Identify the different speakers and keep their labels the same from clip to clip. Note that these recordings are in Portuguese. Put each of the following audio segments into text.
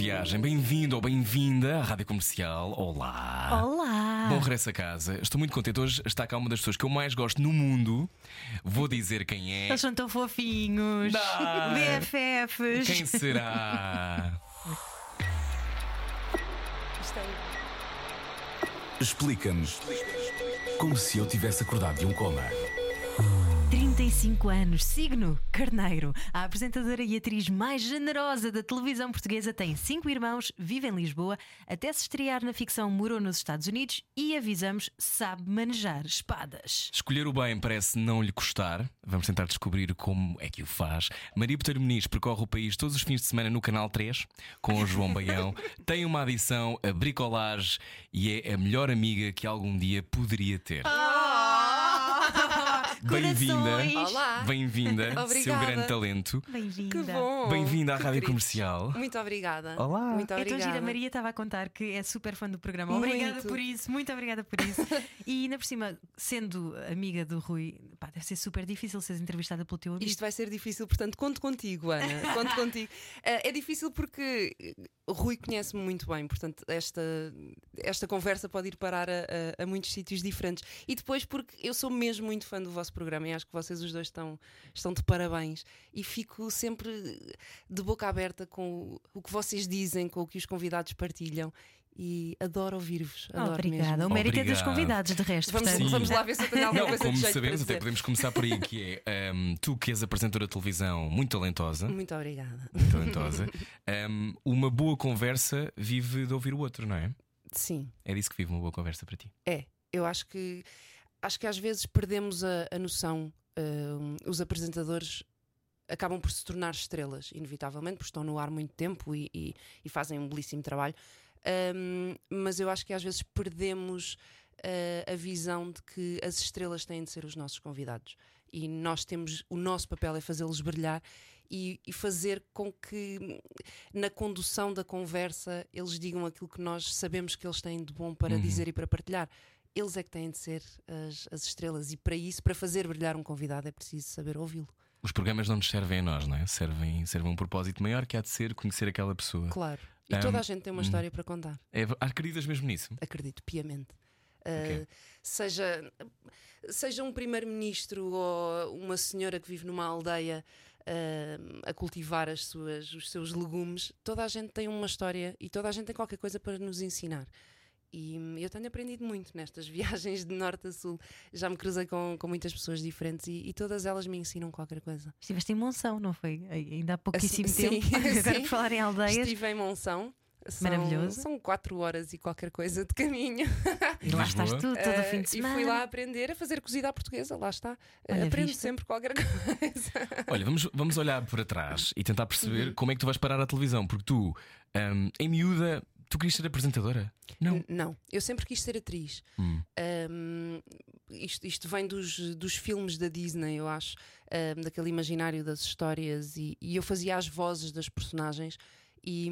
Speaker 1: Viagem, bem-vindo ou bem-vinda à Rádio Comercial. Olá.
Speaker 2: Olá!
Speaker 1: Bom regresso a casa. Estou muito contente. Hoje está cá uma das pessoas que eu mais gosto no mundo. Vou dizer quem é.
Speaker 2: Eles são tão fofinhos!
Speaker 1: Dá.
Speaker 2: BFFs!
Speaker 1: Quem será?
Speaker 3: Explica-nos como se eu tivesse acordado de um coma.
Speaker 2: 35 anos, signo Carneiro. A apresentadora e atriz mais generosa da televisão portuguesa tem cinco irmãos, vive em Lisboa, até se estrear na ficção morou nos Estados Unidos e avisamos, sabe manejar espadas.
Speaker 1: Escolher o bem parece não lhe custar. Vamos tentar descobrir como é que o faz. Maria Botelho Muniz percorre o país todos os fins de semana no Canal 3 com o João Baião. Tem uma adição a bricolage e é a melhor amiga que algum dia poderia ter. Bem-vinda.
Speaker 4: Olá.
Speaker 1: Bem-vinda, seu grande talento.
Speaker 2: Bem-vinda.
Speaker 4: Que bom!
Speaker 1: Bem-vinda à
Speaker 4: Que
Speaker 1: Rádio
Speaker 4: queridos.
Speaker 1: Comercial.
Speaker 4: Muito obrigada.
Speaker 1: Olá.
Speaker 4: Muito obrigada.
Speaker 2: gira, a Maria estava a contar que é super fã do programa. Obrigada
Speaker 4: Muito.
Speaker 2: por isso, muito obrigada por isso. e ainda por cima, sendo amiga do Rui, pá, deve ser super difícil seres entrevistada pelo teu amigo.
Speaker 4: Isto vai ser difícil, portanto, conto contigo, Ana. Conto contigo. Eh, É difícil porque o Rui conhece-me muito bem, portanto, esta, esta conversa pode ir parar a, a- a muitos sítios diferentes. E depois, porque eu sou mesmo muito fã do vosso programa e acho que vocês os dois estão, estão de parabéns. E fico sempre de boca aberta com o, o que vocês dizem, com o que os convidados partilham. E adoro ouvir-vos. Adoro
Speaker 2: Obrigada.
Speaker 4: mesmo.
Speaker 2: O mérito é dos
Speaker 1: Obrigado.
Speaker 2: convidados, de resto.
Speaker 4: Vamos,
Speaker 2: portanto.
Speaker 4: vamos lá ver se eu tenho alguma
Speaker 1: Não,
Speaker 4: coisa
Speaker 1: como sabemos, até podemos começar por aí, que é um, tu que és apresentadora de televisão muito talentosa.
Speaker 4: Muito obrigada.
Speaker 1: Muito talentosa. Um, uma boa conversa vive de ouvir o outro, não é?
Speaker 4: Sim.
Speaker 1: É disso que vive uma boa conversa para ti.
Speaker 4: É, eu acho que acho que às vezes perdemos a, a noção. hum, os apresentadores acabam por se tornar estrelas, inevitavelmente, porque estão no ar muito tempo e, e- e fazem um belíssimo trabalho. Hum, mas eu acho que às vezes perdemos uh, a visão de que as estrelas têm de ser os nossos convidados e nós temos o nosso papel é fazê-los brilhar e, e fazer com que na condução da conversa eles digam aquilo que nós sabemos que eles têm de bom para dizer e para partilhar. Eles é que têm de ser as, as estrelas, e para isso, para fazer brilhar um convidado, é preciso saber ouvi-lo.
Speaker 1: Os programas não nos servem a nós, não é? Servem, servem um propósito maior que há de ser conhecer aquela pessoa.
Speaker 4: Claro. E
Speaker 1: Um,
Speaker 4: toda a gente tem uma história para contar.
Speaker 1: É, acreditas mesmo nisso?
Speaker 4: acredito piamente.
Speaker 1: Ok.
Speaker 4: Uh, seja, seja um primeiro-ministro ou uma senhora que vive numa aldeia uh, a cultivar as suas, os seus legumes, toda a gente tem uma história e toda a gente tem qualquer coisa para nos ensinar. E eu tenho aprendido muito nestas viagens de norte a sul. Já me cruzei com, com muitas pessoas diferentes e, e todas elas me ensinam qualquer coisa.
Speaker 2: Estiveste em Monção, não foi? Ainda há pouquíssimo
Speaker 4: Assim,
Speaker 2: tempo.
Speaker 4: sim,
Speaker 2: Agora,
Speaker 4: sim.
Speaker 2: por falar em aldeias,
Speaker 4: Estive em Monção. São,
Speaker 2: Maravilhoso.
Speaker 4: São quatro horas e qualquer coisa de caminho.
Speaker 2: e lá estás tu todo o fim
Speaker 4: Eh,
Speaker 2: de semana.
Speaker 4: E fui lá aprender a fazer cozida à portuguesa, lá está. Eh,
Speaker 2: Olha,
Speaker 4: Aprendo
Speaker 2: viste?
Speaker 4: sempre qualquer coisa.
Speaker 1: Olha, vamos, vamos olhar para trás e tentar perceber
Speaker 4: Uhum.
Speaker 1: como é que tu vais parar à televisão, porque tu, um, em miúda, tu querias ser apresentadora? Não.
Speaker 4: Não, eu sempre quis ser atriz.
Speaker 1: Hum.
Speaker 4: Um, isto, isto vem dos, dos filmes da Disney, eu acho, um, daquele imaginário das histórias, e, e eu fazia as vozes das personagens e,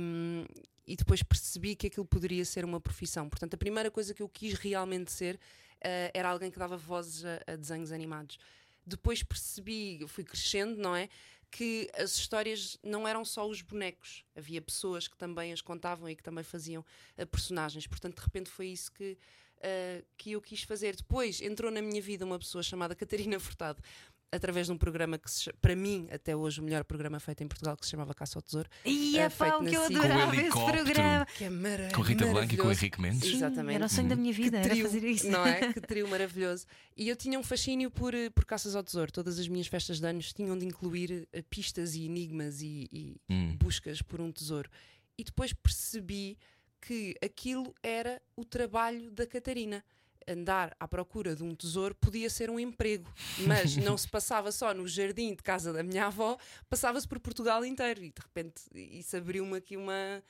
Speaker 4: e depois percebi que aquilo poderia ser uma profissão. Portanto, a primeira coisa que eu quis realmente ser uh, era alguém que dava vozes a, a desenhos animados. Depois percebi, fui crescendo, não é? Que as histórias não eram só os bonecos, havia pessoas que também as contavam e que também faziam uh, personagens. Portanto, de repente foi isso que, uh, que eu quis fazer. Depois entrou na minha vida uma pessoa chamada Catarina Furtado, através de um programa que, se para mim, até hoje, o melhor programa feito em Portugal, que se chamava Caça ao Tesouro.
Speaker 2: E
Speaker 4: É na
Speaker 2: que eu adorava esse
Speaker 1: helicóptero.
Speaker 2: programa.
Speaker 4: Que é mara
Speaker 1: Com Rita Blanca e com
Speaker 4: maravilhoso.
Speaker 1: Henrique Mendes.
Speaker 2: Sim,
Speaker 4: Exatamente.
Speaker 2: Era o sonho da minha vida, era
Speaker 4: trio,
Speaker 2: fazer isso.
Speaker 4: Não é? Que trio maravilhoso. E eu tinha um fascínio por, eh, por caças ao tesouro. Todas as minhas festas de anos tinham de incluir eh, pistas e enigmas e, e
Speaker 1: Hum.
Speaker 4: buscas por um tesouro. E depois percebi que aquilo era o trabalho da Catarina. Andar à procura de um tesouro podia ser um emprego, mas não se passava só no jardim de casa da minha avó, passava-se por Portugal inteiro. E de repente isso abriu-me aqui uma,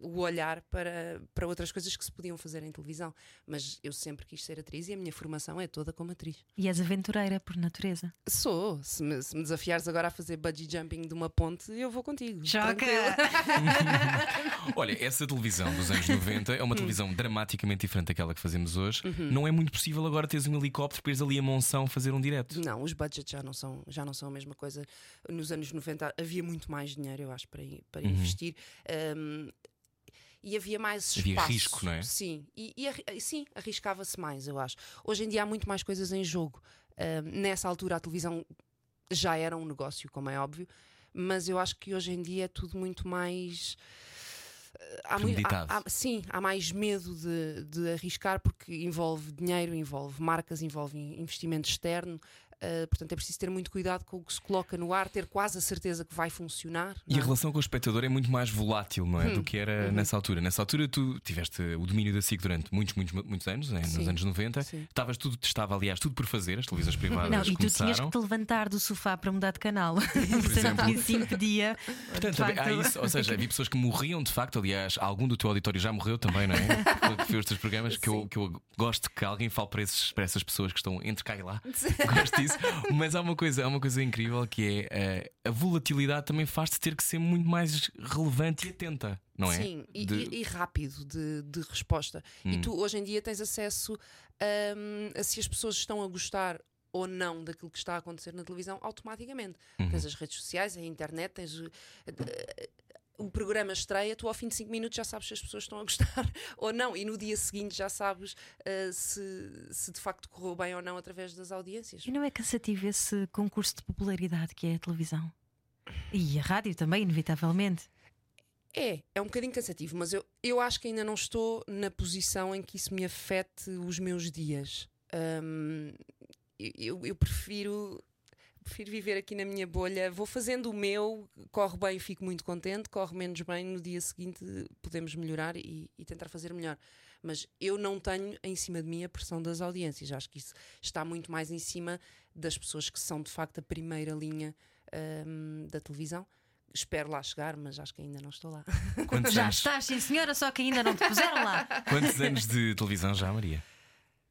Speaker 4: o olhar para, para outras coisas que se podiam fazer em televisão. Mas eu sempre quis ser atriz e a minha formação é toda como atriz.
Speaker 2: E és aventureira por natureza.
Speaker 4: Sou. Se me, se me desafiares agora a fazer bungee jumping de uma ponte, eu vou contigo.
Speaker 2: Choca!
Speaker 4: Tranquila.
Speaker 1: Olha, essa televisão dos anos 90 é uma televisão dramaticamente diferente daquela que fazemos hoje. Não é muito possível agora teres um helicóptero para ires ali a Monção fazer um direto.
Speaker 4: Não, os budgets já não, são, já não são a mesma coisa. Nos anos 90 havia muito mais dinheiro, eu acho, para, para investir. Um, e havia mais
Speaker 1: Havia
Speaker 4: espaço.
Speaker 1: risco, não é?
Speaker 4: Sim, e, e sim, arriscava-se mais, eu acho. Hoje em dia há muito mais coisas em jogo. Um, nessa altura a televisão já era um negócio, como é óbvio, mas eu acho que hoje em dia é tudo muito mais. eh, Há há- há- sim, há mais medo de, de arriscar porque envolve dinheiro, envolve marcas, envolve in- investimento externo. Eh, portanto, é preciso ter muito cuidado com o que se coloca no ar, ter quase a certeza que vai funcionar.
Speaker 1: E
Speaker 4: não
Speaker 1: a
Speaker 4: é?
Speaker 1: relação com o espectador é muito mais volátil, não é? Do que era
Speaker 4: Uhum.
Speaker 1: nessa altura. Nessa altura tu tiveste o domínio da SIC durante muitos, muitos, muitos anos, né? nos anos 90.
Speaker 4: Sim.
Speaker 1: Estavas tudo, estava aliás tudo por fazer, as televisões privadas
Speaker 2: Não, e tu tinhas
Speaker 1: começaram.
Speaker 2: que te levantar do sofá para mudar de canal. Portanto,
Speaker 1: exemplo.
Speaker 2: isso impedia.
Speaker 1: Portanto,
Speaker 2: de facto,
Speaker 1: há isso, ou seja, havia pessoas que morriam de facto. Aliás, algum do teu auditório já morreu também, não é? Que foi os teus programas. Que eu, que eu gosto que alguém fale para, esses, para essas pessoas que estão entre cá e lá. Gosto disso. Mas há uma coisa, há uma coisa incrível que é eh, a volatilidade também faz-te ter que ser muito mais relevante e atenta, não é?
Speaker 4: Sim, e,
Speaker 1: De- Hum.
Speaker 4: e- rápido de, de resposta. E tu hoje em dia tens acesso hum, a se as pessoas estão a gostar ou não daquilo que está a acontecer na televisão automaticamente.
Speaker 1: Uhum.
Speaker 4: Tens as redes sociais, a internet, tens. O programa estreia, tu ao fim de 5 minutos já sabes se as pessoas estão a gostar ou não, e no dia seguinte já sabes uh, se, se de facto correu bem ou não através das audiências.
Speaker 2: E não é cansativo esse concurso de popularidade que é a televisão? E a rádio também, inevitavelmente.
Speaker 4: É, é um bocadinho cansativo, mas eu, eu acho que ainda não estou na posição em que isso me afete os meus dias. Eu- eu, eu prefiro, prefiro viver aqui na minha bolha, vou fazendo o meu, corre bem, fico muito contente, corre menos bem, no dia seguinte podemos melhorar e, e tentar fazer melhor. Mas eu não tenho em cima de mim a pressão das audiências. Acho que isso está muito mais em cima das pessoas que são de facto a primeira linha hum, da televisão. Espero lá chegar, mas acho que ainda não estou lá.
Speaker 1: Quantos,
Speaker 2: Já
Speaker 1: anos,
Speaker 2: estás, sim senhora, só que ainda não te puseram lá.
Speaker 1: quantos anos de televisão já, Maria?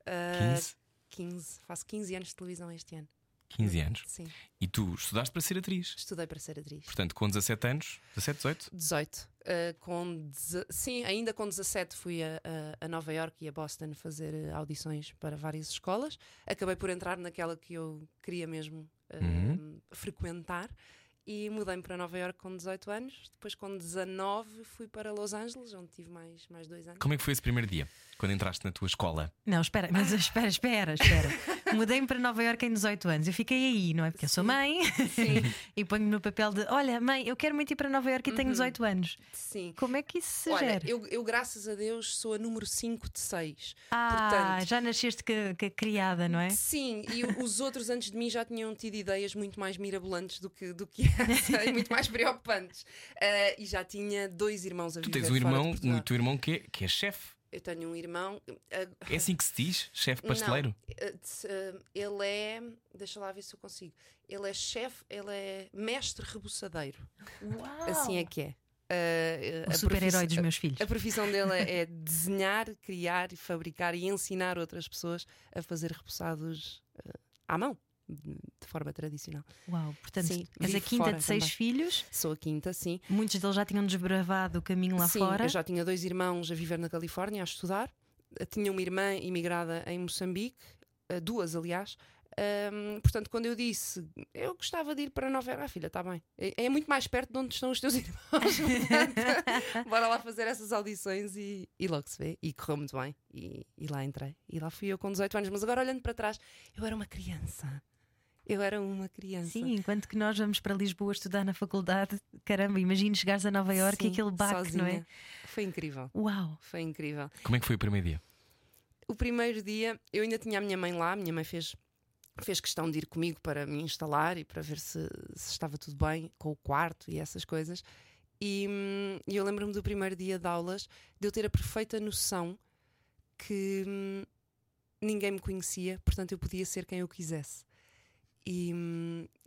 Speaker 4: Ah,
Speaker 1: 15?
Speaker 4: 15. Faço 15 anos de televisão este ano.
Speaker 1: 15 anos.
Speaker 4: Sim.
Speaker 1: E tu estudaste para ser atriz.
Speaker 4: Estudei para ser atriz.
Speaker 1: Portanto, com 17 anos, 17, 18?
Speaker 4: 18. Ah, com Sim, ainda com 17 fui a, a- Nova York e a Boston fazer eh, audições para várias escolas. Acabei por entrar naquela que eu queria mesmo ah,
Speaker 1: Uhum.
Speaker 4: frequentar. E mudei-me para Nova York com 18 anos. Depois, com 19, fui para Los Angeles, onde tive mais, mais dois anos.
Speaker 1: Como é que foi esse primeiro dia? Quando entraste na tua escola?
Speaker 2: Não, espera, mas espera, espera, espera. Mudei-me para Nova Iorque em 18 anos. Eu fiquei aí, não é? Porque eu sou mãe e ponho-me no papel de: olha, mãe, eu quero muito ir para Nova Iorque e tenho 18 anos.
Speaker 4: Sim.
Speaker 2: Como é que isso se
Speaker 4: Olha,
Speaker 2: gera?
Speaker 4: eu, eu, graças a Deus, sou a número 5 de 6.
Speaker 2: Ah,
Speaker 4: portanto-
Speaker 2: já nasceste que, que criada, não é?
Speaker 4: Sim, e os outros antes de mim já tinham tido ideias muito mais mirabolantes do que, do que essa e muito mais preocupantes. Ah, e já tinha dois irmãos a
Speaker 1: Tu
Speaker 4: viver
Speaker 1: tens um irmão, um teu irmão que é, que é chefe.
Speaker 4: Eu tenho um irmão. ah,
Speaker 1: É assim que se diz? Chefe pasteleiro?
Speaker 4: Não, ah, ele é. Deixa lá ver se eu consigo. Ele é chefe, ele é mestre rebuçadeiro. Assim é que é. Ah,
Speaker 2: O
Speaker 4: a
Speaker 2: super-herói dos meus filhos.
Speaker 4: A profissão dele é, é desenhar, criar, fabricar e ensinar outras pessoas a fazer repousados ah, à mão, de forma tradicional.
Speaker 2: Uau, portanto,
Speaker 4: Sim,
Speaker 2: és a quinta de seis
Speaker 4: também.
Speaker 2: filhos,
Speaker 4: Sou a quinta, sim.
Speaker 2: muitos deles já tinham desbravado o caminho lá
Speaker 4: sim,
Speaker 2: fora.
Speaker 4: eu já tinha dois irmãos a viver na Califórnia a estudar. Tinha uma irmã imigrada em Moçambique, eh, duas, aliás. Portanto, quando eu disse eu gostava de ir para Nova Iorque, ah, filha, está bem. É, é muito mais perto de onde estão os teus irmãos. Portanto, Bora lá fazer essas audições e, e logo se vê. E correu muito bem. E, e lá entrei. E lá fui eu com 18 anos. Mas agora olhando para trás, eu era uma criança. Eu era uma criança.
Speaker 2: Sim, enquanto que nós vamos para Lisboa estudar na faculdade, caramba, imagina chegares a Nova Iorque e
Speaker 4: Sim,
Speaker 2: aquele baque,
Speaker 4: sozinha.
Speaker 2: não é?
Speaker 4: Foi incrível.
Speaker 2: Uau!
Speaker 4: Foi incrível.
Speaker 1: Como é que foi o primeiro dia?
Speaker 4: O primeiro dia, eu ainda tinha a minha mãe lá, a minha mãe fez, fez questão de ir comigo para me instalar e para ver se, se estava tudo bem com o quarto e essas coisas. E hum, e eu lembro-me do primeiro dia de aulas de eu ter a perfeita noção que hum, ninguém me conhecia, portanto eu podia ser quem eu quisesse. E,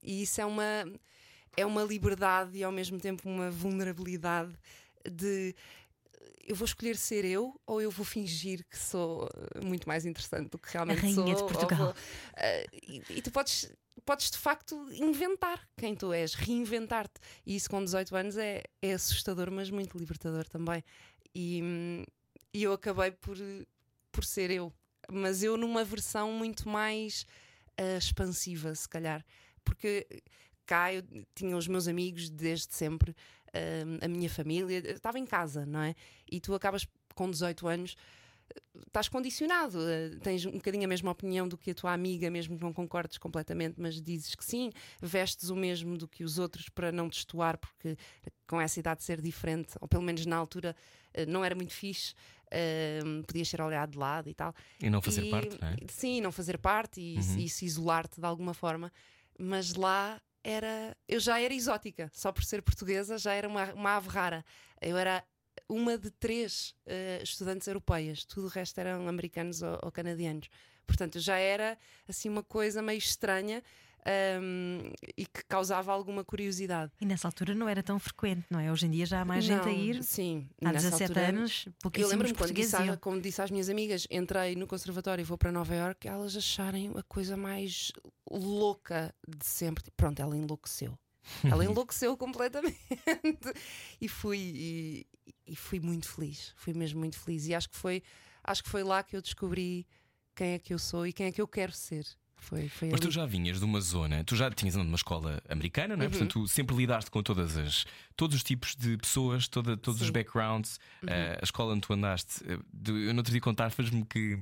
Speaker 4: e isso é uma, é uma liberdade e ao mesmo tempo uma vulnerabilidade de eu vou escolher ser eu ou eu vou fingir que sou muito mais interessante do que realmente
Speaker 2: rainha
Speaker 4: sou.
Speaker 2: de Portugal.
Speaker 4: vou- eh, e, e tu podes, podes de facto inventar quem tu és, reinventar-te. E isso com 18 anos é, é assustador, mas muito libertador também. E, e eu acabei por, por ser eu, mas eu numa versão muito mais expansiva, se calhar, porque cá eu tinha os meus amigos desde sempre, hum, a minha família, estava em casa, não é? E tu acabas com 18 anos. Estás condicionado, eh, tens um bocadinho a mesma opinião do que a tua amiga, mesmo que não concordes completamente, mas dizes que sim, vestes o mesmo do que os outros para não destoar, porque com essa idade ser diferente, ou pelo menos na altura, eh, não era muito fixe, eh, podias ser olhado de lado e tal.
Speaker 1: E não fazer
Speaker 4: E-
Speaker 1: parte, não é?
Speaker 4: Sim, não fazer parte e,
Speaker 1: Uhum.
Speaker 4: e se isolar-te de alguma forma. Mas lá era. Eu já era exótica, só por ser portuguesa já era uma, uma ave rara. Eu era uma de três eh, estudantes europeias, tudo o resto eram americanos ou, ou canadianos. Portanto, já era assim uma coisa meio estranha ahm, e que causava alguma curiosidade.
Speaker 2: E nessa altura não era tão frequente, não é? Hoje em dia já há mais gente a
Speaker 4: Não,
Speaker 2: ir.
Speaker 4: Sim,
Speaker 2: Há
Speaker 4: nessa
Speaker 2: 17
Speaker 4: altura-
Speaker 2: anos,
Speaker 4: Eu
Speaker 2: pouquíssimos
Speaker 4: lembro-me quando disse, como disse às minhas amigas, entrei no conservatório e vou para Nova Iorque, elas acharem a coisa mais louca de sempre. Pronto, ela enlouqueceu. Ela enlouqueceu completamente. e fui e, e fui muito feliz. Fui mesmo muito feliz. E acho que foi, acho que foi lá que eu descobri quem é que eu sou e quem é que eu quero ser. Foi, foi
Speaker 1: Mas tu
Speaker 4: ali.
Speaker 1: já vinhas de uma zona, tu já tinhas andado numa escola americana,
Speaker 4: Uhum.
Speaker 1: não é? Portanto, tu sempre lidaste com todas as, todos os tipos de pessoas, toda, todos os
Speaker 4: Sim. Uhum.
Speaker 1: backgrounds. Eh, a escola onde tu andaste, eh, eu no outro dia contar-me que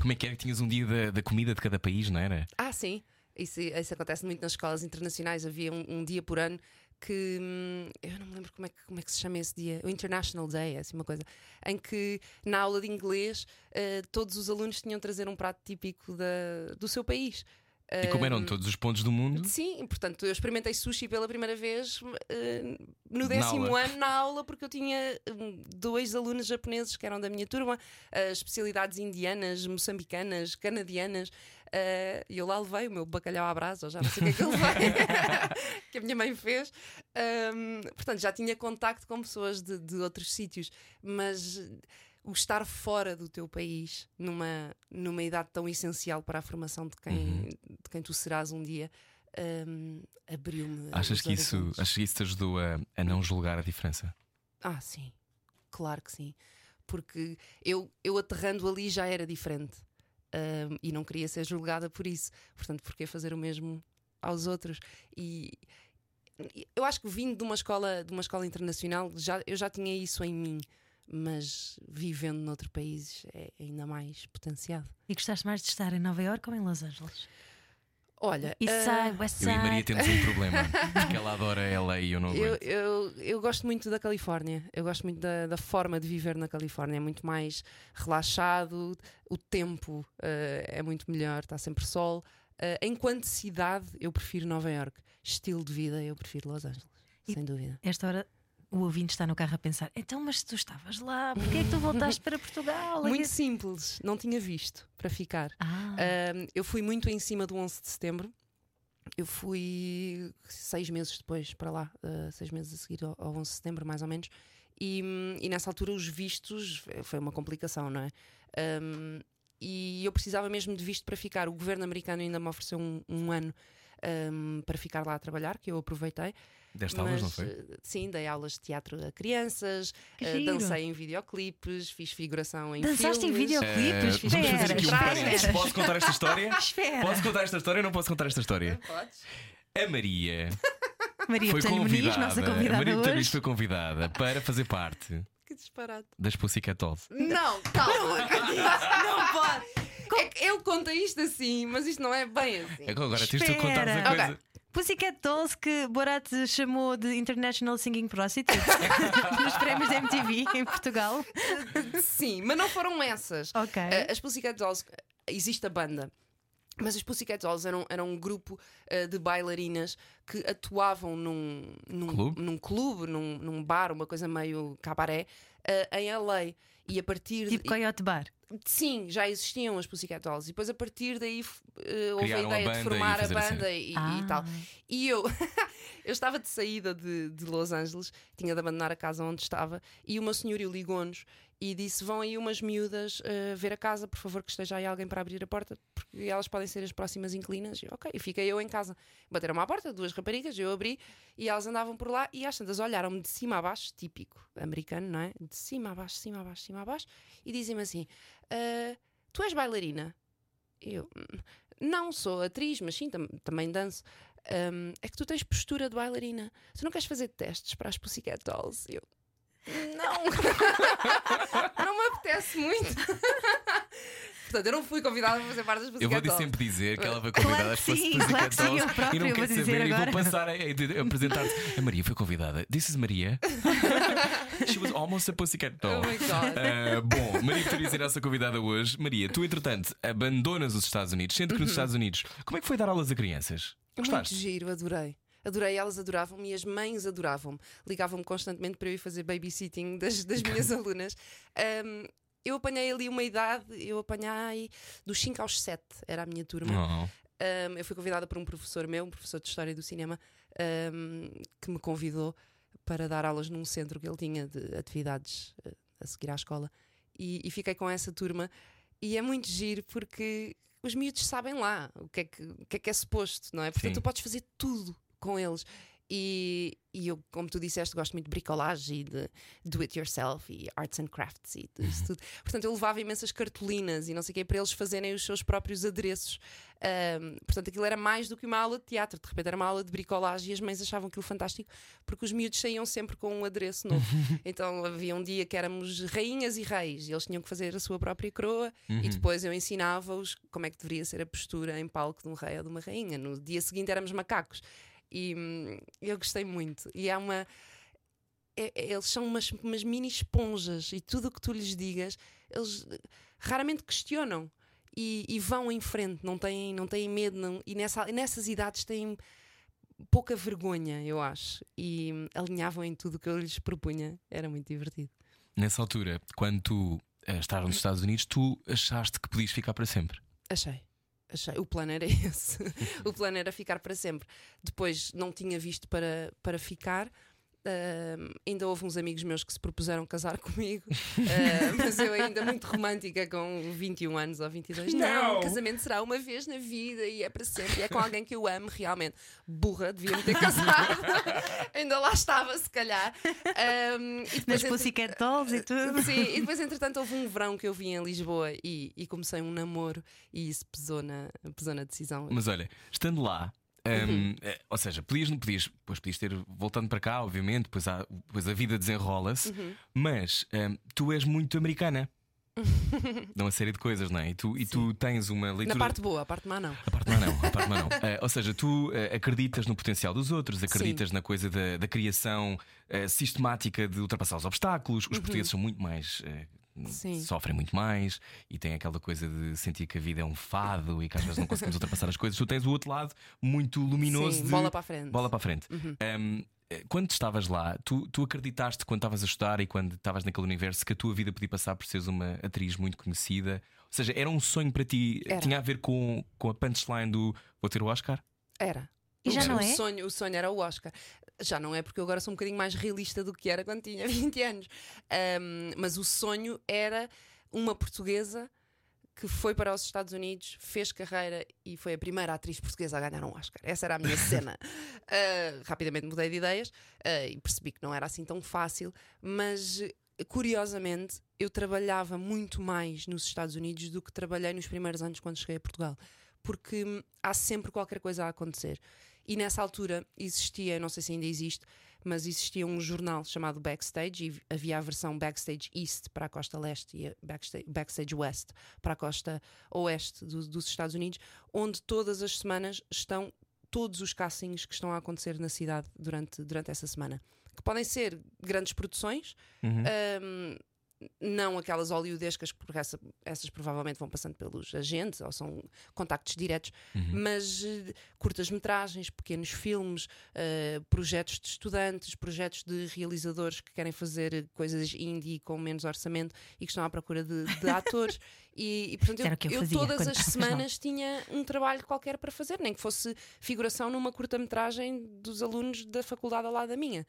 Speaker 1: como é que era que tinhas um dia da, da comida de cada país, não era?
Speaker 4: Ah, sim. Isso, isso acontece muito nas escolas internacionais. Havia um, um dia por ano que hum, eu não me lembro como é, que, como é que se chama esse dia, o International Day, é assim uma coisa, em que na aula de inglês eh, todos os alunos tinham de trazer um prato típico da, do seu país.
Speaker 1: E como eram
Speaker 4: Hum,
Speaker 1: todos os pontos do mundo,
Speaker 4: Sim, portanto, eu experimentei sushi pela primeira vez eh, no
Speaker 1: Na
Speaker 4: décimo
Speaker 1: aula.
Speaker 4: ano na aula, porque eu tinha hum, dois alunos japoneses que eram da minha turma, eh, especialidades indianas, moçambicanas, canadianas. Eh, E eu lá levei o meu bacalhau à brasa, já não sei o que é que eu levei, que a minha mãe fez. Hum, portanto, já tinha contacto com pessoas de, de outros sítios, mas o estar fora do teu país numa, numa idade tão essencial para a formação de quem,
Speaker 1: Uhum.
Speaker 4: de quem tu serás um dia hum, abriu-me.
Speaker 1: achas que, isso, achas que isso te ajudou a, a não julgar a diferença?
Speaker 4: Ah, sim, claro que sim. Porque eu, eu aterrando ali já era diferente hum, e não queria ser julgada por isso. Portanto, porquê fazer o mesmo aos outros? E e eu acho que vindo de uma escola, de uma escola internacional, já, eu já tinha isso em mim. Mas vivendo noutro país é ainda mais potenciado.
Speaker 2: E gostaste mais de estar em Nova Iorque ou em Los Angeles?
Speaker 4: Olha,
Speaker 2: East
Speaker 4: ah,
Speaker 2: Side, West
Speaker 1: Eu e Maria temos um problema, porque ela adora ela e eu não
Speaker 4: Eu,
Speaker 1: aguento.
Speaker 4: eu, eu gosto muito da Califórnia. Eu gosto muito da, da forma de viver na Califórnia. É muito mais relaxado, o tempo eh, é muito melhor, está sempre sol. Eh, enquanto cidade, eu prefiro Nova York. Estilo de vida, eu prefiro Los Angeles,
Speaker 2: E-
Speaker 4: sem dúvida.
Speaker 2: Esta hora o ouvinte está no carro a pensar: então, mas tu estavas lá, porquê é que tu voltaste para Portugal?
Speaker 4: Muito simples, não tinha visto para ficar.
Speaker 2: Ah,
Speaker 4: eu fui muito em cima do 11 de setembro. Eu fui seis meses depois para lá, uh, seis meses a seguir ao, ao 11 de setembro, mais ou menos. E, e nessa altura, os vistos foi uma complicação, não é? Um, e eu precisava mesmo de visto para ficar. O governo americano ainda me ofereceu um, um ano um, para ficar lá a trabalhar, que eu aproveitei.
Speaker 1: Deste aulas, não foi?
Speaker 4: eh, Sim, dei aulas de teatro a crianças,
Speaker 2: giro.
Speaker 4: dancei em videoclipes, fiz figuração em
Speaker 2: Dançaste em
Speaker 4: filmes.
Speaker 2: videoclipes?
Speaker 1: Eh, vamos fazer aqui um
Speaker 2: espera,
Speaker 1: parênteses. Posso contar esta história?
Speaker 2: Espera.
Speaker 1: Posso contar esta história ou não posso contar esta história?
Speaker 4: Podes?
Speaker 1: A Maria
Speaker 2: Maria
Speaker 1: foi
Speaker 2: Muniz,
Speaker 1: convidada.
Speaker 2: nossa
Speaker 1: a
Speaker 2: convidada
Speaker 1: Maria Botelho Muniz
Speaker 2: hoje.
Speaker 1: foi convidada para fazer parte
Speaker 4: Que disparate.
Speaker 1: das Pussycat Dolls.
Speaker 4: Não, calma. não pode. É ele conta isto assim, mas isto não é bem assim.
Speaker 1: Agora tens tu a contar a coisa.
Speaker 4: Ok.
Speaker 2: Pussycat Dolls que Borat chamou de International Singing Prostitute nos prémios da MTV em Portugal.
Speaker 4: Sim, mas não foram essas.
Speaker 2: Ok.
Speaker 4: Uh, As Pussycat Dolls, existe a banda. Mas os Pussycat Dolls eram, eram um grupo uh, de bailarinas que atuavam num, num
Speaker 1: Clube?
Speaker 4: num, clube, num, num bar, uma coisa meio cabaré, uh, em LA. E a partir
Speaker 2: Tipo
Speaker 4: de.
Speaker 2: Coyote Bar.
Speaker 4: Sim, já existiam as Pussycat Dolls. E depois a partir daí uh, houve a
Speaker 1: Criaram a
Speaker 4: ideia
Speaker 1: banda
Speaker 4: de
Speaker 1: e
Speaker 4: formar a
Speaker 1: a
Speaker 4: banda e, e
Speaker 2: Ah.
Speaker 4: tal. E eu, eu estava de saída de, de Los Angeles, tinha de abandonar a casa onde estava, e uma senhoria ligou-nos e disse: Vão aí umas miúdas uh, ver a casa, por favor, que esteja aí alguém para abrir a porta, porque elas podem ser as próximas inquilinas. E, ok, fiquei eu em casa. Bateram-me à porta, duas raparigas, eu abri e elas andavam por lá e às tantas olharam-me de cima a baixo, típico americano, não é? De cima a baixo, cima a baixo, cima a baixo, e dizem-me assim: "Ah, Tu és bailarina? Eu, "Hum, não sou atriz, mas sim, tam- também danço. "Hum, é que tu tens postura de bailarina. Tu não queres fazer testes para as Pussycat Dolls? Eu, não, não me apetece muito. Portanto, eu não fui convidada para fazer parte das
Speaker 1: Eu vou sempre dizer que ela foi convidada
Speaker 2: Claro sim,
Speaker 1: Pussycat
Speaker 2: claro que sim, eu própria
Speaker 1: e não
Speaker 2: vou
Speaker 1: quer
Speaker 2: dizer
Speaker 1: saber e
Speaker 2: agora.
Speaker 1: vou passar a, a- a apresentar-te. A Maria foi convidada. This is Maria. She was almost a Pussycat Doll.
Speaker 4: Oh my God.
Speaker 1: Ah, bom, Maria Vitória será a nossa convidada hoje. Maria, tu entretanto abandonas os Estados Unidos, sendo que nos Estados Unidos, como é que foi dar aulas a crianças?
Speaker 4: Muito
Speaker 1: Gostaste?
Speaker 4: giro, adorei. Adorei, elas adoravam-me e as mães adoravam-me. Ligavam-me constantemente para eu ir fazer babysitting das, das minhas alunas. Um, eu apanhei ali uma idade, eu apanhei dos 5 aos 7, era a minha turma.
Speaker 1: Oh.
Speaker 4: Um, eu fui convidada por um professor meu, um professor de História do Cinema, um, que me convidou para dar aulas num centro que ele tinha de atividades uh, a seguir à escola. E, e fiquei com essa turma. E é muito giro porque os miúdos sabem lá o que é que, o que, é, que é suposto, não é? Portanto,
Speaker 1: Sim.
Speaker 4: tu podes fazer tudo com eles. E, e eu, como tu disseste, gosto muito de bricolagem e de do it yourself e arts and crafts e tudo isso tudo. Portanto, eu levava imensas cartolinas e não sei o quê para eles fazerem os seus próprios adereços. Ahm, portanto, aquilo era mais do que uma aula de teatro, de repente era uma aula de bricolagem e as mães achavam aquilo fantástico porque os miúdos saíam sempre com um adereço novo. então havia um dia que éramos rainhas e reis e eles tinham que fazer a sua própria coroa e depois eu ensinava-os como é que deveria ser a postura em palco de um rei ou de uma rainha. No dia seguinte éramos macacos. E hum, eu gostei muito. E há uma. é- é- eles são umas, umas mini esponjas e tudo o que tu lhes digas, eles eh, raramente questionam e, e vão em frente, não têm, não têm medo. Não, e nessa, nessas idades têm pouca vergonha, eu acho. E hum, alinhavam em tudo o que eu lhes propunha. Era muito divertido.
Speaker 1: Nessa altura, quando tu eh, estavas nos Estados Unidos, tu achaste que podias ficar para sempre.
Speaker 4: Achei. Achei. O plano era esse. o plano era ficar para sempre. Depois não tinha visto para, para ficar. Ahm, ainda houve uns amigos meus que se propuseram casar comigo, Ah, mas eu ainda muito romântica com 21 anos ou 22. Não,
Speaker 1: Não!
Speaker 4: o casamento será uma vez na vida e é para sempre. E é com alguém que eu amo realmente. Burra, devia-me ter casado. ainda lá estava, se calhar. E
Speaker 2: Nas
Speaker 4: depois, entre-
Speaker 2: Dolls e tudo.
Speaker 4: Sim, e depois, entretanto, houve um verão que eu vim em Lisboa e, e comecei um namoro e isso pesou na, pesou na decisão.
Speaker 1: Mas olha, estando lá. Hum, eh, ou seja, podias, não podias, depois podias ter voltando para cá, obviamente, depois, há, depois a vida desenrola-se, mas hum, tu és muito americana. Dá uma série de coisas, não é? E tu, e tu tens uma leitura.
Speaker 4: Na parte boa, a parte má não.
Speaker 1: A parte má não, a parte má não. Eh, ou seja, tu eh, acreditas no potencial dos outros, acreditas na coisa da, da criação eh, sistemática de ultrapassar os obstáculos. Os portugueses são muito mais.
Speaker 4: Uhum. Sim.
Speaker 1: Sofrem muito mais e têm aquela coisa de sentir que a vida é um fado e que às vezes não conseguimos ultrapassar as coisas. Tu tens o outro lado muito luminoso.
Speaker 4: Sim,
Speaker 1: de-
Speaker 4: bola para a frente. Uhum.
Speaker 1: Bola para a frente. Um, eh, quando estavas lá, tu, tu acreditaste quando estavas a estudar e quando estavas naquele universo que a tua vida podia passar por seres uma atriz muito conhecida? Ou seja, era um sonho para ti,
Speaker 4: Era.
Speaker 1: tinha a ver com, com a punchline do vou ter o Oscar?
Speaker 4: Era.
Speaker 2: E já
Speaker 4: o,
Speaker 2: não
Speaker 4: o
Speaker 2: é?
Speaker 4: Sonho, o sonho era o Oscar. Já não é porque eu agora sou um bocadinho mais realista do que era quando tinha 20 anos. Ahm, mas o sonho era uma portuguesa que foi para os Estados Unidos, fez carreira e foi a primeira atriz portuguesa a ganhar um Oscar. Essa era a minha cena. Ah, rapidamente mudei de ideias ah, e percebi que não era assim tão fácil, mas curiosamente eu trabalhava muito mais nos Estados Unidos do que trabalhei nos primeiros anos quando cheguei a Portugal. Porque hum, há sempre qualquer coisa a acontecer. E nessa altura existia, não sei se ainda existe, mas existia um jornal chamado Backstage e havia a versão Backstage East para a costa leste e Backstage, Backstage West para a costa oeste do- dos Estados Unidos, onde todas as semanas estão todos os castings que estão a acontecer na cidade durante, durante essa semana. Que podem ser grandes produções, hum, não aquelas hollywoodescas, porque essa- essas provavelmente vão passando pelos agentes ou são contactos diretos, mas eh, curtas-metragens, pequenos filmes, eh, projetos de estudantes, projetos de realizadores que querem fazer coisas indie com menos orçamento e que estão à procura de, de atores. E, e, portanto,
Speaker 2: eu
Speaker 4: eu,
Speaker 2: fazia
Speaker 4: todas as semanas tinha um trabalho qualquer para fazer, nem que fosse figuração numa curta-metragem dos alunos da faculdade ao lado da minha.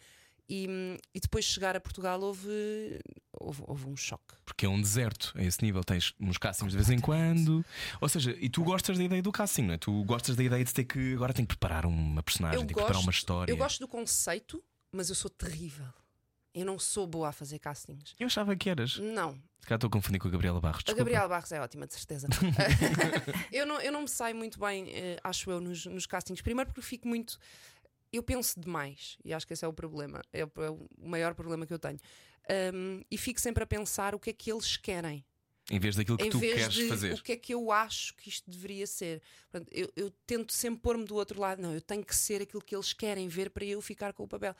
Speaker 4: E, e depois de chegar a Portugal houve, houve, houve um choque.
Speaker 1: Porque é um deserto a esse nível. Tens uns castings de vez em quando. Ou seja, e tu gostas da ideia do casting, não é? Tu gostas da ideia de ter que. Agora tenho que preparar uma personagem,
Speaker 4: Eu
Speaker 1: tenho que preparar uma história.
Speaker 4: Eu gosto do conceito, mas eu sou terrível. Eu não sou boa a fazer castings.
Speaker 1: Eu achava que eras.
Speaker 4: Não,
Speaker 1: Se calhar estou a confundir com a Gabriela Barros.
Speaker 4: A
Speaker 1: desculpa.
Speaker 4: Gabriela Barros é ótima, de certeza. eu, não, eu não me saio muito bem, eh, acho eu, nos, nos castings. Primeiro porque fico muito. Eu penso demais, e acho que esse é o problema. É o, é o maior problema que eu tenho. Um, e fico sempre a pensar o que é que eles querem,
Speaker 1: Em vez daquilo que
Speaker 4: em
Speaker 1: tu
Speaker 4: vez
Speaker 1: queres
Speaker 4: de
Speaker 1: fazer.
Speaker 4: o que é que eu acho que isto deveria ser. Portanto, eu, eu tento sempre pôr-me do outro lado. Não, eu tenho que ser aquilo que eles querem ver para eu ficar com o papel.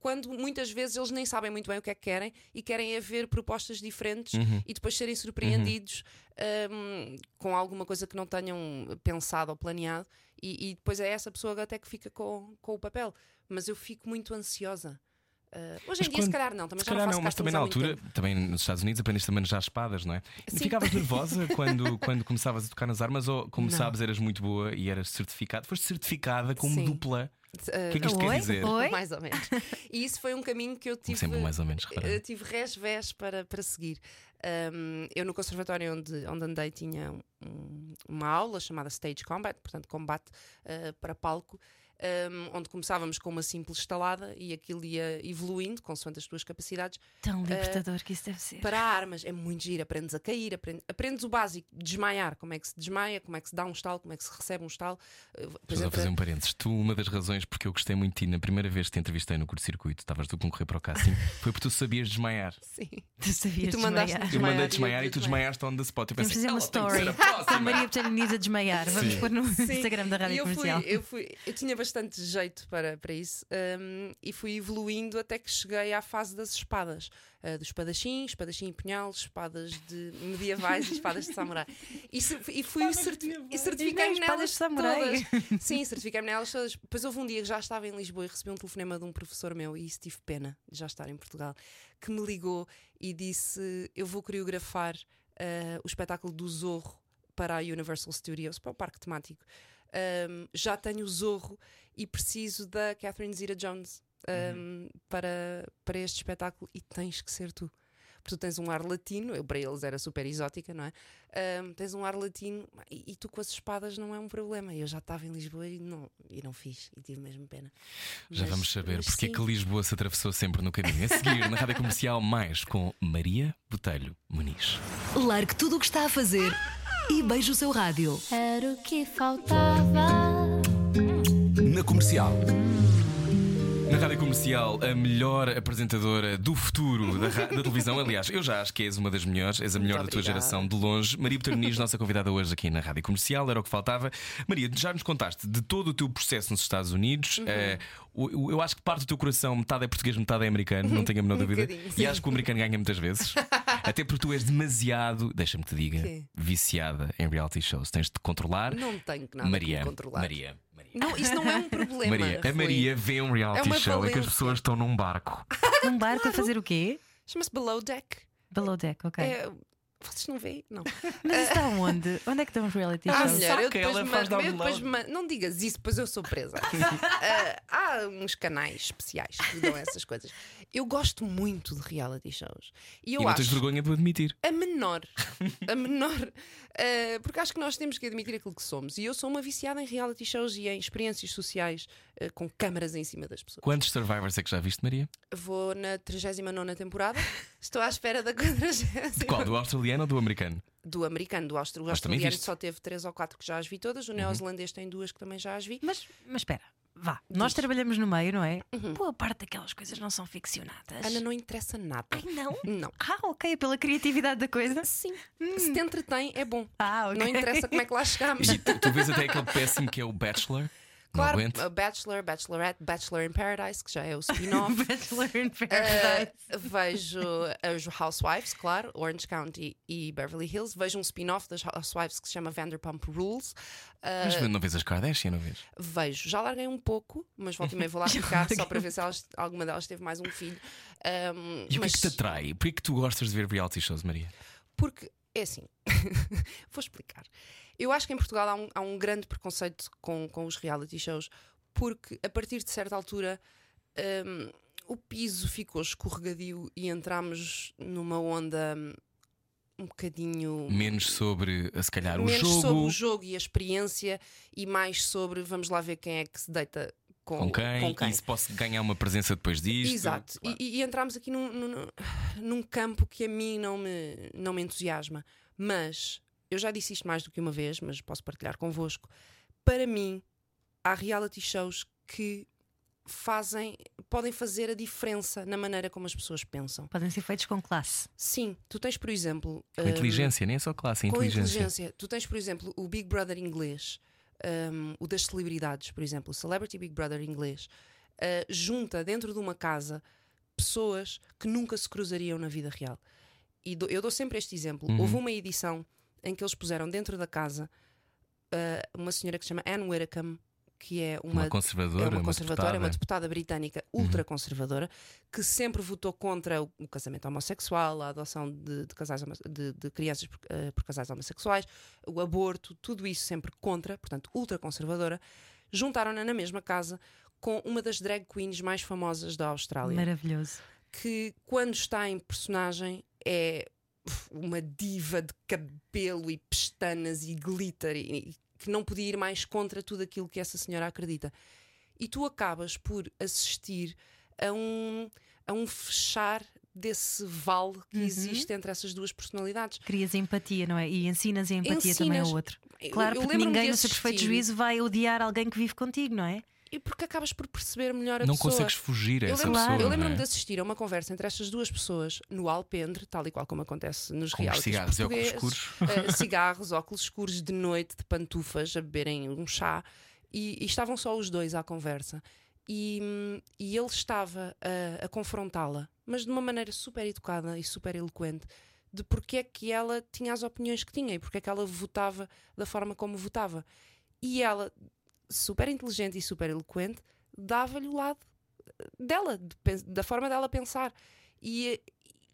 Speaker 4: Quando muitas vezes eles nem sabem muito bem o que é que querem e querem é ver propostas diferentes
Speaker 1: Uhum.
Speaker 4: e depois serem surpreendidos hum, com alguma coisa que não tenham pensado ou planeado, e, e depois é essa pessoa até que fica com, com o papel. Mas eu fico muito ansiosa. Uh, hoje em
Speaker 1: Mas
Speaker 4: dia, se
Speaker 1: quando-
Speaker 4: calhar, não, também
Speaker 1: Se
Speaker 4: já não
Speaker 1: calhar não, mas também na altura,
Speaker 4: tempo.
Speaker 1: também nos Estados Unidos aprendeste a manejar espadas, não é? E
Speaker 4: Sim.
Speaker 1: ficavas nervosa quando, quando começavas a tocar nas armas ou, como
Speaker 4: Não.
Speaker 1: sabes, eras muito boa e eras certificada? Foste certificada como
Speaker 4: Sim.
Speaker 1: dupla.
Speaker 4: Uh,
Speaker 1: O que é que isto
Speaker 2: Oi?
Speaker 1: quer dizer?
Speaker 2: Oi?
Speaker 4: Mais ou menos. E isso foi um caminho que eu tive.
Speaker 1: sempre, mais ou menos.
Speaker 4: Eu tive res-vés para, para seguir. Um, eu no conservatório onde, onde andei tinha um- uma aula chamada Stage Combat, portanto, combate uh, para palco, um, onde começávamos com uma simples estalada e aquilo ia evoluindo, consoante as tuas capacidades,
Speaker 2: Tão libertador que isso deve ser.
Speaker 4: para armas. É muito giro, aprendes a cair, aprendes, aprendes o básico, desmaiar, como é que se desmaia, como é que se dá um estalo, como é que se recebe um estalo. Uh, por
Speaker 1: Estou a fazer um parênteses. Tu, uma das razões porque eu gostei muito de ti na primeira vez que te entrevistei no curto-circuito, estavas tu a concorrer para o casting, foi porque tu sabias desmaiar.
Speaker 4: Sim.
Speaker 2: Tu sabias
Speaker 4: E tu mandaste
Speaker 2: desmaiar.
Speaker 1: Eu
Speaker 4: Desmaiar
Speaker 1: mandei
Speaker 4: e
Speaker 1: desmaiar e tu
Speaker 4: desmaiar.
Speaker 1: desmaiaste on the spot. Eu pensei,
Speaker 2: fazer uma
Speaker 1: "Ela tem que ser
Speaker 2: story
Speaker 1: próxima."
Speaker 2: Maria Petaniniz a desmaiar. Vamos pôr no. Instagram da Rádio Comercial.
Speaker 4: eu fui, eu tinha bastante jeito para, para isso hum, e fui evoluindo até que cheguei à fase das espadas, ah, do espadachim, espadachim e punhal, espadas de medievais e espadas de samurai. E, se- e fui certi e certifiquei-me nelas
Speaker 2: samurai.
Speaker 4: todas. Sim, certifiquei-me nelas todas. Depois houve um dia que já estava em Lisboa e recebi um telefonema de um professor meu e isso tive pena de já estar em Portugal, que me ligou e disse: Eu vou coreografar ah, o espetáculo do Zorro para a Universal Studios, para o parque temático. Um, já tenho o Zorro e preciso da Catherine Zeta Jones um, para, para este espetáculo e tens que ser tu. Porque tu tens um ar latino, eu para eles era super exótica, não é? Um, tens um ar latino e, e tu com as espadas não é um problema. Eu já estava em Lisboa e não, e não fiz, e tive mesmo pena.
Speaker 1: Já
Speaker 4: Mas-
Speaker 1: vamos saber porque é
Speaker 4: sim.
Speaker 1: que Lisboa se atravessou sempre no caminho. A seguir, na rádio comercial, mais com Maria Botelho Muniz.
Speaker 5: Largue tudo o que está a fazer e beije o seu rádio.
Speaker 6: Era o que faltava.
Speaker 3: Na comercial.
Speaker 1: Na rádio comercial, a melhor apresentadora do futuro da, da televisão. Aliás, eu já acho que és uma das melhores, és a melhor da tua
Speaker 4: obrigada.
Speaker 1: geração de longe. Maria Petoniz, nossa convidada hoje aqui na rádio comercial, era o que faltava. Maria, já nos contaste de todo o teu processo nos Estados Unidos.
Speaker 4: Uhum.
Speaker 1: Eh, o- o- eu acho que parte do teu coração, metade é português, metade é americano, não tenho a menor
Speaker 4: Um
Speaker 1: dúvida.
Speaker 4: bocadinho,
Speaker 1: E acho que o americano ganha muitas vezes. Até porque tu és demasiado, deixa-me te diga,
Speaker 4: Quê?
Speaker 1: viciada em reality shows. Tens de te controlar.
Speaker 4: Não tenho que nada
Speaker 1: Maria,
Speaker 4: controlar.
Speaker 1: Maria, Maria.
Speaker 4: Não, isso não é um problema.
Speaker 1: Maria, a. Maria vê um reality
Speaker 4: É
Speaker 1: show em que as
Speaker 4: valência.
Speaker 1: pessoas estão num barco.
Speaker 2: Num barco a fazer o quê?
Speaker 4: Chama-se Below Deck.
Speaker 2: Below deck, ok.
Speaker 4: É, vocês não veem? Não.
Speaker 2: Mas isso está onde? Onde é que estão os reality
Speaker 1: Ah,
Speaker 2: shows?
Speaker 1: sim.
Speaker 4: mulher, eu depois, ma- eu depois ma- não digas isso, pois eu sou presa. Ah, há uns canais especiais que dão essas coisas. Eu gosto muito de reality shows. E eu
Speaker 1: e não
Speaker 4: acho
Speaker 1: tens vergonha de o admitir.
Speaker 4: a menor, a menor, ah, porque acho que nós temos que admitir aquilo que somos. E eu sou uma viciada em reality shows e em experiências sociais ah, com câmaras em cima das pessoas.
Speaker 1: Quantos Survivors é que já viste, Maria?
Speaker 4: Vou na 39 temporada, estou à espera da 40
Speaker 1: Qual? Do australiano ou do americano?
Speaker 4: do americano, do austro, australiano só teve três ou quatro que já as vi todas, o neozelandês tem duas que também já as vi.
Speaker 2: Mas, mas espera, vá. Nós trabalhamos no meio, não é?
Speaker 4: Uhum.
Speaker 2: Boa parte daquelas coisas não são ficcionadas.
Speaker 4: Ana não interessa nada.
Speaker 2: Ai, não?
Speaker 4: Não.
Speaker 2: Ah, ok, pela criatividade da coisa.
Speaker 4: Sim. Se te entretém, é bom.
Speaker 2: Ah, ok.
Speaker 4: Não interessa como é que lá chegámos.
Speaker 1: E tu, tu vês até aquele péssimo que é o Bachelor.
Speaker 4: Claro,
Speaker 1: aguento.
Speaker 4: Bachelor, Bachelorette, Bachelor in Paradise, que já é o spin-off.
Speaker 2: Bachelor in
Speaker 4: Uh,
Speaker 2: Paradise.
Speaker 4: vejo as Housewives, claro, Orange County e Beverly Hills. Vejo um spin-off das Housewives que se chama Vanderpump Rules. Uh,
Speaker 1: Mas não vês as Kardashian, não vês?
Speaker 4: vejo, já larguei um pouco, mas volta e meia vou lá ficar só para ver se elas- alguma delas teve mais um filho. Um,
Speaker 1: E o que é
Speaker 4: mas-
Speaker 1: que te atrai? Por é que tu gostas de ver reality shows, Maria?
Speaker 4: Porque, é assim, vou explicar. Eu acho que em Portugal há um, há um grande preconceito com, com os reality shows, porque a partir de certa altura hum, o piso ficou escorregadio e entramos numa onda hum, um bocadinho.
Speaker 1: Menos sobre, se calhar, o
Speaker 4: menos
Speaker 1: jogo.
Speaker 4: sobre o jogo e a experiência e mais sobre vamos lá ver quem é que se deita com,
Speaker 1: Com quem,
Speaker 4: com quem.
Speaker 1: e se posso ganhar uma presença depois disto.
Speaker 4: Exato.
Speaker 1: Claro.
Speaker 4: E, e entramos aqui num, num, num campo que a mim não me, não me entusiasma. Mas eu já disse isto mais do que uma vez, mas posso partilhar convosco. Para mim, há reality shows que fazem, podem fazer a diferença na maneira como as pessoas pensam.
Speaker 2: Podem ser feitos com classe.
Speaker 4: Sim, tu tens, por exemplo.
Speaker 1: Com
Speaker 4: hum,
Speaker 1: inteligência, nem é só classe, é
Speaker 4: com
Speaker 1: inteligência.
Speaker 4: inteligência. Tu tens, por exemplo, o Big Brother inglês, um, o das celebridades, por exemplo, o Celebrity Big Brother inglês, uh, junta dentro de uma casa pessoas que nunca se cruzariam na vida real. E dou- eu dou sempre este exemplo.
Speaker 1: Uhum.
Speaker 4: Houve uma edição em que eles puseram dentro da casa uh, uma senhora que se chama Anne Widdecombe, que é uma,
Speaker 1: Uma conservadora,
Speaker 4: é uma
Speaker 1: uma
Speaker 4: conservadora, é uma
Speaker 1: deputada.
Speaker 4: deputada britânica ultraconservadora que sempre votou contra o, o casamento homossexual, a adoção de, de casais de, de crianças por, eh, por casais homossexuais, o aborto, tudo isso sempre contra, portanto, ultraconservadora. Juntaram-na na mesma casa com uma das drag queens mais famosas da Austrália
Speaker 2: Maravilhoso.
Speaker 4: que quando está em personagem é uma diva de cabelo e pestanas e glitter e, e que não podia ir mais contra tudo aquilo que essa senhora acredita. E tu acabas por assistir a um, a um fechar desse vale que
Speaker 2: Uhum.
Speaker 4: existe entre essas duas personalidades.
Speaker 2: Crias empatia, não é? E ensinas a empatia também ao
Speaker 4: Ensinas.
Speaker 2: outro.
Speaker 4: Eu-
Speaker 2: Claro,
Speaker 4: eu
Speaker 2: porque
Speaker 4: lembro-me
Speaker 2: ninguém no seu perfeito juízo vai odiar alguém que vive contigo, não é?
Speaker 4: E porque acabas por perceber melhor a
Speaker 1: Não
Speaker 4: pessoa.
Speaker 1: consegues fugir a
Speaker 4: Eu
Speaker 1: essa
Speaker 4: lembro-
Speaker 1: pessoa.
Speaker 4: eu
Speaker 1: não
Speaker 4: lembro-me
Speaker 1: é?
Speaker 4: de assistir a uma conversa entre estas duas pessoas no Alpendre, tal e qual como acontece nos
Speaker 1: Com
Speaker 4: realities
Speaker 1: cigarros e óculos escuros.
Speaker 4: Eh, cigarros, óculos escuros de noite, de pantufas, a beberem um chá. E, e estavam só os dois à conversa. E, e ele estava a, a confrontá-la, mas de uma maneira super educada e super eloquente, de porque é que ela tinha as opiniões que tinha e porque é que ela votava da forma como votava. E ela, super inteligente e super eloquente, dava-lhe o lado dela, de da forma dela pensar. E,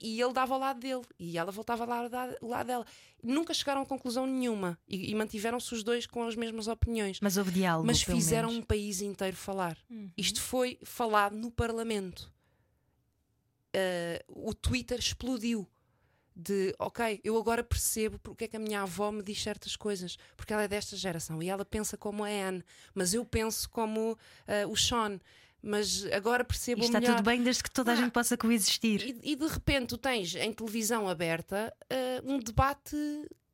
Speaker 4: e ele dava ao lado dele e ela voltava lá ao lado dela. Nunca chegaram a conclusão nenhuma e, e mantiveram-se os dois com as mesmas opiniões.
Speaker 2: Mas houve diálogo.
Speaker 4: Mas fizeram
Speaker 2: menos.
Speaker 4: um país inteiro falar.
Speaker 2: Uhum.
Speaker 4: Isto foi falado no Parlamento. Uh, o Twitter explodiu. De ok, eu agora percebo porque é que a minha avó me diz certas coisas, porque ela é desta geração e ela pensa como a Anne, mas eu penso como uh, o Sean. Mas agora percebo
Speaker 2: E está
Speaker 4: melhor.
Speaker 2: tudo bem desde que toda a
Speaker 4: Ah,
Speaker 2: gente possa coexistir.
Speaker 4: E, e de repente tu tens em televisão aberta eh, um debate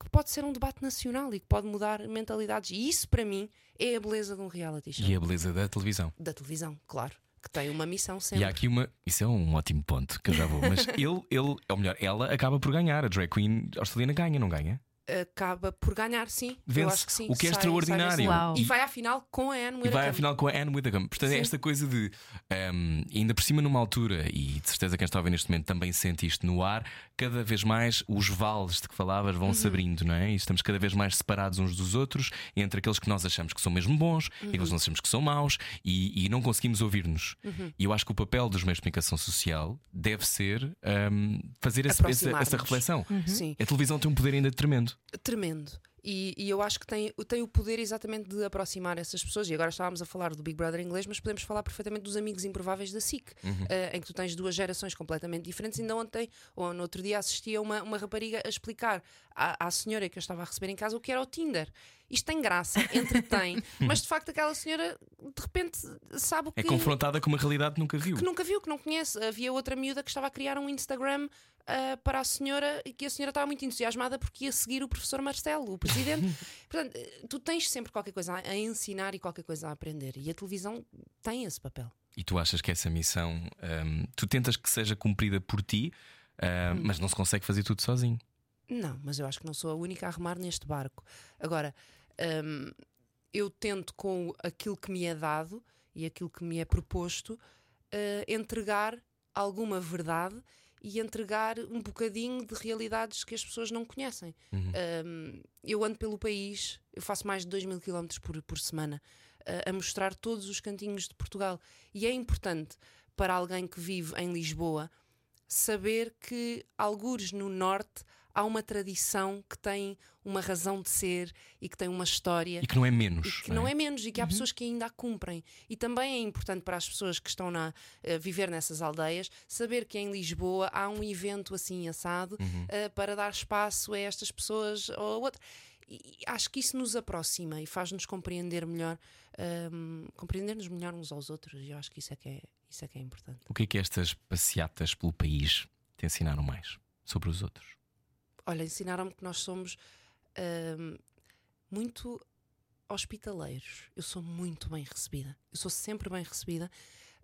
Speaker 4: que pode ser um debate nacional e que pode mudar mentalidades. E isso para mim é a beleza de um reality show.
Speaker 1: E a beleza da televisão.
Speaker 4: Da televisão, claro. Que tem uma missão sempre.
Speaker 1: E há aqui uma. Isso é um ótimo ponto que eu já vou. Mas ele, ele, ou melhor, ela acaba por ganhar. A drag queen australiana ganha, não ganha?
Speaker 4: Acaba por ganhar, sim. Eu
Speaker 1: Vence,
Speaker 4: acho que sim.
Speaker 1: o que é
Speaker 4: Sai-
Speaker 1: extraordinário.
Speaker 4: sai. E vai à final com a Anne
Speaker 1: E vai
Speaker 4: Widdecombe.
Speaker 1: afinal com a Anne Widdecombe. Portanto, é
Speaker 4: Sim.
Speaker 1: esta coisa de. ehm, ainda por cima, numa altura, e de certeza quem está a ver neste momento também sente isto no ar, cada vez mais os vales de que falavas
Speaker 4: Uhum.
Speaker 1: vão se abrindo, não é? E estamos cada vez mais separados uns dos outros, entre aqueles que nós achamos que são mesmo bons e aqueles
Speaker 4: Uhum.
Speaker 1: que nós achamos que são maus, e, e não conseguimos ouvir-nos.
Speaker 4: Uhum.
Speaker 1: E eu acho que o papel dos meios de comunicação social deve ser ehm, fazer esse- essa, essa reflexão.
Speaker 4: Sim.
Speaker 1: A televisão tem um poder ainda tremendo.
Speaker 4: Tremendo. E, e eu acho que tem, tem o poder exatamente de aproximar essas pessoas. E agora estávamos a falar do Big Brother inglês, mas podemos falar perfeitamente dos amigos improváveis da SIC, eh, em que tu tens duas gerações completamente diferentes. Ainda ontem, ou no outro dia, assisti a uma, uma rapariga a explicar à, à senhora que eu estava a receber em casa o que era o Tinder. Isto tem graça, entretém, mas de facto aquela senhora de repente sabe o que
Speaker 1: É confrontada com uma realidade que nunca viu.
Speaker 4: que nunca viu, que não conhece. Havia outra miúda que estava a criar um Instagram ah, para a senhora e que a senhora estava muito entusiasmada porque ia seguir o professor Marcelo, o presidente. Portanto, tu tens sempre qualquer coisa a, ensinar e qualquer coisa a aprender. E a televisão tem esse papel.
Speaker 1: E tu achas que essa missão hum, tu tentas que seja cumprida por ti, hum, mas não se consegue fazer tudo sozinho.
Speaker 4: Não, mas eu acho que não sou a única a remar neste barco. Agora, hum, eu tento, com aquilo que me é dado e aquilo que me é proposto, eh, entregar alguma verdade e entregar um bocadinho de realidades que as pessoas não conhecem. Um, eu ando pelo país, eu faço mais de 2 mil quilómetros por, por semana uh, a mostrar todos os cantinhos de Portugal. E é importante para alguém que vive em Lisboa saber que, algures no Norte, há uma tradição que tem uma razão de ser e que tem uma história
Speaker 1: E que não é menos.
Speaker 4: e que não é menos e que há pessoas que ainda a cumprem. E também é importante para as pessoas que estão na, a viver nessas aldeias saber que em Lisboa há um evento assim assado eh, para dar espaço a estas pessoas ou a outra. E acho que isso nos aproxima e faz-nos compreender melhor, ehm, compreender-nos melhor uns aos outros. E eu acho que isso é que é, isso é, que é importante.
Speaker 1: O que é que estas passeatas pelo país te ensinaram mais sobre os outros?
Speaker 4: Olha, ensinaram-me que nós somos ahm, muito hospitaleiros. Eu sou muito bem recebida. Eu sou sempre bem recebida.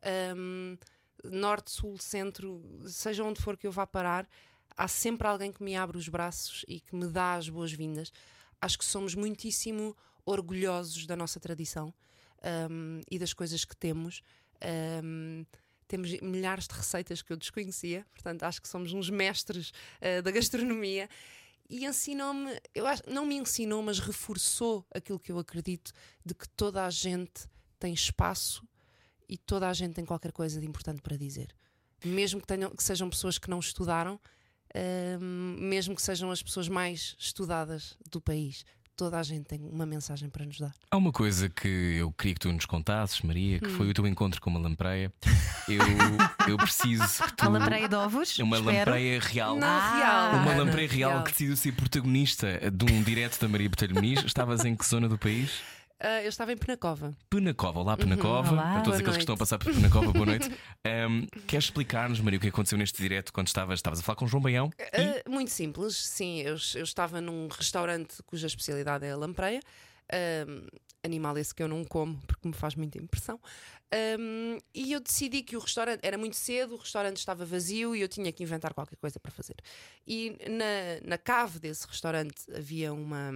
Speaker 4: Ahm, norte, sul, centro, seja onde for que eu vá parar, há sempre alguém que me abre os braços e que me dá as boas-vindas. Acho que somos muitíssimo orgulhosos da nossa tradição ahm, e das coisas que temos. Ahm, temos milhares de receitas que eu desconhecia, portanto, acho que somos uns mestres ah, da gastronomia. E ensinou-me, eu acho, não me ensinou, mas reforçou aquilo que eu acredito de que toda a gente tem espaço e toda a gente tem qualquer coisa de importante para dizer. Mesmo que, tenham, que sejam pessoas que não estudaram, ahm, mesmo que sejam as pessoas mais estudadas do país, toda a gente tem uma mensagem para nos dar.
Speaker 1: Há uma coisa que eu queria que tu nos contasses, Maria, que
Speaker 4: Hum.
Speaker 1: foi o teu encontro com uma lampreia. Eu, eu preciso que tu.
Speaker 2: Uma lampreia de ovos?
Speaker 1: É uma
Speaker 2: espero.
Speaker 1: lampreia real.
Speaker 4: Não,
Speaker 2: Ah,
Speaker 4: real.
Speaker 1: Uma lampreia real que decidiu ser protagonista de um direto da Maria Botelho Muniz. Estavas em que zona do país?
Speaker 4: Ah, eu estava em Penacova.
Speaker 1: Penacova. Olá, Penacova.
Speaker 2: Olá.
Speaker 1: Para todos aqueles que estão a passar por Penacova, boa noite. Ahm, queres explicar-nos, Maria, o que aconteceu neste direto quando estavas, estavas a falar com o João Baião?
Speaker 4: Ah, muito simples, sim. Eu, eu estava num restaurante cuja especialidade é a lampreia. Ahm, animal esse que eu não como porque me faz muita impressão. Ahm, e eu decidi que o restaurante era muito cedo, o restaurante estava vazio e eu tinha que inventar qualquer coisa para fazer. E na, na cave desse restaurante havia uma.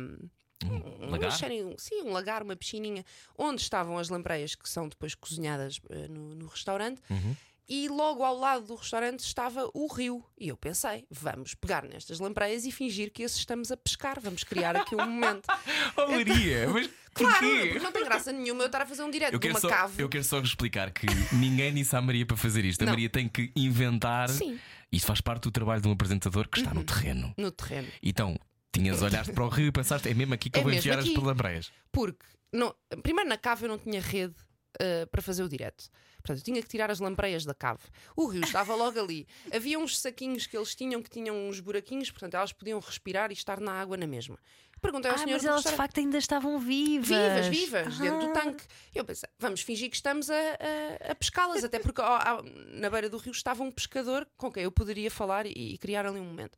Speaker 1: Um
Speaker 4: uma
Speaker 1: lagar?
Speaker 4: xerinha- sim, um lagar, uma piscininha, onde estavam as lampreias que são depois cozinhadas eh, no, no restaurante.
Speaker 1: Uhum.
Speaker 4: E logo ao lado do restaurante estava o rio. E eu pensei, vamos pegar nestas lampreias e fingir que esses estamos a pescar. Vamos criar aqui um momento.
Speaker 1: Oh, Maria, mas
Speaker 4: Claro, porque não tem graça nenhuma eu estar a fazer um direto de uma
Speaker 1: só,
Speaker 4: cave.
Speaker 1: eu quero só explicar que ninguém disse à Maria para fazer isto. A
Speaker 4: Não.
Speaker 1: Maria tem que inventar.
Speaker 4: Sim,
Speaker 1: Isso faz parte do trabalho de um apresentador que
Speaker 4: Uhum.
Speaker 1: está no terreno.
Speaker 4: no terreno.
Speaker 1: Então, tinhas olhaste para o rio e pensaste, é mesmo aqui que
Speaker 4: É
Speaker 1: eu vou enfiar as
Speaker 4: aqui.
Speaker 1: palambreias.
Speaker 4: Porque, não, primeiro na cave eu não tinha rede ah, para fazer o direto. Portanto, eu tinha que tirar as lampreias da cave. O rio estava logo ali. Havia uns saquinhos que eles tinham que tinham uns buraquinhos, portanto, elas podiam respirar e estar na água na mesma. Perguntei ao
Speaker 2: Ah,
Speaker 4: senhor
Speaker 2: mas elas de facto ainda estavam vivas.
Speaker 4: Vivas, vivas, dentro do
Speaker 2: Ah.
Speaker 4: tanque. Eu pensei, vamos fingir que estamos a, a- a pescá-las, até porque ó, ó, na beira do rio estava um pescador com quem eu poderia falar e, e criar ali um momento.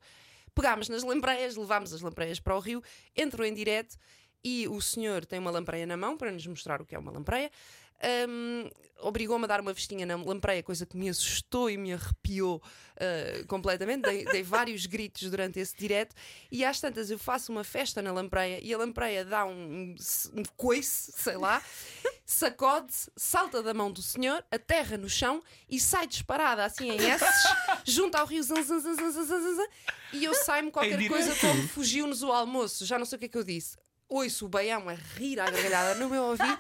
Speaker 4: Pegámos nas lampreias, levámos as lampreias para o rio, entrou em direto e o senhor tem uma lampreia na mão para nos mostrar o que é uma lampreia. Hum, Obrigou-me a dar uma vestinha na lampreia, coisa que me assustou e me arrepiou ah, completamente. Dei, dei vários gritos durante esse direto. E às tantas eu faço uma festa na lampreia e a lampreia dá um, um coice, sei lá, sacode-se, salta da mão do senhor, aterra no chão e sai disparada assim em S, junto ao rio zan, zan, zan, zan, zan, zan, zan, e eu saio-me qualquer
Speaker 1: Em
Speaker 4: coisa como fugiu-nos o almoço, já não sei o que é que eu disse. Ouço o baião a rir à gargalhada no meu ouvido.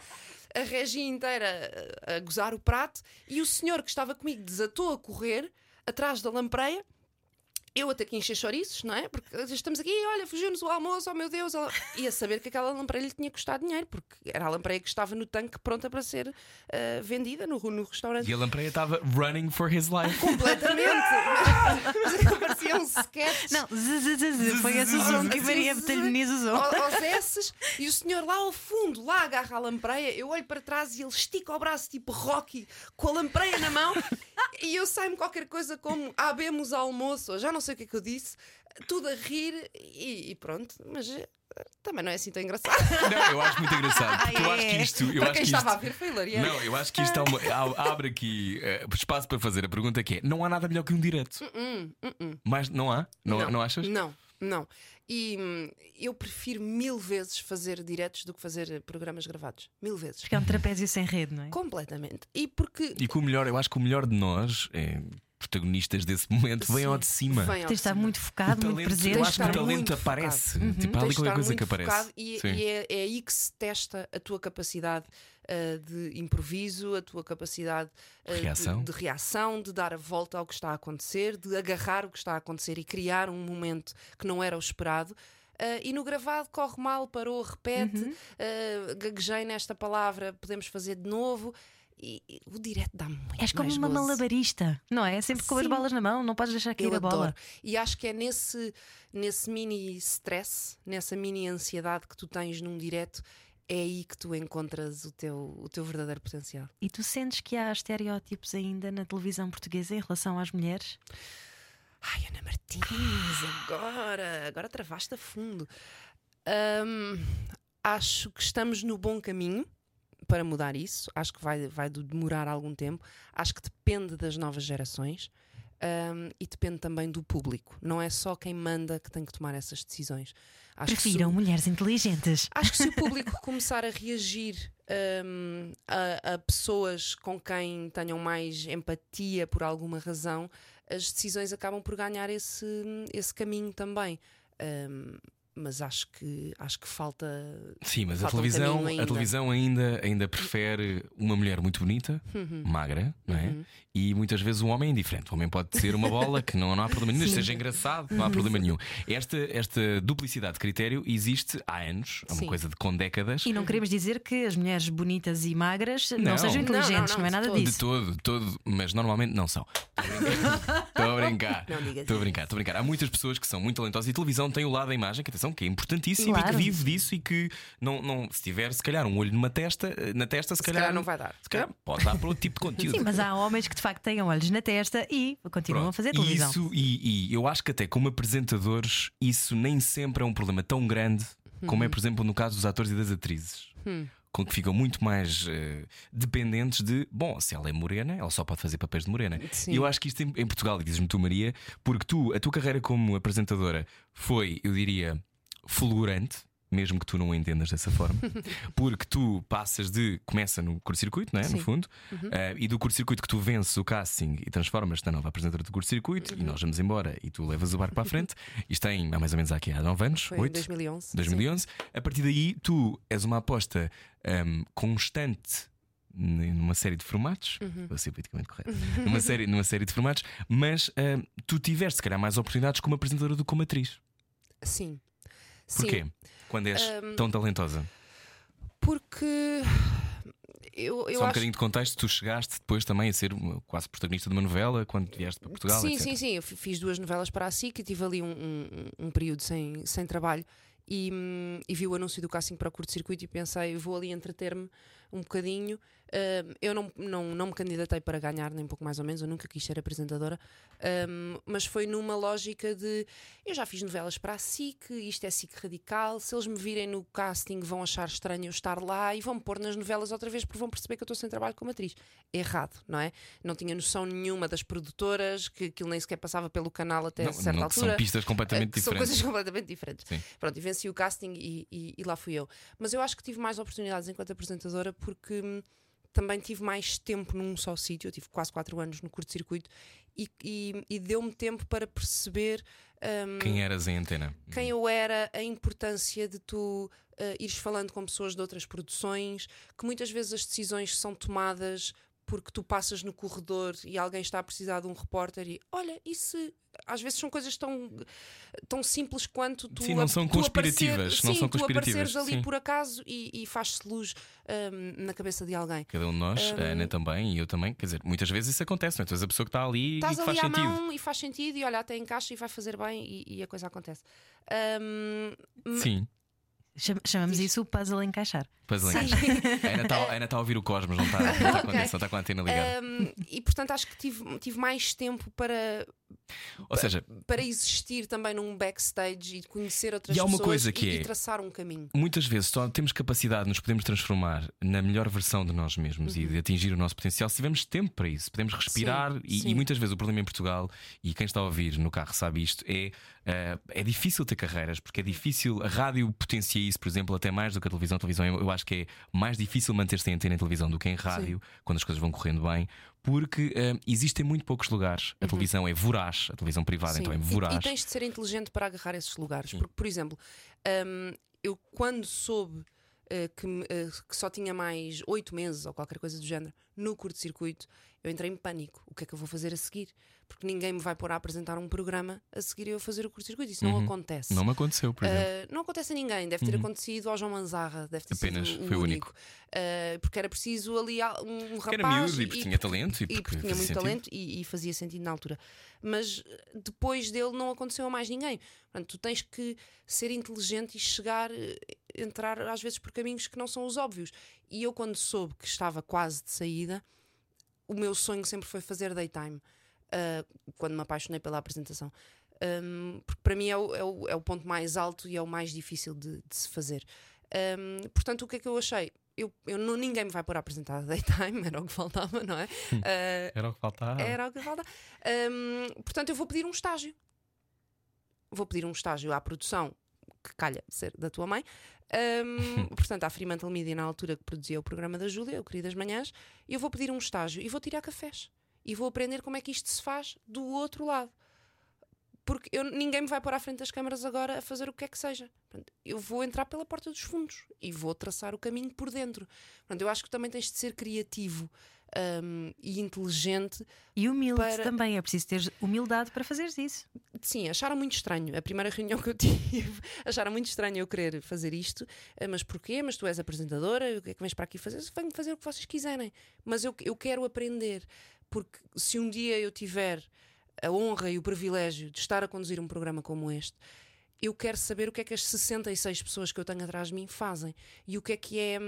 Speaker 4: A regia inteira a, a gozar o prato e o senhor que estava comigo desatou a correr atrás da lampreia. Eu até que encher chouriços, não é? Porque estamos aqui, olha, fugiu-nos o almoço, oh meu Deus. ela- E a saber que aquela lampreia lhe tinha custado dinheiro, porque era a lampreia que estava no tanque pronta para ser ah, vendida no, no restaurante.
Speaker 1: E a lampreia estava running for his life.
Speaker 4: Completamente! Mas aquilo parecia um sketch.
Speaker 2: Não, z, z, z, z, foi esse o som que a Maria Botelho Muniz usou.
Speaker 4: Aos S's e o senhor lá ao fundo, lá agarra a lampreia. Eu olho para trás e ele estica o braço tipo Rocky com a lampreia na mão e eu saio-me qualquer coisa como abemos almoço, ou já não sei o que é que eu disse, tudo a rir e, e pronto. Mas eh, também não é assim tão engraçado.
Speaker 1: Não, eu acho muito engraçado. Porque eu
Speaker 2: Ah,
Speaker 1: acho que
Speaker 2: é.
Speaker 1: isto. Eu
Speaker 4: para
Speaker 1: acho
Speaker 4: quem
Speaker 1: que isto
Speaker 4: estava a ver foi hilariante.
Speaker 1: Não, eu acho que isto é uma- abre aqui eh, espaço para fazer a pergunta que é: não há nada melhor que um direto. Mas não há? Não, não, achas?
Speaker 4: Não, não. E hum, eu prefiro mil vezes fazer diretos do que fazer programas gravados. Mil vezes.
Speaker 2: Porque é um trapézio sem rede, não é?
Speaker 4: Completamente. E porque.
Speaker 1: E que o melhor, eu acho que o melhor de nós, é, protagonistas desse momento, vem
Speaker 4: Sim,
Speaker 1: ao de cima.
Speaker 2: Tens de estar muito focado, muito
Speaker 1: talento,
Speaker 2: presente.
Speaker 1: eu acho que o talento
Speaker 4: muito
Speaker 1: aparece.
Speaker 2: Uhum.
Speaker 1: Tipo, há ali
Speaker 4: de
Speaker 1: qualquer coisa
Speaker 4: muito
Speaker 1: que aparece.
Speaker 4: e,
Speaker 1: Sim.
Speaker 4: e é, é aí que se testa a tua capacidade ah, de improviso, a tua capacidade de-
Speaker 1: Reação.
Speaker 4: De, reação, de dar a volta ao que está a acontecer, de agarrar o que está a acontecer e criar um momento que não era o esperado. Ah, e no gravado corre mal, parou, repete,
Speaker 2: Uhum.
Speaker 4: gaguejei nesta palavra, podemos fazer de novo. E, e o direto dá muito
Speaker 2: És como uma
Speaker 4: gozo.
Speaker 2: malabarista, não é? Sempre com as
Speaker 4: Sim.
Speaker 2: bolas na mão, não podes deixar cair
Speaker 4: Eu
Speaker 2: a bola.
Speaker 4: adoro. E acho que é nesse, nesse mini stress, nessa mini ansiedade que tu tens num direto, é aí que tu encontras o teu, o teu verdadeiro potencial.
Speaker 2: E tu sentes que há estereótipos ainda na televisão portuguesa em relação às mulheres?
Speaker 4: Ai, Ana Martins, agora, agora travaste a fundo. Hum, acho que estamos no bom caminho para mudar isso. Acho que vai, vai demorar algum tempo. Acho que depende das novas gerações. hum, e depende também do público. Não é só quem manda que tem que tomar essas decisões. Acho que se o-
Speaker 2: Prefiram mulheres inteligentes.
Speaker 4: Acho que se o público começar a reagir hum, a, a pessoas com quem tenham mais empatia por alguma razão, as decisões acabam por ganhar esse, esse caminho também. Hum, mas acho que acho que falta.
Speaker 1: Sim, mas a
Speaker 4: Falta um
Speaker 1: televisão,
Speaker 4: caminho ainda.
Speaker 1: a televisão ainda, ainda prefere uma mulher muito bonita,
Speaker 4: Uhum.
Speaker 1: magra, não é? E muitas vezes um homem indiferente. O homem pode ser uma bola que não, não há problema nenhum, seja engraçado, não há
Speaker 4: Uhum.
Speaker 1: problema nenhum. Esta, esta duplicidade de critério existe há anos, é uma
Speaker 4: Sim.
Speaker 1: coisa de com décadas.
Speaker 2: E não queremos dizer que as mulheres bonitas e magras não,
Speaker 1: Não.
Speaker 2: sejam
Speaker 1: Não,
Speaker 4: não,
Speaker 2: inteligentes, não,
Speaker 4: não,
Speaker 2: é nada
Speaker 4: todo.
Speaker 1: De
Speaker 2: disso.
Speaker 1: todo, de todo, mas normalmente não são. Estou a brincar. Estou a brincar, estou a brincar. Há muitas pessoas que são muito talentosas e a televisão tem o lado da imagem, que atenção, que é importantíssimo e
Speaker 2: Claro.
Speaker 1: que vive disso e que não, não, se tiver, se calhar, um olho numa testa, na testa, se,
Speaker 4: Se calhar não vai dar.
Speaker 1: Se calhar pode dar para outro tipo de conteúdo.
Speaker 2: Sim, mas há homens que de facto têm olhos na testa e continuam a
Speaker 1: Pronto.
Speaker 2: fazer
Speaker 1: E
Speaker 2: televisão.
Speaker 1: Isso, e, e eu acho que até como apresentadores, isso nem sempre é um problema tão grande como é,
Speaker 2: Uhum.
Speaker 1: por exemplo, no caso dos atores e das atrizes.
Speaker 2: Hum.
Speaker 1: Com que ficam muito mais eh, dependentes de, bom, se ela é morena, ela só pode fazer papéis de morena.
Speaker 4: Sim.
Speaker 1: E eu acho que isto em, em Portugal, e dizes-me tu, Maria, porque tu, a tua carreira como apresentadora foi, eu diria, fulgurante. Mesmo que tu não o entendas dessa forma, porque tu passas de. começa no curto-circuito, não é? No fundo, eh, e do curto-circuito que tu vences o casting e transformas-te na nova apresentadora do curto-circuito, e nós vamos embora e tu levas o barco para a frente. Isto tem há mais ou menos aqui há 9 anos,
Speaker 4: Foi
Speaker 1: 8,
Speaker 4: em 2011.
Speaker 1: 2011. A partir daí, tu és uma aposta ahm, constante n- numa série de formatos,
Speaker 4: Uhum.
Speaker 1: vou ser politicamente correto, numa, série, numa série de formatos, mas ahm, tu tiveste, se calhar, mais oportunidades como apresentadora do que como atriz.
Speaker 4: Sim.
Speaker 1: Porquê?
Speaker 4: Sim,
Speaker 1: Quando és
Speaker 4: Ahm,
Speaker 1: tão talentosa.
Speaker 4: porque eu, eu
Speaker 1: Só um
Speaker 4: acho
Speaker 1: bocadinho de contexto, tu chegaste depois também a ser quase protagonista de uma novela quando vieste para Portugal.
Speaker 4: Sim,
Speaker 1: etc.
Speaker 4: sim, sim. Eu fi- fiz duas novelas para a SIC e tive ali um, um- um período sem, sem trabalho e, hum, e vi o anúncio do casting para o curto-circuito e pensei, vou ali entreter-me um bocadinho. Hum, eu não, não, não me candidatei para ganhar, nem pouco mais ou menos, eu nunca quis ser apresentadora, Hum, mas foi numa lógica de eu já fiz novelas para a SIC, isto é SIC radical, se eles me virem no casting vão achar estranho eu estar lá e vão me pôr nas novelas outra vez porque vão perceber que eu estou sem trabalho como atriz. Errado, não é? Não tinha noção nenhuma das produtoras, que aquilo nem sequer passava pelo canal até
Speaker 1: Não,
Speaker 4: certa
Speaker 1: não,
Speaker 4: altura.
Speaker 1: são pistas completamente
Speaker 4: Eh, que São
Speaker 1: diferentes.
Speaker 4: coisas completamente diferentes.
Speaker 1: Sim.
Speaker 4: Pronto, e venci o casting e, e- e lá fui eu. Mas eu acho que tive mais oportunidades enquanto apresentadora porque hum, também tive mais tempo num só sítio. Eu tive quase 4 anos no curto-circuito e, e- e deu-me tempo para perceber hum,
Speaker 1: Quem eras em antena?
Speaker 4: quem eu era, a importância de tu eh, ires falando com pessoas de outras produções, que muitas vezes as decisões são tomadas porque tu passas no corredor e alguém está a precisar de um repórter e olha, isso às vezes são coisas tão, tão simples quanto tu
Speaker 1: Sim, não são
Speaker 4: tu
Speaker 1: conspirativas,
Speaker 4: aparecer-
Speaker 1: não
Speaker 4: sim,
Speaker 1: são
Speaker 4: tu apareceres ali
Speaker 1: sim.
Speaker 4: por acaso e, e faz-se luz hum, na cabeça de alguém.
Speaker 1: Cada um de nós, a
Speaker 4: Hum.
Speaker 1: Ana também e eu também, quer dizer, muitas vezes isso acontece, não é? Tu és a pessoa que está ali
Speaker 4: Estás
Speaker 1: e que
Speaker 4: ali
Speaker 1: faz
Speaker 4: à
Speaker 1: sentido.
Speaker 4: mão e faz sentido e olha, até encaixa e vai fazer bem e, e a coisa acontece. Hum,
Speaker 1: Sim,
Speaker 2: Chamamos isso o puzzle encaixar.
Speaker 1: puzzle
Speaker 4: Sim.
Speaker 1: encaixa. A Ana está a Ana está a ouvir o Cosmos, não está, não está, com,
Speaker 4: Ok.
Speaker 1: atenção, está com a antena ligada.
Speaker 4: Um, e portanto acho que tive, tive mais tempo para,
Speaker 1: Ou seja,
Speaker 4: para existir também num backstage e conhecer outras
Speaker 1: E há uma
Speaker 4: pessoas
Speaker 1: coisa
Speaker 4: e-
Speaker 1: que
Speaker 4: e,
Speaker 1: é-
Speaker 4: traçar um caminho.
Speaker 1: muitas vezes só temos capacidade de nos podemos transformar na melhor versão de nós mesmos e de atingir o nosso potencial se tivermos tempo para isso. Podemos respirar
Speaker 4: Sim,
Speaker 1: e,
Speaker 4: sim.
Speaker 1: e muitas vezes o problema em Portugal, e quem está a ouvir no carro sabe isto, é, eh, é difícil ter carreiras, porque é difícil. A rádio potencia isso, por exemplo, até mais do que a televisão. A televisão eu, eu acho que é mais difícil manter-se em antena em televisão do que em rádio, quando as coisas vão correndo bem, porque eh, existem muito poucos lugares. A televisão é voraz, a televisão privada,
Speaker 4: Sim.
Speaker 1: então é
Speaker 4: E-
Speaker 1: voraz.
Speaker 4: E, tens de ser inteligente para agarrar esses lugares. Porque, por exemplo, hum, eu quando soube eh, que, que só tinha mais oito meses ou qualquer coisa do género no curto-circuito, eu entrei em pânico. O que é que eu vou fazer a seguir? Porque ninguém me vai pôr a apresentar um programa a seguir eu fazer o curto-circuito. Isso não acontece.
Speaker 1: Uhum. Não me aconteceu, por exemplo.
Speaker 4: Uh, não acontece a ninguém, deve ter acontecido ao João Manzarra, deve ter
Speaker 1: Apenas,
Speaker 4: sido o
Speaker 1: foi
Speaker 4: único.
Speaker 1: único.
Speaker 4: Uh, porque era preciso ali al- um
Speaker 1: Porque
Speaker 4: rapaz.
Speaker 1: era miúdo e porque tinha talento e
Speaker 4: e
Speaker 1: porque
Speaker 4: porque tinha muito
Speaker 1: sentido.
Speaker 4: talento e, e fazia sentido na altura. Mas uh, depois dele não aconteceu a mais ninguém. Portanto, tu tens que ser inteligente e chegar, uh, entrar às vezes por caminhos que não são os óbvios. E eu, quando soube que estava quase de saída, o meu sonho sempre foi fazer daytime. uh, quando me apaixonei pela apresentação. Um, porque para mim é o, é o- é o ponto mais alto e é o mais difícil de, de se fazer. Um, portanto, o que é que eu achei? Eu, eu não, ninguém me vai pôr a apresentar daytime, era o que faltava, não é? Uh,
Speaker 1: Era o que faltava.
Speaker 4: era o que falta. Um, portanto, eu vou pedir um estágio. Vou pedir um estágio à produção, que calha ser da tua mãe. Um, portanto, à Fremantle Media, na altura que produzia o programa da Júlia, o Queridas Manhãs, eu vou pedir um estágio e vou tirar cafés. E vou aprender como é que isto se faz do outro lado. Porque eu, ninguém me vai pôr à frente das câmaras agora a fazer o que é que seja. Portanto, eu vou entrar pela porta dos fundos e vou traçar o caminho por dentro. Portanto, eu acho que também tens de ser criativo um, e inteligente
Speaker 2: E humilde
Speaker 4: Para-
Speaker 2: também, é preciso ter humildade para fazeres isso.
Speaker 4: Sim, acharam muito estranho. A primeira reunião que eu tive, acharam muito estranho eu querer fazer isto. Ah, Mas porquê? Mas tu és apresentadora, o que é que vens para aqui fazer? Venho fazer o que vocês quiserem. Mas eu, eu quero aprender. Porque se um dia eu tiver a honra e o privilégio de estar a conduzir um programa como este, eu quero saber o que é que as 66 pessoas que eu tenho atrás de mim fazem e o que é que é.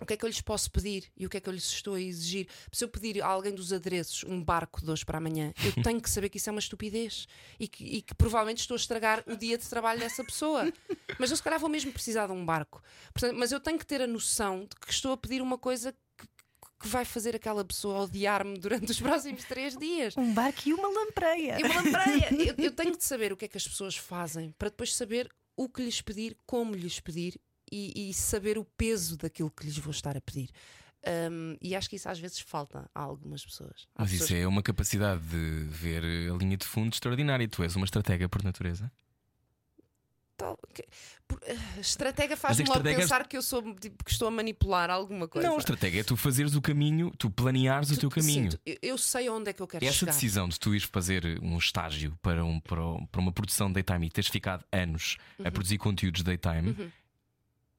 Speaker 4: O que é que eu lhes posso pedir e o que é que eu lhes estou a exigir? Se eu pedir a alguém dos adereços um barco de hoje para amanhã, eu tenho que saber que isso é uma estupidez e que, e que provavelmente estou a estragar o dia de trabalho dessa pessoa. Mas eu, se calhar, vou mesmo precisar de um barco. Portanto, mas eu tenho que ter a noção de que estou a pedir uma coisa que, que vai fazer aquela pessoa odiar-me durante os próximos três dias.
Speaker 2: Um barco e uma lampreia.
Speaker 4: E uma lampreia. Eu, eu tenho de saber o que é que as pessoas fazem para depois saber o que lhes pedir, como lhes pedir e, e saber o peso daquilo que lhes vou estar a pedir. Um, e acho que isso às vezes falta a algumas pessoas. Há
Speaker 1: Mas
Speaker 4: pessoas
Speaker 1: isso é uma capacidade de ver a linha de fundo extraordinária. E tu és uma estratega por natureza.
Speaker 4: tal- que- por- a estratega faz-me
Speaker 1: Mas a
Speaker 4: logo
Speaker 1: estratega-
Speaker 4: pensar que eu sou tipo, que estou a manipular alguma coisa.
Speaker 1: Não, a estratégia é tu fazeres o caminho, tu planeares o teu caminho.
Speaker 4: Sim, tu- eu, sei onde é que eu quero
Speaker 1: Essa
Speaker 4: chegar.
Speaker 1: decisão de tu ires fazer um estágio para, um, para, para uma produção de daytime e teres ficado anos
Speaker 4: Uhum.
Speaker 1: a produzir conteúdos de daytime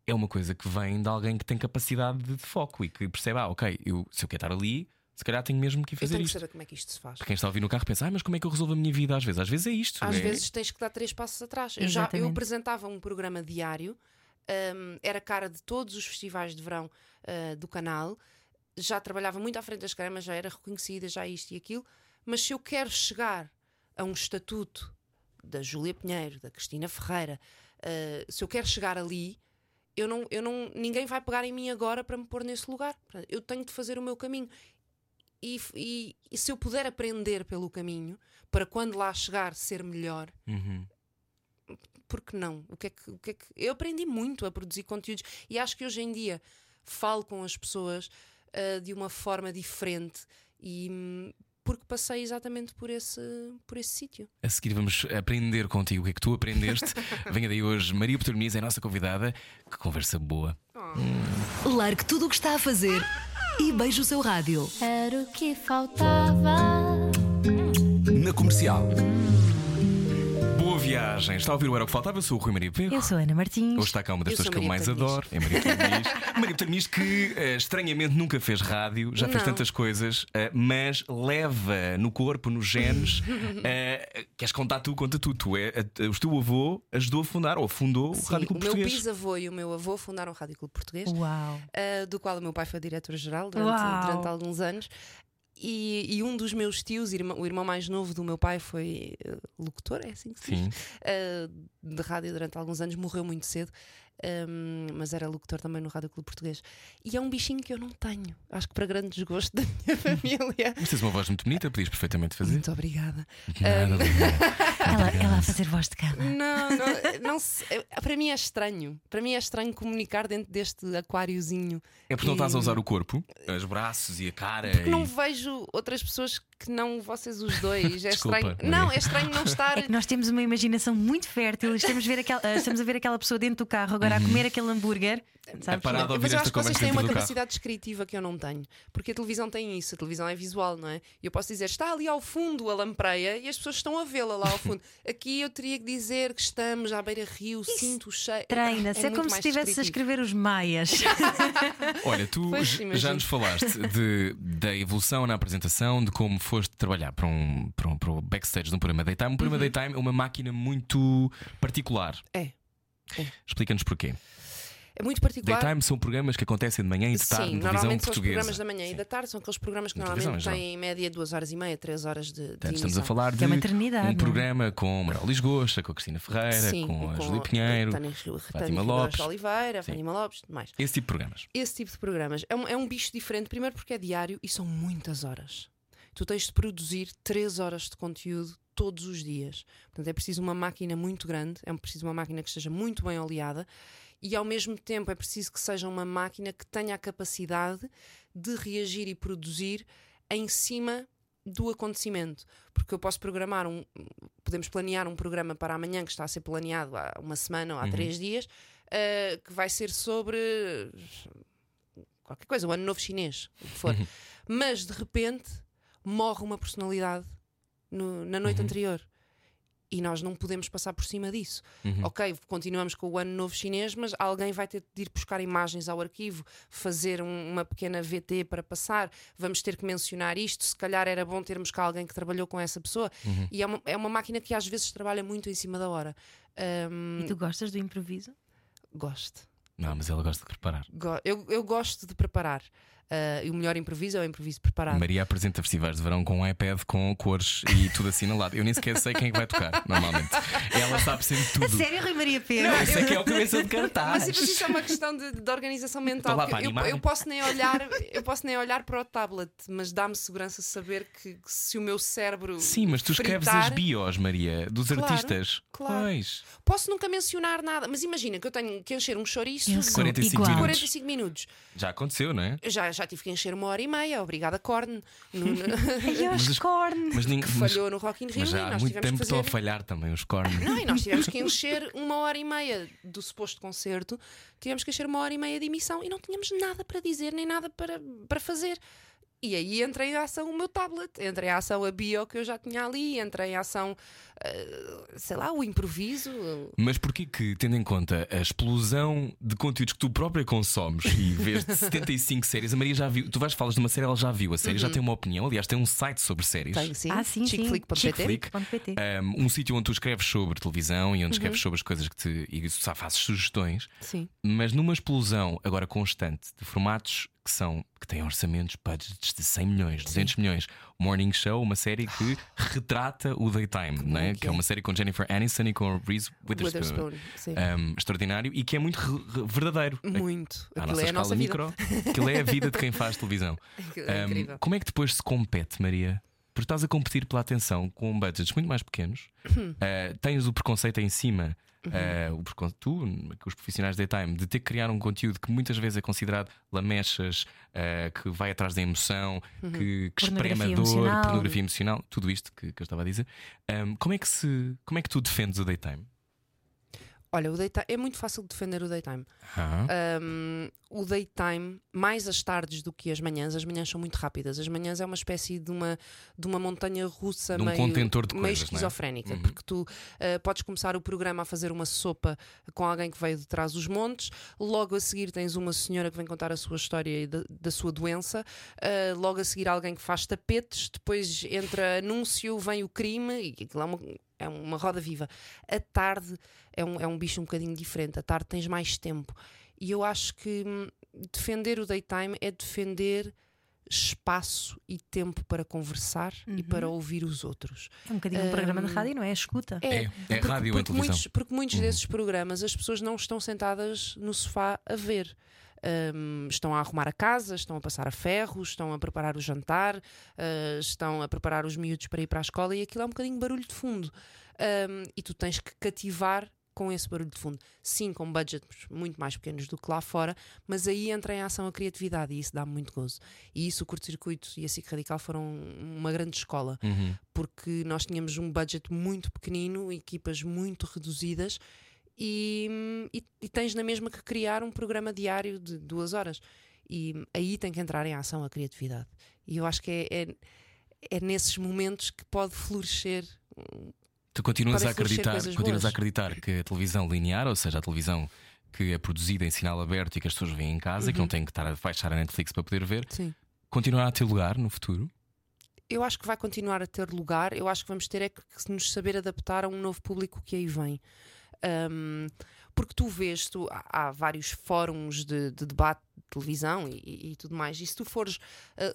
Speaker 1: é uma coisa que vem de alguém que tem capacidade de foco e que percebe, ah, ok, eu, se eu quero estar ali, se calhar tenho mesmo que ir
Speaker 4: Eu
Speaker 1: fazer
Speaker 4: tenho que
Speaker 1: isto.
Speaker 4: saber como é que isto se faz.
Speaker 1: Para quem está a ouvir no carro pensa, ah, mas como é que eu resolvo a minha vida às vezes? Às vezes é isto.
Speaker 4: Às
Speaker 1: é-
Speaker 4: vezes tens que dar três passos atrás. Eu, já, eu apresentava um programa diário, hum, era cara de todos os festivais de verão ah, do canal, já trabalhava muito à frente das câmaras, já era reconhecida, já isto e aquilo, mas se eu quero chegar a um estatuto da Júlia Pinheiro, da Cristina Ferreira, ah, se eu quero chegar ali, eu não, eu não, ninguém vai pegar em mim agora para me pôr nesse lugar. Eu tenho de fazer o meu caminho. E, e- e se eu puder aprender pelo caminho, para quando lá chegar ser melhor,
Speaker 1: Uhum.
Speaker 4: por que não? O que é que, o que é que... Eu aprendi muito a produzir conteúdos e acho que hoje em dia falo com as pessoas ah, de uma forma diferente e hum, porque passei exatamente por esse, por esse sítio.
Speaker 1: A seguir vamos aprender contigo o que é que tu aprendeste. Venha daí hoje, Maria Petroniz é a nossa convidada. Que conversa boa.
Speaker 5: Largue tudo o que está a fazer e beije o seu rádio.
Speaker 6: Era o que faltava.
Speaker 3: Na comercial.
Speaker 1: Viagem. Está a ouvir o Era o que Faltava? Eu sou o Rui Maria Perro.
Speaker 2: Eu sou a Ana Martins.
Speaker 1: Hoje está cá uma das
Speaker 4: Eu
Speaker 1: pessoas que eu mais adoro, é Maria Perniz. Maria Perniz que eh, estranhamente nunca fez rádio, já fez
Speaker 4: Não.
Speaker 1: tantas coisas, eh, mas leva no corpo, nos genes. eh, queres contar tu? Conta tu. tu é, o teu avô ajudou a fundar, ou fundou o
Speaker 4: Sim,
Speaker 1: Rádio
Speaker 4: o
Speaker 1: Clube
Speaker 4: meu
Speaker 1: Português.
Speaker 4: bisavô e o meu avô fundaram o Rádio Clube Português.
Speaker 2: Uau.
Speaker 4: Uh, do qual o meu pai foi diretor-geral durante, durante alguns anos. E, e um dos meus tios, irmão- o irmão mais novo do meu pai, foi eh, locutor, é assim que se diz? Uh, de rádio durante alguns anos, morreu muito cedo, um, mas era locutor também no Rádio Clube Português. E é um bichinho que eu não tenho, acho que para grande desgosto da minha família.
Speaker 1: Mas tens uma voz muito bonita, podias perfeitamente fazer.
Speaker 4: Muito obrigada.
Speaker 1: Nada,
Speaker 2: Ela, ela a fazer voz de cama.
Speaker 4: Não, não, não se- para mim é estranho. Para mim é estranho comunicar dentro deste aquáriozinho.
Speaker 1: É porque não estás a
Speaker 4: E-
Speaker 1: usar o corpo, os braços e a cara.
Speaker 4: Porque
Speaker 1: e...
Speaker 4: não vejo outras pessoas que não vocês os dois. É
Speaker 1: Desculpa,
Speaker 4: estranho.
Speaker 1: Maria.
Speaker 4: Não, é estranho não estar.
Speaker 2: É que nós temos uma imaginação muito fértil. Estamos a ver aquela, ah, estamos a, ver aquela pessoa dentro do carro agora a comer aquele hambúrguer. Sabes?
Speaker 1: parado a ouvir
Speaker 4: Mas eu acho que vocês têm uma capacidade descritiva que eu não tenho. Porque a televisão tem isso, a televisão é visual, não é? E eu posso dizer, está ali ao fundo a lampreia e as pessoas estão a vê-la lá ao fundo. Aqui eu teria que dizer que estamos à beira-rio, sinto o cheiro.
Speaker 2: Treina-se, é,
Speaker 4: muito
Speaker 2: como se estivesse a escrever os maias.
Speaker 1: Olha, tu
Speaker 4: Pois,
Speaker 1: já nos falaste de, da evolução na apresentação, de como foste trabalhar para um, para um, para o backstage de um programa Daytime. Um programa Daytime é uma máquina muito particular.
Speaker 4: É.
Speaker 1: Explica-nos porquê.
Speaker 4: É muito particular.
Speaker 1: Daytime são programas que acontecem de manhã e de tarde
Speaker 4: Sim,
Speaker 1: na televisão
Speaker 4: normalmente são os
Speaker 1: portuguesa.
Speaker 4: programas da manhã e da tarde, são aqueles programas que
Speaker 1: Na
Speaker 4: normalmente
Speaker 1: televisão, em
Speaker 4: têm em média duas horas e meia, três horas de, de
Speaker 1: Portanto, estamos a falar de
Speaker 2: é uma eternidade, não
Speaker 1: um
Speaker 2: é?
Speaker 1: programa com Manuel Lisgocha, com a Cristina Ferreira,
Speaker 4: Sim,
Speaker 1: com a
Speaker 4: com
Speaker 1: Júlia Pinheiro,
Speaker 4: Tânia
Speaker 1: Fátima Lopes.
Speaker 4: de Oliveira,
Speaker 1: Sim.
Speaker 4: Fátima Lopes, mais.
Speaker 1: esse tipo de programas.
Speaker 4: Esse tipo de programas é um, é um bicho diferente, primeiro porque é diário e são muitas horas. Tu tens de produzir três horas de conteúdo todos os dias. Portanto, é preciso uma máquina muito grande, é preciso uma máquina que esteja muito bem oleada e, ao mesmo tempo, é preciso que seja uma máquina que tenha a capacidade de reagir e produzir em cima do acontecimento. Porque eu posso programar um. Podemos planear um programa para amanhã que está a ser planeado há uma semana ou há três dias, eh, que vai ser sobre qualquer coisa, o ano novo chinês, o que for. Mas de repente morre uma personalidade no- na noite anterior. E nós não podemos passar por cima disso. Ok, continuamos com o ano novo chinês, mas alguém vai ter de ir buscar imagens ao arquivo, fazer um- uma pequena VT para passar. Vamos ter que mencionar isto. Se calhar era bom termos cá alguém que trabalhou com essa pessoa. E é uma, é uma máquina que às vezes trabalha muito em cima da hora. Ahm,
Speaker 2: E tu gostas do improviso?
Speaker 4: gosto.
Speaker 1: Não, mas ela gosta de preparar.
Speaker 4: Go- Eu, eu gosto de preparar. Ah, e o melhor improviso é o improviso preparado.
Speaker 1: Maria apresenta festivais de verão com um iPad com cores e tudo assinalado. Eu nem sequer sei quem é que vai tocar, normalmente. Ela sabe sempre
Speaker 2: A
Speaker 1: tudo.
Speaker 2: sério, Rui Maria Pego?
Speaker 1: Eu sei que é o cabeça de cartaz.
Speaker 4: Mas isso é uma questão de, de organização mental.
Speaker 1: para
Speaker 4: eu, eu posso nem olhar, eu posso nem olhar para o tablet, mas dá-me segurança saber que, que se o meu cérebro.
Speaker 1: Sim, mas tu escreves
Speaker 4: fritar,
Speaker 1: as bios, Maria, dos
Speaker 4: Claro,
Speaker 1: artistas.
Speaker 4: claro.
Speaker 1: Pois.
Speaker 4: Posso nunca mencionar nada, mas imagina que eu tenho que encher um chouriço de
Speaker 2: sou
Speaker 1: 45
Speaker 2: igual.
Speaker 1: minutos.
Speaker 4: 45 minutos.
Speaker 1: Já aconteceu, não é?
Speaker 4: Já, já tive que encher uma hora e meia, obrigada, Corn. No,
Speaker 1: Mas
Speaker 2: os
Speaker 1: as-
Speaker 2: corn.
Speaker 1: Mas, ninguém, mas,
Speaker 4: falhou no Rock in Rio
Speaker 1: mas
Speaker 4: e
Speaker 1: já há muito tempo
Speaker 4: que
Speaker 1: estão a
Speaker 4: fazer.
Speaker 1: falhar também os cornos.
Speaker 4: Não, e nós tivemos que encher uma hora e meia do suposto concerto, tivemos que encher uma hora e meia de emissão e não tínhamos nada para dizer, nem nada para, para fazer. E aí entra em ação o meu tablet, entra em ação a bio que eu já tinha ali, entra em ação, ah, sei lá, o improviso.
Speaker 1: Mas porquê que, tendo em conta a explosão de conteúdos que tu própria consomes e vês de 75 séries, a Maria já viu, tu vais falas de uma série, ela já viu a série, já tem uma opinião, aliás, tem um site sobre séries.
Speaker 4: Tem sim,
Speaker 2: Ah, sim, sim.
Speaker 4: chickflick.pt.
Speaker 1: Chickflick.
Speaker 2: Ponto PT.
Speaker 1: Um, um sítio onde tu escreves sobre televisão e onde escreves sobre as coisas que te. e fazes sugestões,
Speaker 4: Sim.
Speaker 1: mas numa explosão agora constante de formatos que são que têm orçamentos budgets de 100 milhões, 200 milhões. Morning Show, uma série que retrata o daytime, não é?
Speaker 4: que
Speaker 1: que é
Speaker 4: é.
Speaker 1: uma série com Jennifer Aniston e com Reese Witherspoon.
Speaker 4: Sim.
Speaker 1: Um, extraordinário e que é muito verdadeiro.
Speaker 4: Muito.
Speaker 1: À
Speaker 4: Aquilo
Speaker 1: nossa
Speaker 4: é a nossa vida.
Speaker 1: micro, aquilo é a vida de quem faz televisão.
Speaker 4: É
Speaker 1: Um, como é que depois se compete, Maria? Porque estás a competir pela atenção com budgets muito mais pequenos,
Speaker 4: Hum.
Speaker 1: Uh, tens o preconceito em cima,
Speaker 4: Uhum.
Speaker 1: uh, tu, os profissionais de daytime, de ter que criar um conteúdo que muitas vezes é considerado lamechas, uh, que vai atrás da emoção,
Speaker 4: Uhum.
Speaker 1: que, que
Speaker 2: Pornografia
Speaker 1: espreme a dor,
Speaker 2: emocional.
Speaker 1: pornografia emocional, tudo isto que, que eu estava a dizer. Um, como, é que se, como é que tu defendes o daytime?
Speaker 4: Olha, o daytime, é muito fácil de defender o daytime.
Speaker 1: Ah,
Speaker 4: Um, o daytime, mais as tardes do que as manhãs, as manhãs são muito rápidas. As manhãs é uma espécie de uma, de uma montanha russa
Speaker 1: um
Speaker 4: meio,
Speaker 1: contentor de
Speaker 4: meio
Speaker 1: coisas, é?
Speaker 4: esquizofrénica,
Speaker 1: Uhum.
Speaker 4: porque tu uh, podes começar o programa a fazer uma sopa com alguém que veio de trás dos montes, logo a seguir tens uma senhora que vem contar a sua história e da, da sua doença, uh, logo a seguir alguém que faz tapetes, depois entra anúncio, vem o crime e aquilo é uma, é uma roda viva. A tarde é um, é um bicho um bocadinho diferente, a tarde tens mais tempo. E eu acho que hum, defender o daytime é defender espaço e tempo para conversar e para ouvir os outros.
Speaker 2: É um bocadinho um programa de rádio, não é? Escuta.
Speaker 1: É, é
Speaker 4: porque,
Speaker 1: rádio
Speaker 4: porque
Speaker 1: televisão.
Speaker 4: muitos, porque muitos desses programas as pessoas não estão sentadas no sofá a ver. Um, estão a arrumar a casa, estão a passar a ferro, estão a preparar o jantar, uh, estão a preparar os miúdos para ir para a escola e aquilo é um bocadinho barulho de fundo. Um, e tu tens que cativar com esse barulho de fundo. Sim, com budgets muito mais pequenos do que lá fora, mas aí entra em ação a criatividade e isso dá muito gozo. E isso o curto-circuito e a SIC Radical foram uma grande escola,
Speaker 1: Uhum.
Speaker 4: porque nós tínhamos um budget muito pequenino, equipas muito reduzidas. E, e, e tens na mesma que criar um programa diário de duas horas. E aí tem que entrar em ação a criatividade. E eu acho que é, é, é nesses momentos que pode florescer.
Speaker 1: Tu continuas a acreditar, continuas a acreditar que a televisão linear, ou seja, a televisão que é produzida em sinal aberto e que as pessoas veem em casa,
Speaker 4: Uhum.
Speaker 1: e que não têm que estar a baixar a Netflix para poder ver,
Speaker 4: Sim.
Speaker 1: continuará a ter lugar no futuro?
Speaker 4: Eu acho que vai continuar a ter lugar. Eu acho que vamos ter é que nos saber adaptar a um novo público que aí vem. Um, porque tu vês, tu, há, há vários fóruns de, de debate de televisão e, e- tudo mais, e se tu fores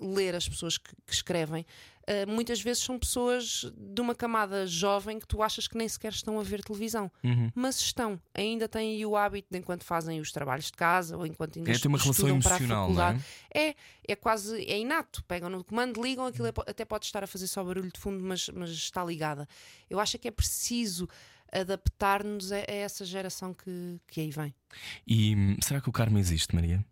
Speaker 4: uh, ler as pessoas que, que escrevem, uh, muitas vezes são pessoas de uma camada jovem que tu achas que nem sequer estão a ver televisão,
Speaker 1: Uhum.
Speaker 4: mas estão, ainda têm o hábito de enquanto fazem os trabalhos de casa ou enquanto ainda
Speaker 1: É ter uma relação
Speaker 4: para
Speaker 1: emocional,
Speaker 4: faculdade.
Speaker 1: é?
Speaker 4: É, é quase, é inato. Pegam no comando, ligam, aquilo é até pode estar a fazer só barulho de fundo, mas, mas está ligada. Eu acho que é preciso adaptar-nos a, a essa geração que, que aí vem.
Speaker 1: E hum, será que o karma existe, Maria?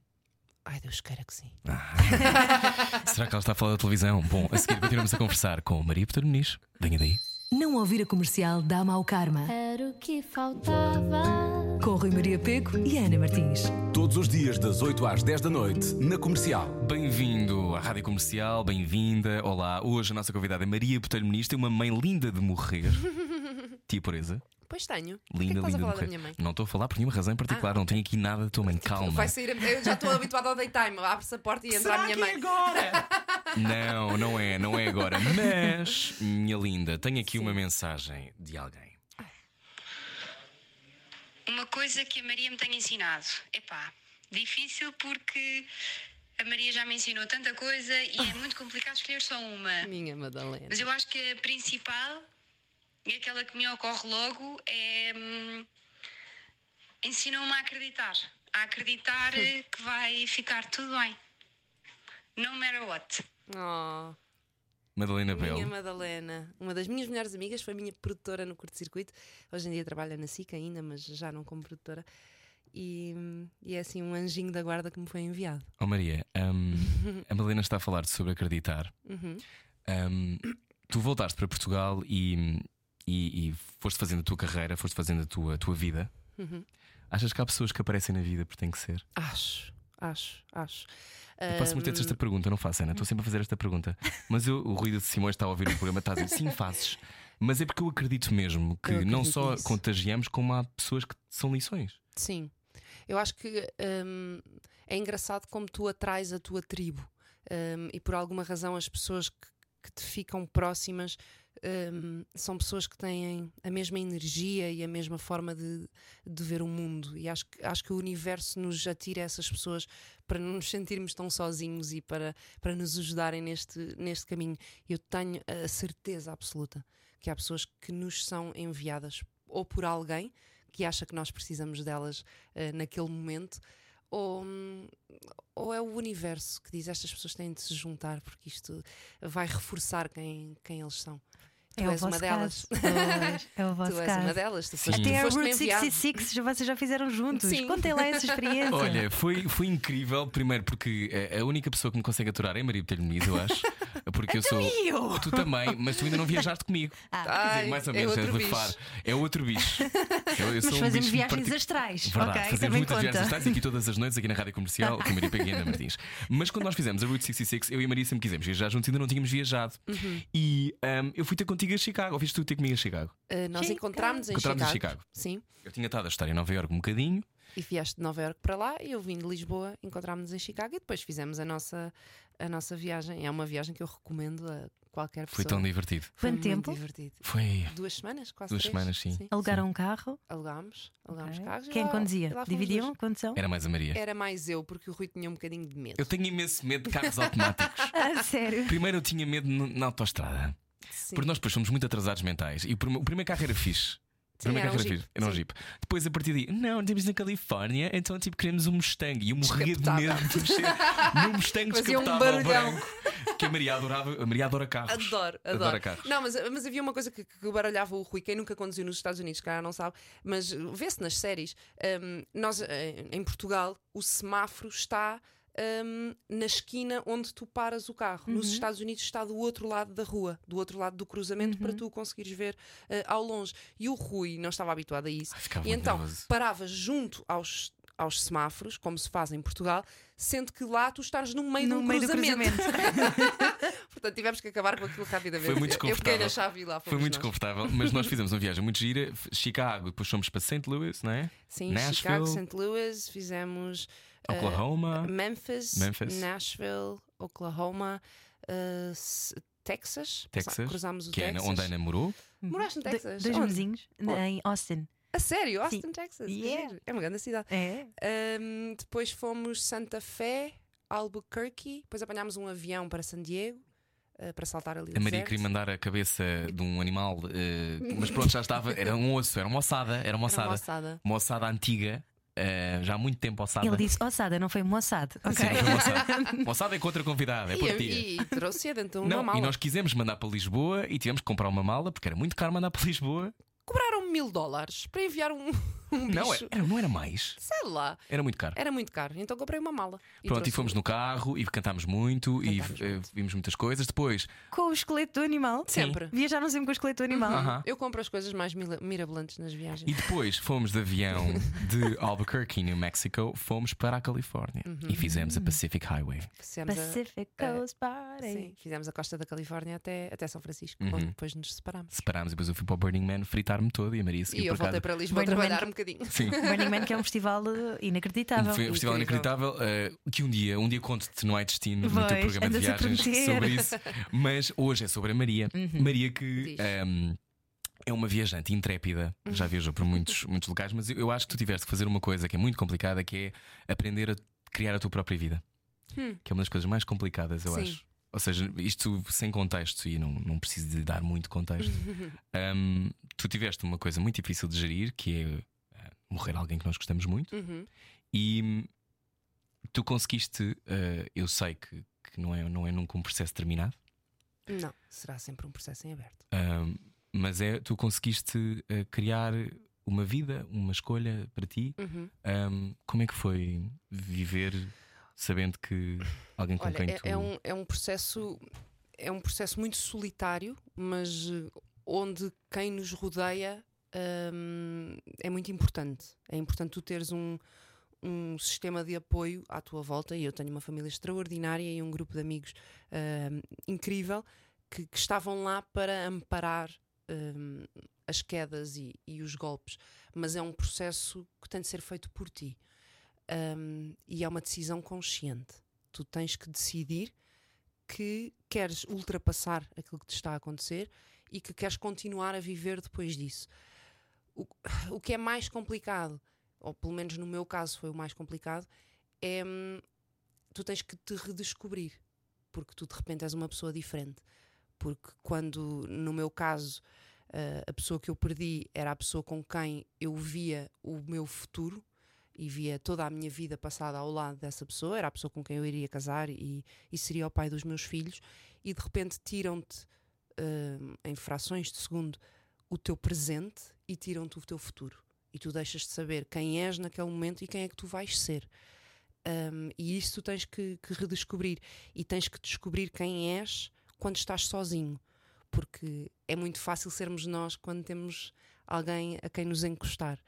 Speaker 4: Ai, Deus queira que sim.
Speaker 1: será que ela está a falar da televisão? Bom, a seguir continuamos a conversar com Maria Peter Muniz. Venha daí.
Speaker 5: Não ouvir a comercial dá mau karma.
Speaker 6: Era o que faltava.
Speaker 5: Com Rui Maria Peco e Ana Martins.
Speaker 3: Todos os dias, das 8 às 10 da noite, na comercial.
Speaker 1: Bem-vindo à Rádio Comercial, bem-vinda. Olá, hoje a nossa convidada é Maria Botelho Muniz, tem uma mãe linda de morrer. Tia Pureza,
Speaker 4: Pois tenho. Que é que
Speaker 1: linda,
Speaker 4: estás
Speaker 1: linda
Speaker 4: a
Speaker 1: de
Speaker 4: falar
Speaker 1: morrer.
Speaker 4: da minha mãe?
Speaker 1: Não estou a falar por nenhuma razão em particular, não tenho aqui nada da tua mãe, calma.
Speaker 4: Vai sair, a- eu já estou habituada ao daytime. Abre-se a porta e entra a minha mãe.
Speaker 1: agora? não, não é, não é agora. Mas, minha linda, tenho aqui uma mensagem de alguém.
Speaker 7: Uma coisa que a Maria me tem ensinado. Epá, difícil porque a Maria já me ensinou tanta coisa e é muito complicado escolher só uma.
Speaker 4: Minha Madalena.
Speaker 7: Mas eu acho que a principal e aquela que me ocorre logo é. Hum, ensinou-me a acreditar. A acreditar eh, que vai ficar tudo bem. No matter what.
Speaker 4: Oh,
Speaker 1: Madalena
Speaker 4: minha
Speaker 1: Bell.
Speaker 4: Madalena. Uma das minhas melhores amigas foi minha produtora no curto-circuito. Hoje em dia trabalha na SIC ainda, mas já não como produtora. E, e é assim um anjinho da guarda que me foi enviado.
Speaker 1: Oh Maria, hum, a Madalena está a falar sobre acreditar.
Speaker 4: Uhum.
Speaker 1: Hum, tu voltaste para Portugal e, e, e foste fazendo a tua carreira, foste fazendo a tua, a tua vida.
Speaker 4: Uhum.
Speaker 1: Achas que há pessoas que aparecem na vida porque tem que ser?
Speaker 4: Acho, acho, acho.
Speaker 1: Eu faço muito esta pergunta, não faço, Ana. Estou sempre a fazer esta pergunta. Mas eu, o Rui de Simões está a ouvir o programa, está a dizer sim, fazes. Mas é porque eu acredito mesmo que
Speaker 4: Eu
Speaker 1: não
Speaker 4: acredito
Speaker 1: só
Speaker 4: nisso.
Speaker 1: contagiamos, como há pessoas que são lições.
Speaker 4: Sim. Eu acho que hum, é engraçado como tu atrais a tua tribo Hum, e por alguma razão as pessoas que, que te ficam próximas hum, são pessoas que têm a mesma energia e a mesma forma de, de ver o mundo. E acho que, acho que o universo nos atira essas pessoas para não nos sentirmos tão sozinhos e para, para nos ajudarem neste, neste caminho. Eu tenho a certeza absoluta que há pessoas que nos são enviadas ou por alguém que acha que nós precisamos delas eh, naquele momento, ou, ou é o universo que diz estas pessoas têm de se juntar porque isto vai reforçar quem, quem eles são. Tu
Speaker 2: É
Speaker 4: és uma delas.
Speaker 2: Pois, é o vosso
Speaker 4: tu és
Speaker 2: caso.
Speaker 4: uma delas. Tu foste,
Speaker 2: Até
Speaker 4: tu
Speaker 2: a Route
Speaker 4: enviado.
Speaker 2: 66 já- vocês já fizeram juntos.
Speaker 4: Sim.
Speaker 2: Contem lá essa experiência.
Speaker 1: Olha, foi, foi incrível, primeiro porque a- a única pessoa que me consegue aturar é a Maria Botelho Muniz, eu acho. Porque eu sou.
Speaker 2: e eu?
Speaker 1: Tu também, mas tu ainda não viajaste comigo.
Speaker 2: Ah,
Speaker 1: Quer dizer,
Speaker 4: Ai,
Speaker 1: mais ou
Speaker 4: é
Speaker 1: menos,
Speaker 4: outro
Speaker 1: de
Speaker 4: bicho.
Speaker 1: far. É outro bicho. Eu, eu
Speaker 2: mas
Speaker 1: sou um
Speaker 2: fazemos
Speaker 1: bicho
Speaker 2: viagens
Speaker 1: partic-
Speaker 2: astrais.
Speaker 1: Verdade,
Speaker 2: ok,
Speaker 1: fazemos muitas
Speaker 2: conta.
Speaker 1: viagens astrais aqui todas as noites, aqui na Rádio Comercial, com a Maria Peguena Ana Martins. Mas quando nós fizemos a Route 66, eu e a Maria sempre quisemos viajar juntos, ainda não tínhamos viajado.
Speaker 4: Uhum.
Speaker 1: E ahm, eu fui ter contigo a Chicago, ou viste tu ter comigo a Chicago?
Speaker 4: Eh, nós
Speaker 2: Chicago.
Speaker 4: encontramos em
Speaker 1: Encontramos em
Speaker 4: Chicago.
Speaker 1: Chicago.
Speaker 4: Sim.
Speaker 1: Eu tinha estado a estar em Nova Iorque um bocadinho.
Speaker 4: E vieste de Nova Iorque para lá e eu vim de Lisboa, encontrámos-nos em Chicago e depois fizemos a nossa, a nossa viagem. É uma viagem que eu recomendo a qualquer pessoa.
Speaker 1: Foi tão divertido.
Speaker 4: Foi
Speaker 2: Quanto
Speaker 4: muito
Speaker 2: tempo?
Speaker 4: divertido.
Speaker 1: Foi.
Speaker 4: Duas semanas, quase
Speaker 1: Duas
Speaker 4: três.
Speaker 1: semanas, sim.
Speaker 2: Alugaram um carro?
Speaker 4: Alugámos, alugámos
Speaker 2: Ok.
Speaker 4: carros.
Speaker 2: Quem
Speaker 4: lá-
Speaker 2: conduzia?
Speaker 4: lá
Speaker 2: Dividiam
Speaker 4: dois.
Speaker 2: a condução?
Speaker 1: Era mais a Maria.
Speaker 4: Era mais eu, porque o Rui tinha um bocadinho de medo.
Speaker 1: Eu tenho imenso medo de carros automáticos.
Speaker 2: Ah, sério?
Speaker 1: Primeiro eu tinha medo na autostrada.
Speaker 4: Sim.
Speaker 1: Porque nós depois somos muito atrasados mentais. E o prime- o primeiro carro era fixe.
Speaker 4: Sim,
Speaker 1: primeiro
Speaker 4: era um
Speaker 1: carro era
Speaker 4: Jeep,
Speaker 1: fixe. Era um. Jeep. Depois a partir daí, não, temos na Califórnia, então tipo queremos um Mustang. E eu morria de medo de mexer num Mustang
Speaker 4: um
Speaker 1: descapotável
Speaker 4: barulhão.
Speaker 1: branco. Que a Maria adorava. A Maria adora carros.
Speaker 4: Adoro,
Speaker 1: Adora
Speaker 4: adoro.
Speaker 1: carros.
Speaker 4: Não, mas, mas havia uma coisa que, que baralhava o Rui, quem nunca conduziu nos Estados Unidos, cara não sabe, mas vê-se nas séries. hum, nós, eh, em Portugal, o semáforo está hum, na esquina onde tu paras o carro. Nos
Speaker 1: Uhum.
Speaker 4: Estados Unidos está do outro lado da rua, do outro lado do cruzamento,
Speaker 1: Uhum.
Speaker 4: para tu conseguires ver eh, ao longe. E o Rui não estava habituado a isso.
Speaker 1: Ai,
Speaker 4: e então
Speaker 1: nervoso.
Speaker 4: parava junto aos. Aos semáforos, como se faz em Portugal, sendo que lá tu estás no meio,
Speaker 2: No
Speaker 4: de um
Speaker 2: meio do
Speaker 4: cruzamento.
Speaker 2: cruzamento.
Speaker 4: Portanto, tivemos que acabar com aquilo rapidamente.
Speaker 1: Foi muito
Speaker 4: Eu
Speaker 1: desconfortável.
Speaker 4: na chave lá
Speaker 1: Foi muito
Speaker 4: nós.
Speaker 1: desconfortável, mas nós fizemos uma viagem muito gira. Chicago, depois fomos para St. Louis, não é?
Speaker 4: Sim,
Speaker 1: Nashville.
Speaker 4: Chicago, St. Louis, fizemos eh,
Speaker 1: Oklahoma.
Speaker 4: Memphis,
Speaker 1: Memphis.
Speaker 4: Nashville, Oklahoma, S- Texas.
Speaker 1: Texas,
Speaker 4: Cruzámos o
Speaker 1: que é
Speaker 4: Texas.
Speaker 1: na- onde a Ana morou.
Speaker 4: Moraste em
Speaker 2: Do-
Speaker 4: Texas?
Speaker 2: Dois vizinhos em Austin.
Speaker 4: A sério? Austin,
Speaker 2: Sim.
Speaker 4: Texas.
Speaker 2: Yeah.
Speaker 4: É uma grande cidade.
Speaker 2: É?
Speaker 4: Ahm, depois fomos Santa Fé, Albuquerque. Depois apanhámos um avião para San Diego. eh, para saltar ali
Speaker 1: A Maria queria mandar a cabeça de um animal, eh, mas pronto, já estava. Era um osso, era uma ossada. Era uma
Speaker 4: Era
Speaker 1: ossada.
Speaker 4: uma ossada.
Speaker 1: Uma ossada antiga, eh, já há muito tempo ossada.
Speaker 2: Ele disse ossada, não foi moçado.
Speaker 1: Sim,
Speaker 2: Ok.
Speaker 1: foi moçada. Moçada é contra convidada, é por ti.
Speaker 4: E, trouxe dentro de uma
Speaker 1: Não,
Speaker 4: mala.
Speaker 1: e nós quisemos mandar para Lisboa e tivemos que comprar uma mala porque era muito caro mandar para Lisboa.
Speaker 4: Cobraram mil dólares para enviar um, um
Speaker 1: Não,
Speaker 4: bicho.
Speaker 1: era, não era mais.
Speaker 4: Sei lá.
Speaker 1: Era muito caro.
Speaker 4: Era muito caro. Então comprei uma mala.
Speaker 1: Pronto, e fomos no carro e cantámos muito e
Speaker 4: Cantámos
Speaker 1: eh,
Speaker 4: muito.
Speaker 1: vimos muitas coisas. Depois,
Speaker 2: Com o esqueleto do animal?
Speaker 4: Sempre.
Speaker 2: Viajaram sempre com o esqueleto do animal.
Speaker 1: Aham.
Speaker 4: Eu compro as coisas mais mirabolantes nas viagens.
Speaker 1: E depois fomos de avião de Albuquerque, New Mexico, fomos para a Califórnia
Speaker 4: Uhum.
Speaker 1: e fizemos a Pacific Highway.
Speaker 4: Fizemos a,
Speaker 2: Pacific
Speaker 4: eh,
Speaker 2: Coast Party.
Speaker 4: sim, fizemos a costa da Califórnia até, até São Francisco,
Speaker 1: Uhum.
Speaker 4: onde depois nos separámos.
Speaker 1: Separámos e depois eu fui para o Burning Man fritar-me todo e a Maria seguiu
Speaker 4: E eu voltei
Speaker 1: casa.
Speaker 4: para Lisboa a
Speaker 2: Burning Man
Speaker 4: trabalhar
Speaker 2: que-
Speaker 4: um bocadinho.
Speaker 1: Sim.
Speaker 2: Burning Man, que é um festival eh, inacreditável.
Speaker 1: Foi um festival inacreditável eh, que um dia, um dia conto-te no Ai Destino no teu programa de viagens sobre isso. Mas hoje é sobre a Maria.
Speaker 2: Uhum.
Speaker 1: Maria que ehm, é uma viajante intrépida, já viajou por muitos, muitos locais, mas eu- acho que tu tiveste que fazer uma coisa que é muito complicada, que é aprender a criar a tua própria vida.
Speaker 4: Hum.
Speaker 1: Que é uma das coisas mais complicadas, eu
Speaker 4: Sim.
Speaker 1: acho. Ou seja, isto sem contexto, e não, não preciso de dar muito contexto. Ehm, tu tiveste uma coisa muito difícil de gerir, que é morrer alguém que nós gostamos muito.
Speaker 4: Uhum.
Speaker 1: E tu conseguiste, eh, eu sei que, que não, é, não é nunca um processo terminado,
Speaker 4: Não, será sempre um processo em aberto.
Speaker 1: hum, mas é tu conseguiste eh, criar uma vida, uma escolha para ti.
Speaker 4: Uhum.
Speaker 1: Hum, como é que foi viver sabendo que alguém com
Speaker 4: Olha,
Speaker 1: quem
Speaker 4: é,
Speaker 1: tu.
Speaker 4: é um, é um processo é um processo muito solitário, mas eh, onde quem nos rodeia é muito importante. É importante tu teres um, um sistema de apoio à tua volta. E eu tenho uma família extraordinária e um grupo de amigos incrível que, que estavam lá para amparar as quedas e, e os golpes. Mas é um processo que tem de ser feito por ti. E é uma decisão consciente. Tu tens que decidir que queres ultrapassar aquilo que te está a acontecer e que queres continuar a viver depois disso. O, que é mais complicado, ou pelo menos no meu caso foi o mais complicado, é hum, tu tens que te redescobrir, porque tu de repente és uma pessoa diferente. Porque quando, no meu caso, ah, a pessoa que eu perdi era a pessoa com quem eu via o meu futuro e via toda a minha vida passada ao lado dessa pessoa, era a pessoa com quem eu iria casar e, e seria o pai dos meus filhos, e de repente tiram-te hum, em frações de segundo o teu presente e tiram-te o teu futuro. E tu deixas de saber quem és naquele momento e quem é que tu vais ser. Hum, e isso tu tens que, que redescobrir. E tens que descobrir quem és quando estás sozinho. Porque é muito fácil sermos nós quando temos alguém a quem nos encostar.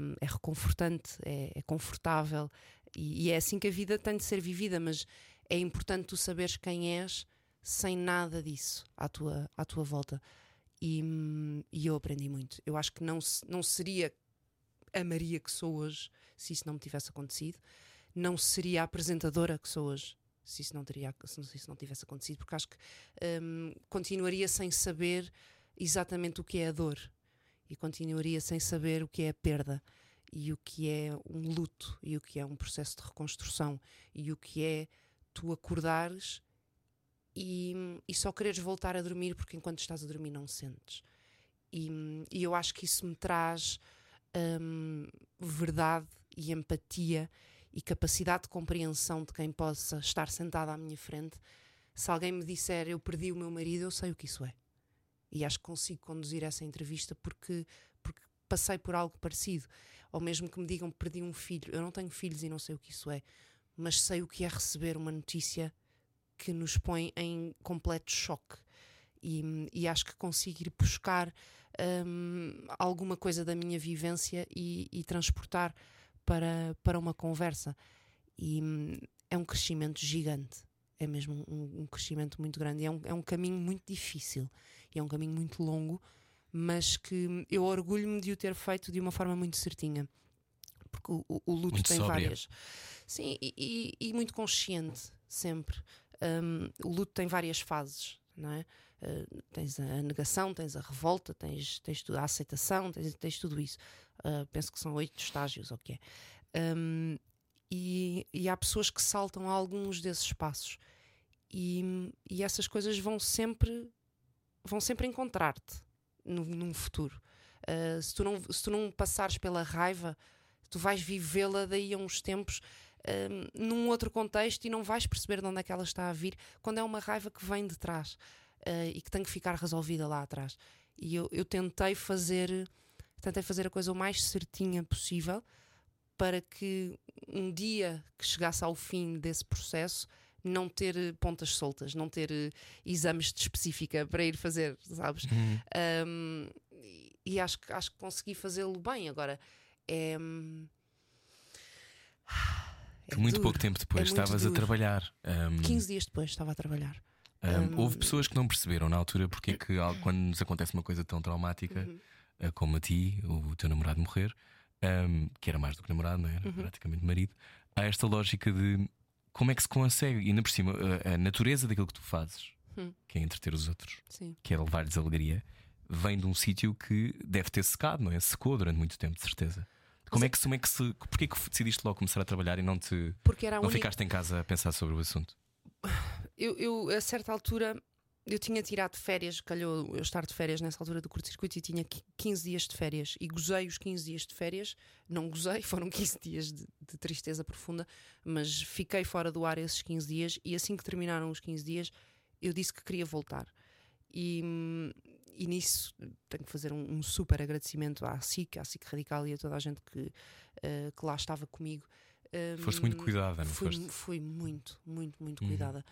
Speaker 4: Hum, é reconfortante, é, é confortável e, e é assim que a vida tem de ser vivida, mas é importante tu saberes quem és sem nada disso à tua, à tua volta. E, e eu aprendi muito. Eu acho que não, não seria a Maria que sou hoje se isso não me tivesse acontecido, não seria a apresentadora que sou hoje se isso não, teria, se isso não tivesse acontecido, porque acho que hum, continuaria sem saber exatamente o que é a dor. E continuaria sem saber o que é a perda. E o que é um luto. E o que é um processo de reconstrução. E o que é tu acordares e, e só quereres voltar a dormir porque enquanto estás a dormir não sentes. E, e eu acho que isso me traz hum, verdade e empatia e capacidade de compreensão de quem possa estar sentado à minha frente. Se alguém me disser eu perdi o meu marido, eu sei o que isso é. E acho que consigo conduzir essa entrevista porque, porque passei por algo parecido. Ou mesmo que me digam perdi um filho. Eu não tenho filhos e não sei o que isso é, mas sei o que é receber uma notícia que nos põe em completo choque. E, e acho que consigo ir buscar hum, alguma coisa da minha vivência e, e transportar para, para uma conversa. E hum, é um crescimento gigante. É mesmo um, um crescimento muito grande. É um, é um caminho muito difícil e é um caminho muito longo, mas que eu orgulho-me de o ter feito de uma forma muito certinha. Porque o, o, o luto
Speaker 1: Muito
Speaker 4: tem
Speaker 1: sóbria.
Speaker 4: várias. Sim, e, e- e muito consciente, sempre. Um, o luto tem várias fases, não é? Uh, tens a negação, tens a revolta, tens, tens tudo, a aceitação, tens, tens tudo isso. Uh, penso que são oito estágios, ou o que é. Um, e, e há pessoas que saltam alguns desses passos. E, e essas coisas vão sempre vão sempre encontrar-te no, num futuro. Uh, se, tu não, se tu não passares pela raiva, tu vais vivê-la daí a uns tempos um, num outro contexto e não vais perceber de onde é que ela está a vir quando é uma raiva que vem de trás uh, e que tem que ficar resolvida lá atrás. E eu, eu tentei fazer tentei fazer a coisa o mais certinha possível para que um dia que chegasse ao fim desse processo não ter pontas soltas, não ter eh, exames de específica para ir fazer, sabes? Um, e- acho que, acho que consegui fazê-lo bem. Agora, é. É
Speaker 1: muito
Speaker 4: duro.
Speaker 1: pouco tempo depois
Speaker 4: É
Speaker 1: estavas a trabalhar. Um,
Speaker 4: 15 dias depois estava a trabalhar.
Speaker 1: um, houve pessoas que não perceberam na altura porque é que quando nos acontece uma coisa tão traumática
Speaker 4: Uhum.
Speaker 1: uh, como a ti, o teu namorado morrer, que era mais do que namorado, não era?
Speaker 4: Uhum.
Speaker 1: Praticamente marido, há esta lógica de como é que se consegue, e ainda por cima, a, a natureza daquilo que tu fazes,
Speaker 4: Hum.
Speaker 1: que é entreter os outros,
Speaker 4: Sim.
Speaker 1: que é levar-lhes alegria, vem de um sítio que deve ter secado, não é? Secou durante muito tempo, de certeza. Como é que, como é que se. Porquê que decidiste logo começar a trabalhar e não te.
Speaker 4: Porque era a
Speaker 1: Não
Speaker 4: única.
Speaker 1: ficaste em casa a pensar sobre o assunto?
Speaker 4: eu, eu, a certa altura, eu tinha tirado férias, calhou eu estar de férias nessa altura do curto-circuito e tinha qui- 15 dias de férias e gozei os 15 dias de férias. Não gozei, foram 15 dias de, de tristeza profunda, mas fiquei fora do ar esses 15 dias e assim que terminaram os 15 dias, eu disse que queria voltar. E, hum, e nisso tenho que fazer um, um super agradecimento à SIC, à SIC Radical e a toda a gente que, eh, que lá estava comigo.
Speaker 1: Foste muito cuidada, não
Speaker 4: fui,
Speaker 1: foste?
Speaker 4: fui muito, muito, muito
Speaker 1: Uhum.
Speaker 4: cuidada.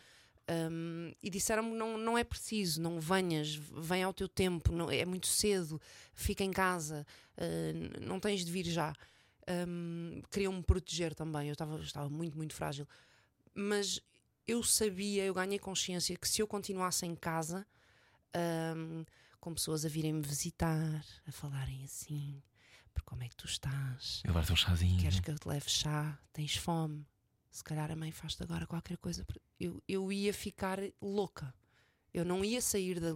Speaker 4: Um, e disseram-me: não, não é preciso, não venhas, vem ao teu tempo, não, é muito cedo, fica em casa, uh, não tens de vir já. Um, Queriam-me proteger também, eu estava, estava muito, muito frágil. Mas eu sabia, eu ganhei consciência que se eu continuasse em casa, um, com pessoas a virem-me visitar, a falarem assim, por como é que tu estás?
Speaker 1: Levar-te um chazinho.
Speaker 4: Queres que eu te leve chá? Tens fome? Se calhar a mãe faz-te agora qualquer coisa. Eu, eu ia ficar louca. Eu não ia sair da-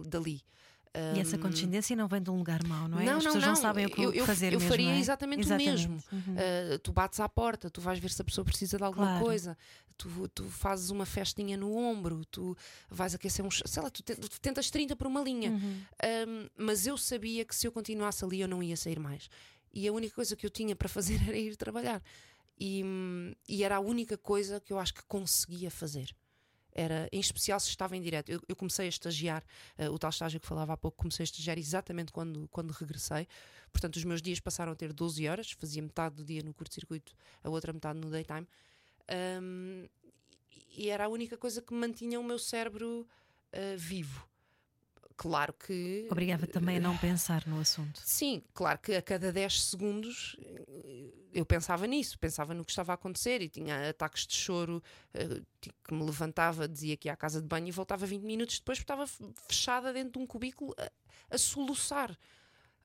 Speaker 4: dali.
Speaker 2: E essa condescendência não vem de um lugar mau, não é?
Speaker 4: Não,
Speaker 2: As
Speaker 4: não,
Speaker 2: pessoas não,
Speaker 4: não.
Speaker 2: sabem o que
Speaker 4: Eu-
Speaker 2: fazer
Speaker 4: eu faria
Speaker 2: não é?
Speaker 4: exatamente o mesmo.
Speaker 2: Uhum.
Speaker 4: Uh, tu bates à porta, tu vais ver se a pessoa precisa de alguma
Speaker 2: Claro.
Speaker 4: coisa, tu, tu fazes uma festinha no ombro, tu vais aquecer um. ch- Sei lá, tu, te- tu tentas 30 por uma linha.
Speaker 2: Uhum.
Speaker 4: Um, mas eu sabia que se eu continuasse ali eu não ia sair mais. E a única coisa que eu tinha para fazer era ir trabalhar. E, hum, e era a única coisa que eu acho que conseguia fazer. Era, em especial se estava em direto. Eu, eu comecei a estagiar, eh, o tal estágio que falava há pouco, comecei a estagiar exatamente quando, quando regressei. Portanto, os meus dias passaram a ter 12 horas, fazia metade do dia no curto-circuito, a outra metade no daytime. Um, e era a única coisa que mantinha o meu cérebro eh, vivo. Claro que.
Speaker 2: Obrigava também a não pensar no assunto.
Speaker 4: Sim, claro que a cada 10 segundos eh, eu pensava nisso, pensava no que estava a acontecer e tinha ataques de choro eh, que me levantava, dizia que ia à casa de banho e voltava 20 minutos depois porque estava fechada dentro de um cubículo a, a soluçar.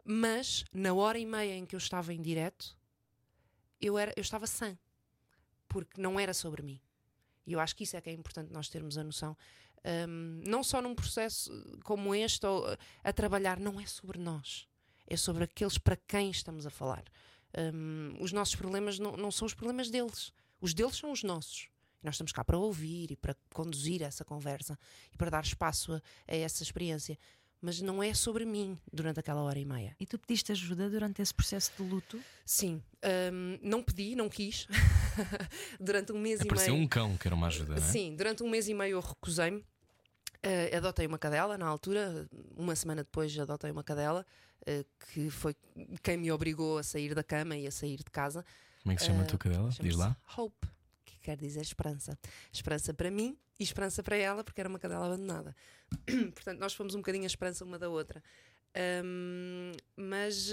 Speaker 4: Mas na hora e meia em que eu estava em direto, eu, era, eu estava sã, porque não era sobre mim. E eu acho que isso é que é importante nós termos a noção. Um, não só num processo como este, ou uh, a trabalhar, não é sobre nós, é sobre aqueles para quem estamos a falar. Um, os nossos problemas não, não são os problemas deles, os deles são os nossos. Nós estamos cá para ouvir e para conduzir essa conversa e para dar espaço a, a essa experiência. Mas não é sobre mim durante aquela hora e meia.
Speaker 2: E tu pediste ajuda durante esse processo de luto?
Speaker 4: Sim, um, não pedi, não quis. durante um mês
Speaker 1: Apareceu
Speaker 4: e meio.
Speaker 1: um cão que era uma ajuda, não é?
Speaker 4: Sim, durante um mês e meio eu recusei-me. Uh, adotei uma cadela na altura, uma semana depois adotei uma cadela, uh, que foi quem me obrigou a sair da cama e a sair de casa.
Speaker 1: Como é que se chama a
Speaker 4: Uh,
Speaker 1: tua cadela? Diz
Speaker 4: chama-se
Speaker 1: lá.
Speaker 4: Hope, quer dizer esperança. Esperança para mim e esperança para ela, porque era uma cadela abandonada. Portanto, nós fomos um bocadinho a esperança uma da outra. Ahm, mas,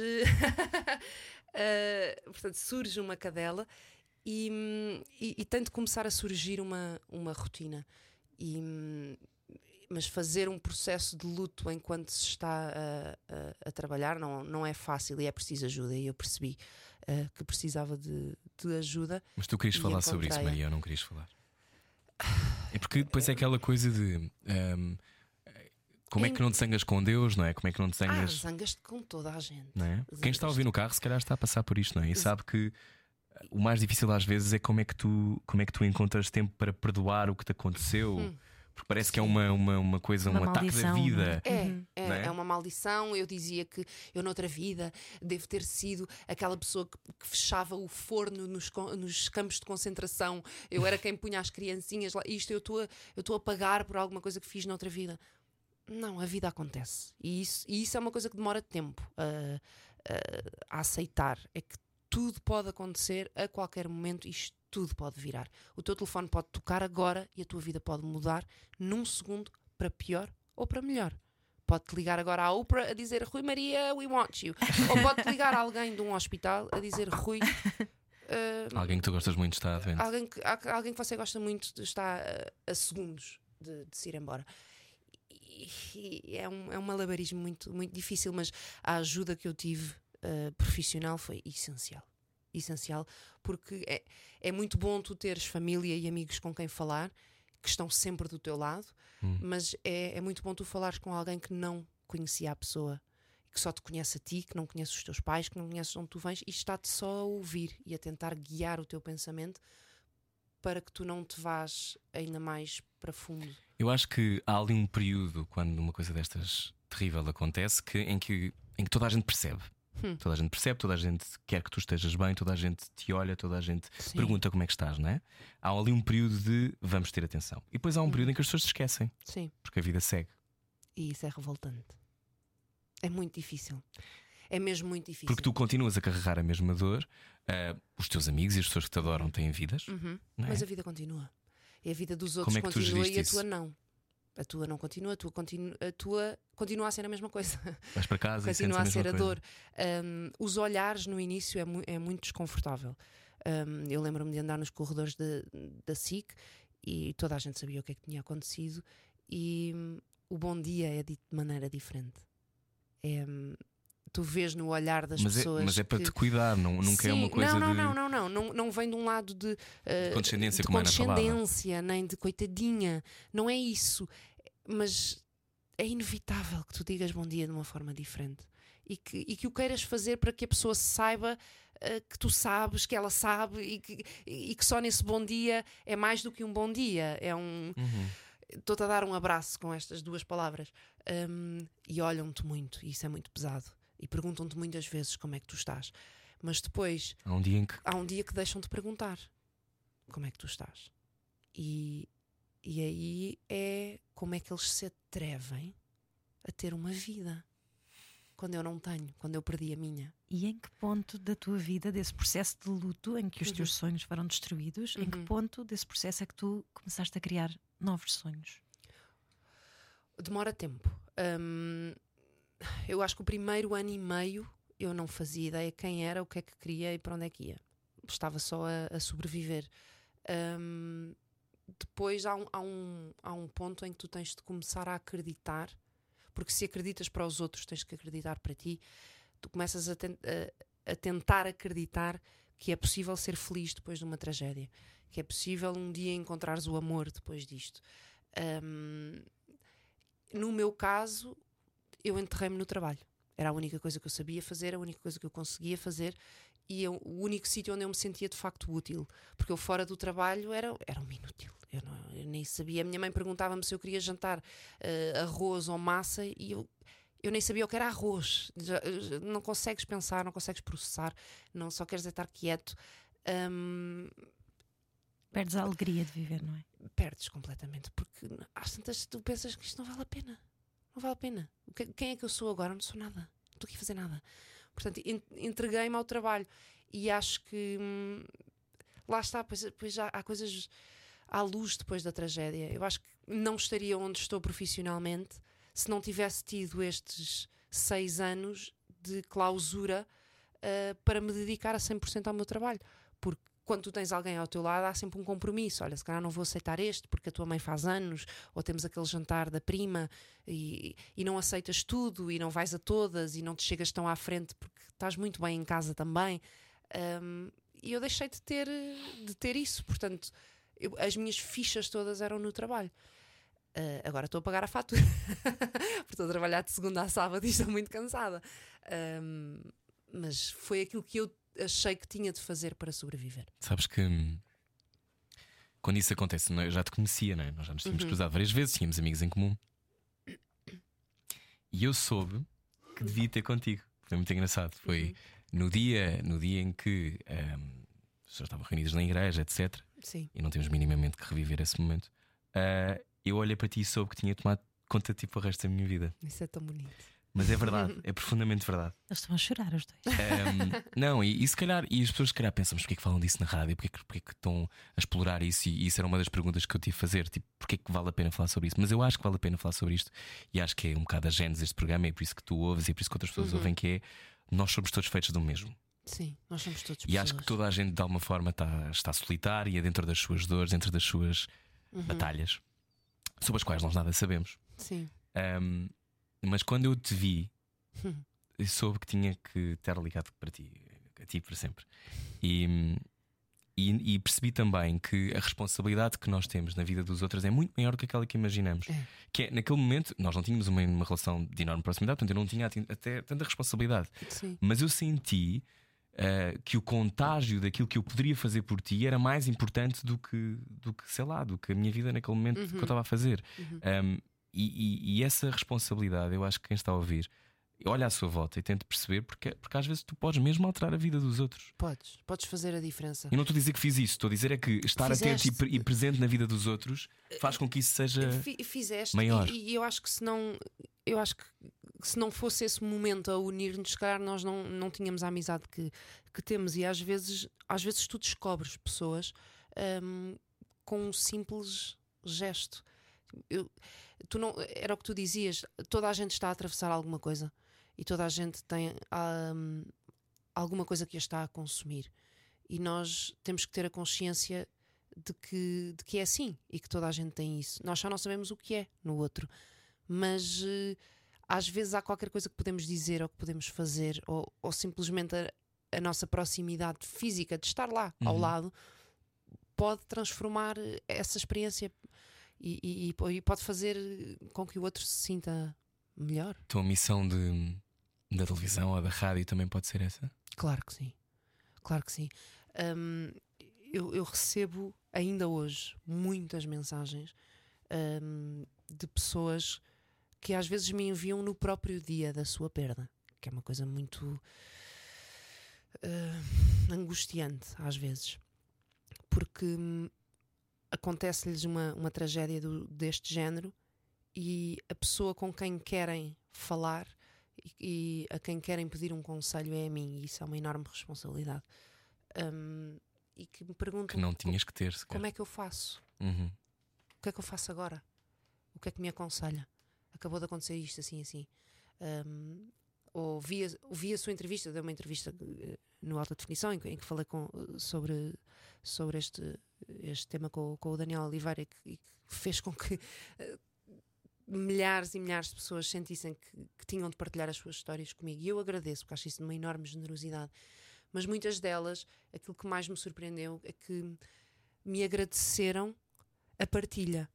Speaker 4: eh, portanto, surge uma cadela e, e, e tem de começar a surgir uma, uma rotina. E, mas fazer um processo de luto enquanto se está a, a- a trabalhar não, não é fácil e é preciso ajuda. E eu percebi eh, que precisava de, de ajuda.
Speaker 1: Mas tu querias falar sobre isso. Maria, ou não querias falar? É porque depois é aquela coisa de. ahm, como é que não te zangas com Deus, não é? Como é que não te
Speaker 4: Ah,
Speaker 1: zangas.
Speaker 4: zangas-te com toda a gente.
Speaker 1: não é? Quem está a ouvir no carro, se calhar está a passar por isto, não é? E sabe que o mais difícil às vezes é como é que tu, como é que tu encontras tempo para perdoar o que te aconteceu.
Speaker 4: Hum.
Speaker 1: Porque parece que é uma, uma, uma coisa,
Speaker 2: Uma
Speaker 1: um ataque da
Speaker 2: maldição, é?
Speaker 1: vida.
Speaker 4: É,
Speaker 2: Uhum.
Speaker 4: é,
Speaker 1: Não é?
Speaker 4: é uma maldição. Eu dizia que eu, noutra vida, devo ter sido aquela pessoa que, que fechava o forno nos, nos campos de concentração. Eu era quem punha as criancinhas lá. Isto eu estou a, eu estou a pagar por alguma coisa que fiz noutra vida. Não, a vida acontece. E isso, e isso é uma coisa que demora tempo a, a- a aceitar. É que tudo pode acontecer a qualquer momento e isto tudo pode virar. O teu telefone pode tocar agora e a tua vida pode mudar num segundo para pior ou para melhor. Pode-te ligar agora à Oprah a dizer Rui Maria, we want you. Ou pode-te ligar a alguém de um hospital a dizer Rui. eh,
Speaker 1: Alguém que tu gostas muito está doente.
Speaker 4: alguém, que, alguém que você gosta muito de- está a, a segundos de, de se ir embora. E, e é, um, é um malabarismo muito, muito difícil, mas a ajuda que eu tive eh, profissional foi essencial. Essencial, porque é, é muito bom tu teres família e amigos com quem falar, que estão sempre do teu lado,
Speaker 1: Hum.
Speaker 4: mas é, é muito bom tu falares com alguém que não conhecia a pessoa, que só te conhece a ti, que não conhece os teus pais, que não conhece de onde tu vens e está-te só a ouvir e a tentar guiar o teu pensamento para que tu não te vás ainda mais para fundo.
Speaker 1: Eu acho que há ali um período quando uma coisa destas terrível acontece que, em, que, em que toda a gente percebe.
Speaker 4: Hum.
Speaker 1: Toda a gente percebe, toda a gente quer que tu estejas bem, toda a gente te olha, toda a gente
Speaker 4: Sim.
Speaker 1: pergunta como é que estás, não é? Há ali um período de vamos ter atenção. E depois há um período em que as pessoas se esquecem,
Speaker 4: Sim,
Speaker 1: porque a vida segue.
Speaker 4: e isso é revoltante. É muito difícil. É mesmo muito difícil.
Speaker 1: Porque tu continuas a carregar a mesma dor, ah, os teus amigos e as pessoas que te adoram têm vidas,
Speaker 4: Uhum.
Speaker 1: é?
Speaker 4: Mas a vida continua. E a vida dos outros
Speaker 1: é
Speaker 4: continua e a tua
Speaker 1: isso?
Speaker 4: não. A tua não continua, a tua, continu, a tua continua a ser a mesma coisa.
Speaker 1: Vais para casa e
Speaker 4: continua
Speaker 1: a
Speaker 4: a
Speaker 1: mesma
Speaker 4: ser a dor. Um, os olhares no início é, mu- é muito desconfortável. Um, eu lembro-me de andar nos corredores da- da SIC e toda a gente sabia o que é que tinha acontecido e hum, o bom dia é dito de maneira diferente. É, hum, tu vês no olhar das
Speaker 1: Mas é,
Speaker 4: pessoas.
Speaker 1: mas é para
Speaker 4: que...
Speaker 1: te cuidar, não, nunca é uma
Speaker 4: Sim,
Speaker 1: coisa
Speaker 4: não, não,
Speaker 1: de.
Speaker 4: não, não, não, não, não vem de um lado de, uh,
Speaker 1: condescendência,
Speaker 4: de
Speaker 1: como a Ana falava.
Speaker 4: condescendência, nem de coitadinha. Não é isso. Mas é inevitável que tu digas bom dia de uma forma diferente e que, e que o queiras fazer para que a pessoa saiba uh, que tu sabes, que ela sabe e que, e que só nesse bom dia é mais do que um bom dia. É um.
Speaker 1: Uhum.
Speaker 4: Estou-te a dar um abraço com estas duas palavras. Um, e olham-te muito, e isso é muito pesado. E perguntam-te muitas vezes como é que tu estás. Mas depois
Speaker 1: Há um dia em que
Speaker 4: há um dia que deixam de perguntar como é que tu estás. E, e aí é como é que eles se atrevem a ter uma vida quando eu não tenho, quando eu perdi a minha.
Speaker 2: E em que ponto da tua vida, desse processo de luto em que os teus sonhos foram destruídos, em que
Speaker 4: Uhum.
Speaker 2: ponto desse processo é que tu começaste a criar novos sonhos?
Speaker 4: Demora tempo. Hum, eu acho que o primeiro ano e meio eu não fazia ideia quem era, o que é que queria e para onde é que ia. Estava só a, a sobreviver. Hum, depois há um, há, um, há um ponto em que tu tens de começar a acreditar, porque se acreditas para os outros, tens que acreditar para ti. Tu começas a, ten- a- a tentar acreditar que é possível ser feliz depois de uma tragédia. que é possível um dia encontrares o amor depois disto. Um, no meu caso, eu enterrei-me no trabalho. Era a única coisa que eu sabia fazer, a única coisa que eu conseguia fazer e eu, o único sítio onde eu me sentia de facto útil. Porque eu, fora do trabalho, era, era um inútil. Eu, não, eu nem sabia. A minha mãe perguntava-me se eu queria jantar uh, arroz ou massa e eu, eu nem sabia o que era arroz. Não consegues pensar, não consegues processar, não só queres é estar quieto. Um,
Speaker 2: Perdes a alegria de viver, não é?
Speaker 4: Perdes completamente, porque às tantas tu pensas que isto não vale a pena. Não vale a pena. Quem é que eu sou agora? Não sou nada. Não estou aqui a fazer nada. Portanto, entreguei-me ao trabalho e acho que hum, lá está, pois, pois já há coisas à luz depois da tragédia. Eu acho que não estaria onde estou profissionalmente se não tivesse tido estes seis anos de clausura uh, para me dedicar a 100% ao meu trabalho. Quando tu tens alguém ao teu lado, há sempre um compromisso. Olha, se calhar não vou aceitar este porque a tua mãe faz anos, ou temos aquele jantar da prima e, e não aceitas tudo e não vais a todas e não te chegas tão à frente porque estás muito bem em casa também. Um, e eu deixei de ter, de ter isso. Portanto, eu, as minhas fichas todas eram no trabalho. Uh, agora estou a pagar a fatura, porque estou a trabalhar de segunda a sábado e estou muito cansada. Um, mas foi aquilo que eu achei que tinha de fazer para sobreviver.
Speaker 1: Sabes que hum, quando isso acontece, eu já te conhecia, não é? Nós já nos tínhamos uhum. cruzado várias vezes, tínhamos amigos em comum. E eu soube que devia ter contigo. Foi muito engraçado. Foi uhum. no, dia, no dia em que um, as pessoas estavam reunidas na igreja, etc.
Speaker 4: Sim.
Speaker 1: E não temos minimamente que reviver esse momento. Uh, eu olhei para ti e soube que tinha tomado conta de ti para o resto da minha vida.
Speaker 4: Isso é tão bonito.
Speaker 1: Mas é verdade, é profundamente verdade.
Speaker 2: Eles estão a chorar, os dois.
Speaker 1: Um, não, e, e, se calhar, e as pessoas se calhar pensam, mas porquê que falam disso na rádio? Porquê que, porquê que estão a explorar isso? E, e isso era uma das perguntas que eu tive a fazer: tipo, porquê que vale a pena falar sobre isso? Mas eu acho que vale a pena falar sobre isto e acho que é um bocado a gênese deste programa, e é por isso que tu ouves e é por isso que outras pessoas uhum. ouvem, que é nós somos todos feitos do mesmo.
Speaker 4: Sim, nós somos todos
Speaker 1: E acho que toda a gente de alguma forma está, está solitária dentro das suas dores, dentro das suas uhum. batalhas sobre as quais nós nada sabemos.
Speaker 4: Sim.
Speaker 1: Um, mas quando eu te vi, eu soube que tinha que estar ligado para ti, a ti para sempre. E, e, e, percebi também que a responsabilidade que nós temos na vida dos outros é muito maior do que aquela que imaginamos. É. Que é, naquele momento, nós não tínhamos uma, uma relação de enorme proximidade, portanto, eu não tinha até tanta responsabilidade.
Speaker 4: Sim.
Speaker 1: Mas eu senti uh, que o contágio daquilo que eu poderia fazer por ti era mais importante do que, do que sei lá, do que a minha vida naquele momento uhum. que eu estava a fazer. Uhum. Um, e, e, e, essa responsabilidade, eu acho que quem está a ouvir olha à sua volta e tente perceber porque, porque às vezes tu podes mesmo alterar a vida dos outros.
Speaker 4: Podes, podes fazer a diferença.
Speaker 1: Eu não estou a dizer que fiz isso, estou a dizer é que estar Fizeste. atento e, e, presente na vida dos outros faz com que isso seja
Speaker 4: Fizeste,
Speaker 1: maior.
Speaker 4: E, eu acho que se não, eu acho que se não fosse esse momento a unir-nos, se calhar nós não, não tínhamos a amizade que, que temos. E às vezes, às vezes tu descobres pessoas um, com um simples gesto. Eu, tu não, era o que tu dizias, toda a gente está a atravessar alguma coisa e toda a gente tem um, alguma coisa que a está a consumir. E nós temos que ter a consciência de que, de que é assim e que toda a gente tem isso. Nós só não sabemos o que é no outro, mas uh, às vezes há qualquer coisa que podemos dizer ou que podemos fazer, ou, ou simplesmente a, a, nossa proximidade física de estar lá uhum. ao lado pode transformar essa experiência e, e, e, pode fazer com que o outro se sinta melhor.
Speaker 1: Tua missão de da televisão ou da rádio também pode ser essa?
Speaker 4: Claro que sim. Claro que sim. Um, eu, eu, recebo ainda hoje muitas mensagens um, de pessoas que às vezes me enviam no próprio dia da sua perda, que é uma coisa muito uh, angustiante às vezes, porque hum, acontece-lhes uma, uma tragédia do, deste género e a pessoa com quem querem falar e, e, a quem querem pedir um conselho é a mim, e isso é uma enorme responsabilidade. Um, e que me perguntam
Speaker 1: que não tinhas que ter
Speaker 4: como é que eu faço?
Speaker 1: Uhum.
Speaker 4: O que é que eu faço agora? O que é que me aconselha? Acabou de acontecer isto assim, assim. Um, ou vi, vi a sua entrevista, deu uma entrevista eh, no Alta Definição em que, em que falei com, sobre, sobre este, este tema com, com o Daniel Oliveira e que, fez com que uh, milhares e milhares de pessoas sentissem que, que, tinham de partilhar as suas histórias comigo. E eu agradeço, porque acho isso de uma enorme generosidade. Mas muitas delas, aquilo que mais me surpreendeu é que me agradeceram a partilha,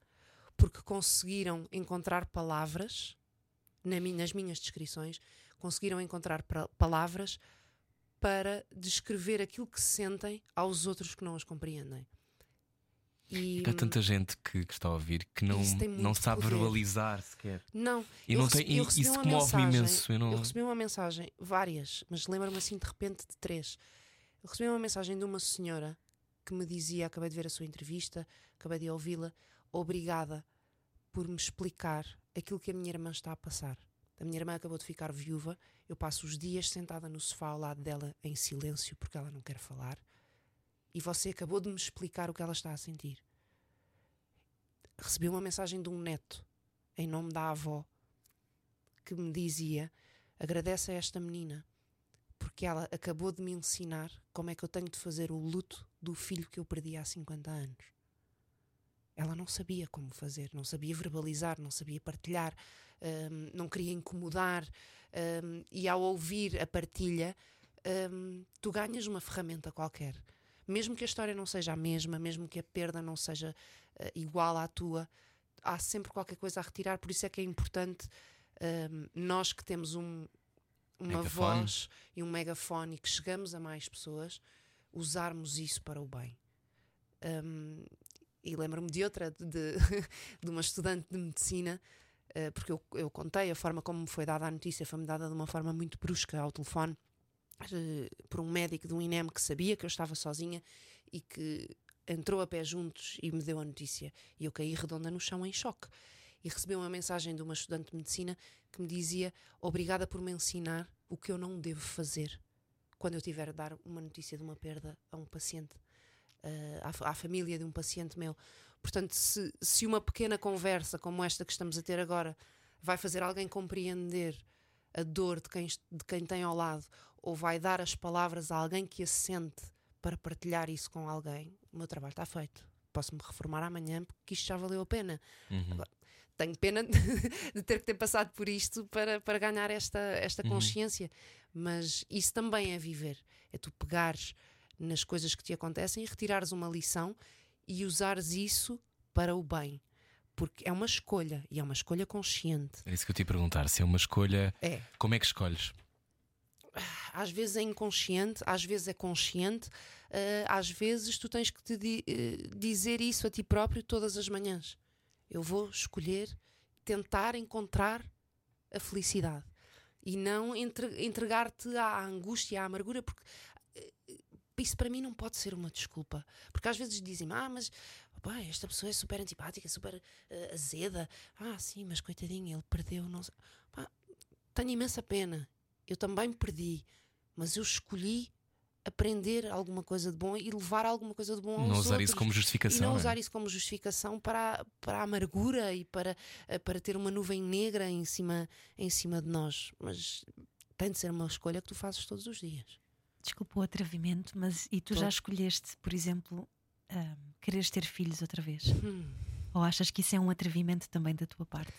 Speaker 4: porque conseguiram encontrar palavras na nas minhas descrições, conseguiram encontrar pra- palavras para descrever aquilo que sentem aos outros que não as compreendem. E,
Speaker 1: Há tanta gente que, que está a ouvir que não, não sabe
Speaker 4: poder.
Speaker 1: verbalizar sequer.
Speaker 4: Não,
Speaker 1: E
Speaker 4: eu
Speaker 1: não
Speaker 4: rece-
Speaker 1: tem-
Speaker 4: eu recebi
Speaker 1: isso comove-me imenso, eu não-
Speaker 4: recebi uma mensagem, várias, mas lembro-me assim de repente de três. Eu recebi uma mensagem de uma senhora que me dizia: Acabei de ver a sua entrevista, acabei de ouvi-la, obrigada por me explicar aquilo que a minha irmã está a passar. A minha irmã acabou de ficar viúva, eu passo os dias sentada no sofá ao lado dela em silêncio porque ela não quer falar, e você acabou de me explicar o que ela está a sentir. Recebi uma mensagem de um neto, em nome da avó, que me dizia: agradece a esta menina, porque ela acabou de me ensinar como é que eu tenho de fazer o luto do filho que eu perdi há 50 anos. Ela não sabia como fazer, não sabia verbalizar, não sabia partilhar, hum, não queria incomodar. hum, e ao ouvir a partilha, hum, tu ganhas uma ferramenta qualquer. Mesmo que a história não seja a mesma, mesmo que a perda não seja eh, igual à tua, há sempre qualquer coisa a retirar. Por isso é que é importante hum, nós que temos um- uma
Speaker 1: Megafone.
Speaker 4: voz e um megafone e que chegamos a mais pessoas, usarmos isso para o bem. Hum, e lembro-me de outra, de, de, uma estudante de medicina, eh, porque eu, eu contei a forma como me foi dada a notícia, foi-me dada de uma forma muito brusca ao telefone, por um médico de um INEM que sabia que eu estava sozinha e que entrou a pé juntos e me deu a notícia. E eu caí redonda no chão em choque. E recebi uma mensagem de uma estudante de medicina que me dizia: Obrigada por me ensinar o que eu não devo fazer quando eu tiver a dar uma notícia de uma perda a um paciente, eh, à, à família de um paciente meu. Portanto, se, se uma pequena conversa como esta que estamos a ter agora vai fazer alguém compreender a dor de quem, de quem tem ao lado ou vai dar as palavras a alguém que a sente para partilhar isso com alguém, o meu trabalho está feito. Posso-me reformar amanhã porque isto já valeu a pena.
Speaker 1: Uhum.
Speaker 4: Agora, tenho pena de, ter que ter passado por isto para, para ganhar esta, esta consciência. Mas isso também é viver. É tu pegares nas coisas que te acontecem e retirares uma lição e usares isso para o bem. Porque é uma escolha e é uma escolha consciente.
Speaker 1: É isso que eu te ia perguntar. Se é uma escolha,
Speaker 4: É.
Speaker 1: como é que escolhes?
Speaker 4: Às vezes é inconsciente, às vezes é consciente, eh, às vezes tu tens que te di- eh, dizer isso a ti próprio todas as manhãs. Eu vou escolher tentar encontrar a felicidade e não entre- entregar-te à angústia, à amargura, porque eh, isso para mim não pode ser uma desculpa. Porque às vezes dizem-me, ah, mas pá, esta pessoa é super antipática, super eh, azeda. Ah, sim, mas coitadinho, ele perdeu. Não sei. Tenho imensa pena. Eu também perdi, mas eu escolhi aprender alguma coisa de bom e levar alguma coisa de bom aos
Speaker 1: Não usar
Speaker 4: outros.
Speaker 1: isso como
Speaker 4: E
Speaker 1: justificação.
Speaker 4: não
Speaker 1: não é?
Speaker 4: usar isso como justificação para, a- para a amargura e para, eh, para ter uma nuvem negra em cima, em cima de nós. Mas tem de ser uma escolha que tu fazes todos os dias.
Speaker 2: Desculpa o atrevimento, mas e tu
Speaker 4: Tô.
Speaker 2: já escolheste, por exemplo, ahm, quereres ter filhos outra vez?
Speaker 4: Hum.
Speaker 2: Ou achas que isso é um atrevimento também da tua parte?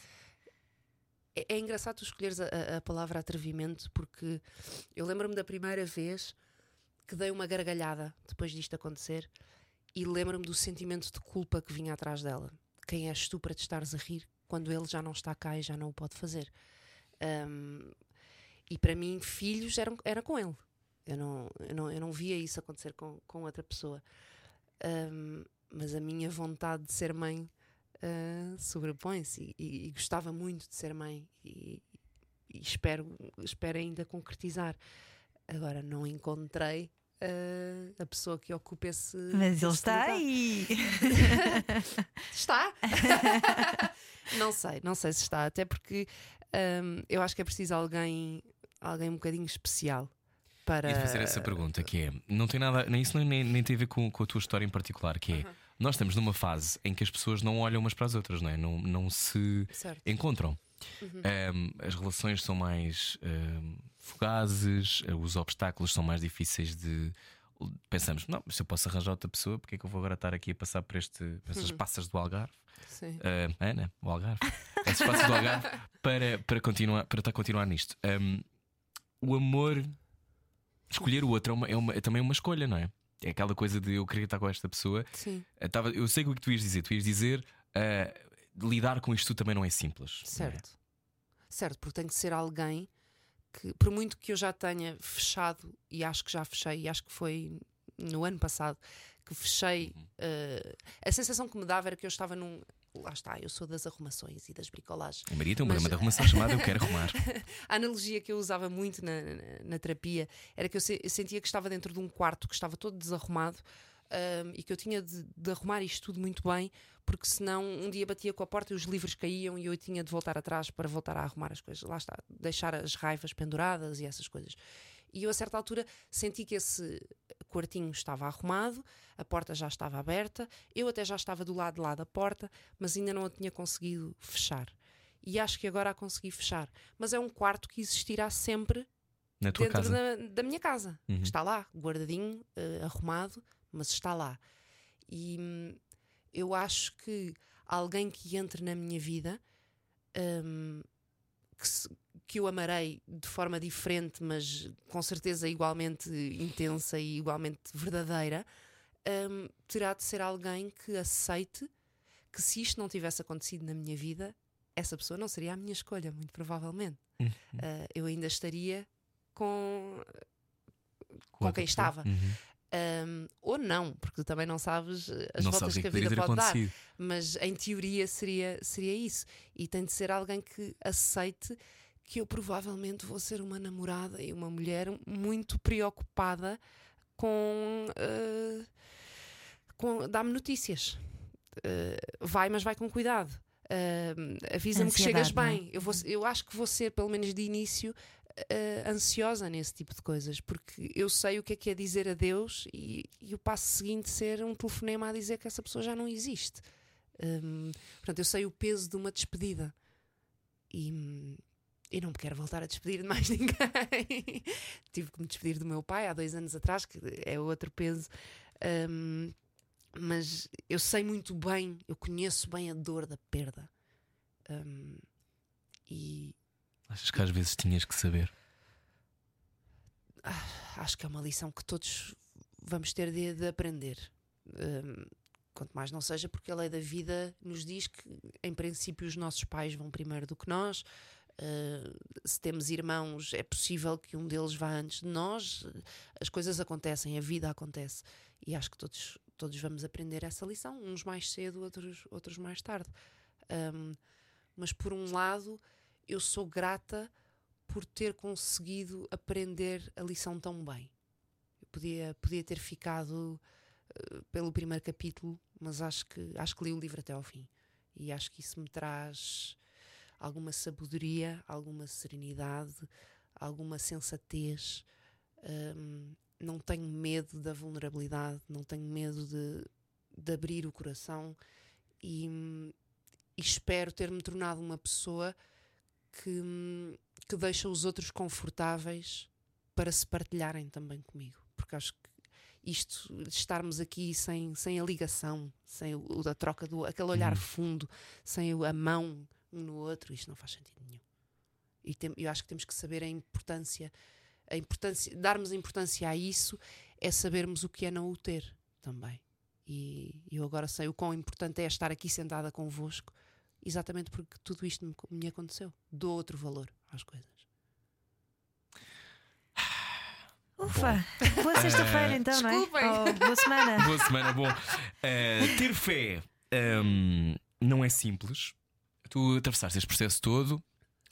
Speaker 4: É, é engraçado tu escolheres a, a- palavra atrevimento porque eu lembro-me da primeira vez que dei uma gargalhada depois disto acontecer e lembro-me do sentimento de culpa que vinha atrás dela. Quem és tu para te estares a rir quando ele já não está cá e já não o pode fazer? Ahm, e para mim, filhos eram, era com ele. Eu não, eu não, eu não via isso acontecer com, com outra pessoa. Ahm, mas a minha vontade de ser mãe ah, sobrepõe-se e, e- e gostava muito de ser mãe e, e espero, espero ainda concretizar. Agora não encontrei ah, a pessoa que ocupe esse.
Speaker 2: Mas
Speaker 4: esse
Speaker 2: ele está
Speaker 4: lugar.
Speaker 2: aí!
Speaker 4: Está? não sei, não sei se está, até porque hum, eu acho que é preciso alguém, alguém um bocadinho especial para.
Speaker 1: E de fazer essa pergunta que é, não tem nada, nem isso nem, nem tem a ver com, com a tua história em particular, que é nós estamos numa fase em que as pessoas não olham umas para as outras, não é? Não, não se
Speaker 4: Certo.
Speaker 1: encontram. Um, as relações são mais um, fugazes, uh, os obstáculos são mais difíceis de. Pensamos, não, se eu posso arranjar outra pessoa, porque é que eu vou agora estar aqui a passar por, este, por essas passas do Algarve?
Speaker 4: Sim.
Speaker 1: Uh, Ana, o Algarve, essas passas do Algarve para, para, continuar, para estar a continuar nisto. Um, o amor, escolher o outro é, uma- é uma- é também uma escolha, não é? É aquela coisa de eu querer estar com esta pessoa.
Speaker 4: Sim,
Speaker 1: Eu tava- eu sei o que tu ias dizer. Tu ias dizer ah, lidar com isto também não é simples. é?
Speaker 4: certo. Certo, porque tem que ser alguém que, por muito que eu já tenha fechado, e acho que já fechei, e acho que foi no ano passado que fechei,
Speaker 1: Uhum.
Speaker 4: eh, a sensação que me dava era que eu estava num. Lá está, eu sou das arrumações e das bricolagens.
Speaker 1: A Maria tem um
Speaker 4: Mas-
Speaker 1: programa de arrumação chamado Eu Quero Arrumar.
Speaker 4: A analogia que eu usava muito na, na- na terapia era que eu, se- eu sentia que estava dentro de um quarto que estava todo desarrumado ahm, e que eu tinha de, de arrumar isto tudo muito bem, porque senão um dia batia com a porta e os livros caíam e eu tinha de voltar atrás para voltar a arrumar as coisas. Lá está, deixar as raivas penduradas e essas coisas. E eu, a certa altura, senti que esse quartinho estava arrumado, a porta já estava aberta, eu até já estava do lado de lá da porta, mas ainda não a tinha conseguido fechar. E acho que agora a consegui fechar. Mas é um quarto que existirá sempre
Speaker 1: Na
Speaker 4: dentro. Da, da minha casa.
Speaker 1: Uhum.
Speaker 4: Está lá, guardadinho, eh, arrumado, mas está lá. E hum, eu acho que alguém que entre na minha vida hum, que, se- que eu amarei de forma diferente, mas com certeza igualmente intensa e igualmente verdadeira, hum, terá de ser alguém que aceite que se isto não tivesse acontecido na minha vida, essa pessoa não seria a minha escolha, muito provavelmente.
Speaker 1: Uhum.
Speaker 4: Uh, eu ainda estaria com, com quem estava.
Speaker 1: Uhum.
Speaker 4: Um, ou não, porque tu também não sabes as
Speaker 1: Não
Speaker 4: voltas que a vida pode dar. Mas em teoria seria, seria isso. E tem de ser alguém que aceite que eu provavelmente vou ser uma namorada e uma mulher muito preocupada com. uh, com Dá-me notícias. Uh, vai, mas vai com cuidado. Uh, Avisa-me que chegas
Speaker 2: é?
Speaker 4: bem. Eu, vou, eu acho que vou ser, pelo menos de início, uh, ansiosa nesse tipo de coisas, porque eu sei o que é que é dizer adeus e, e o passo seguinte ser um telefonema a dizer que essa pessoa já não existe. Um, portanto, eu sei o peso de uma despedida e, e não me quero voltar a despedir de mais ninguém. Tive que me despedir do meu pai há dois anos atrás, que é outro peso. Um, mas eu sei muito bem, eu conheço bem a dor da perda. Um, e
Speaker 1: Achas que às vezes tinhas que saber?
Speaker 4: acho que é uma lição que todos vamos ter de, de aprender. Um, quanto mais não seja porque a lei da vida nos diz que, em princípio, os nossos pais vão primeiro do que nós. Uh, se temos irmãos, é possível que um deles vá antes de nós. As coisas acontecem, a vida acontece. E acho que todos, todos vamos aprender essa lição, uns mais cedo, outros, outros mais tarde. Um, mas, por um lado, eu sou grata por ter conseguido aprender a lição tão bem. Eu podia, podia ter ficado eh, pelo primeiro capítulo, mas acho que, acho que li o livro até ao fim. E acho que isso me traz alguma sabedoria, alguma serenidade, alguma sensatez. Hum, não tenho medo da vulnerabilidade, não tenho medo de, de abrir o coração e, e espero ter-me tornado uma pessoa que, hum, que deixa os outros confortáveis para se partilharem também comigo. Porque acho que isto, de estarmos aqui sem, sem a ligação, sem o, da troca do aquele olhar fundo, sem a mão um no outro, isto não faz sentido nenhum. E tem- eu acho que temos que saber a importância, a importância, darmos importância a isso é sabermos o que é não o ter também. E eu agora sei o quão importante é estar aqui sentada convosco, exatamente porque tudo isto me, me aconteceu. Dou outro valor às coisas.
Speaker 2: Ufa! Boa sexta-feira então, não é?
Speaker 4: Desculpem.
Speaker 2: Oh, boa semana.
Speaker 1: Boa semana, bom. Eh, ter fé hum, não é simples. Tu atravessaste este processo todo.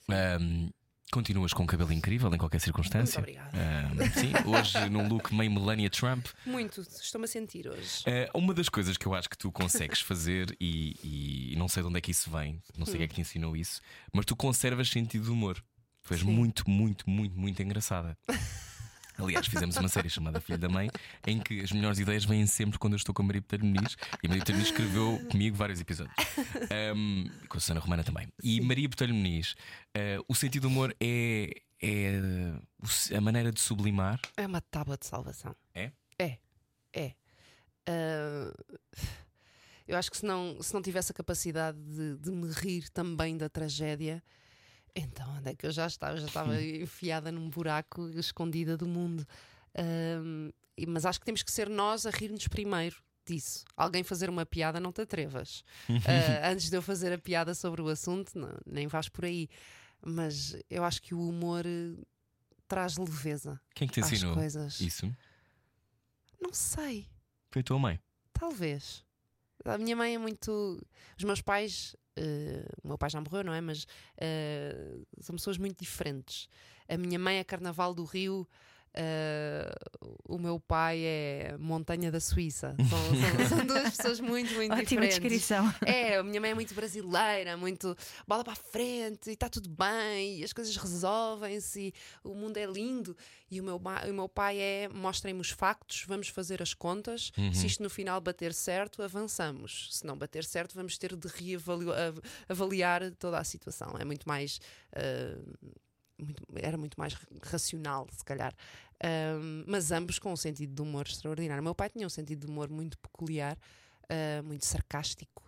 Speaker 1: hum, continuas com um cabelo incrível em qualquer circunstância.
Speaker 4: Muito obrigada.
Speaker 1: Hum, sim, hoje num look meio Melania Trump.
Speaker 4: Muito, estou-me a sentir hoje.
Speaker 1: Eh, uma das coisas que eu acho que tu consegues fazer, e, e não sei de onde é que isso vem, não sei quem é que te ensinou isso, mas tu conservas sentido de humor. Tu és
Speaker 4: Sim.
Speaker 1: muito, muito, muito, muito engraçada. Aliás, fizemos uma série chamada Filho da Mãe, em que as melhores ideias vêm sempre quando eu estou com a Maria Peter Muniz, e a Maria Peter Muniz escreveu comigo vários episódios. Um, e com a Susana Romana também. E Maria Peter Muniz, eh, o sentido de humor é, é a maneira de sublimar.
Speaker 4: É uma tábua de salvação.
Speaker 1: É?
Speaker 4: É, é. Ah, eu acho que se não, se não tivesse a capacidade de, de me rir também da tragédia, então onde é que eu já estava? Eu já estava enfiada num buraco escondida do mundo. E- Mas acho que temos que ser nós a rir-nos primeiro disso. Alguém fazer uma piada, não te atrevas. Ah, antes de eu fazer a piada sobre o assunto, não- nem vais por aí. Mas eu acho que o humor eh, traz leveza
Speaker 1: Quem é que te ensinou
Speaker 4: coisas.
Speaker 1: isso?
Speaker 4: Não sei.
Speaker 1: Foi a tua mãe.
Speaker 4: Talvez. A minha mãe é muito. Os meus pais. Eh, o meu pai já morreu, não é? Mas eh, são pessoas muito diferentes. A minha mãe é Carnaval do Rio. Eh, o meu pai é Montanha da Suíça. São, são- são duas pessoas muito, muito
Speaker 2: Ótima
Speaker 4: diferentes.
Speaker 2: descrição.
Speaker 4: É, a minha mãe é muito brasileira, muito bola para a frente e está tudo bem, e as coisas resolvem-se, e o mundo é lindo. E o meu, o meu pai é: mostrem-me os factos, vamos fazer as contas. Se isto no final bater certo, avançamos. Se não bater certo, vamos ter de reavaliar toda a situação. É muito mais. ah, muito- era muito mais racional, se calhar. Ahm, mas ambos com um sentido de humor extraordinário. O meu pai tinha um sentido de humor muito peculiar, ah, muito sarcástico.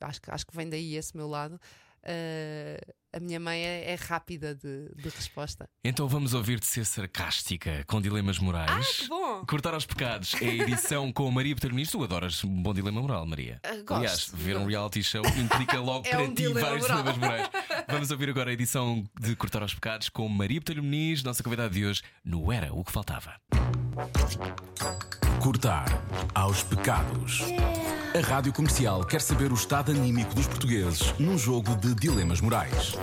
Speaker 4: Ah, acho, acho que vem daí esse meu lado. Ah, a minha mãe é, é rápida de, de resposta.
Speaker 1: Então vamos ouvir-te ser sarcástica com dilemas morais.
Speaker 4: Que bom!
Speaker 1: Cortar aos pecados é a edição com a Maria Peterministro. Tu adoras um bom dilema moral, Maria.
Speaker 4: Ah, gosto.
Speaker 1: Aliás, ver um reality show implica logo
Speaker 4: É
Speaker 1: para
Speaker 4: um
Speaker 1: ti
Speaker 4: dilema
Speaker 1: vários
Speaker 4: moral.
Speaker 1: dilemas morais. Vamos ouvir agora a edição de Cortar aos Pecados com Maria Botelho Muniz, nossa convidada de hoje, no Era o que Faltava.
Speaker 3: Cortar aos pecados. A Rádio Comercial quer saber o estado anímico dos portugueses num jogo de dilemas morais.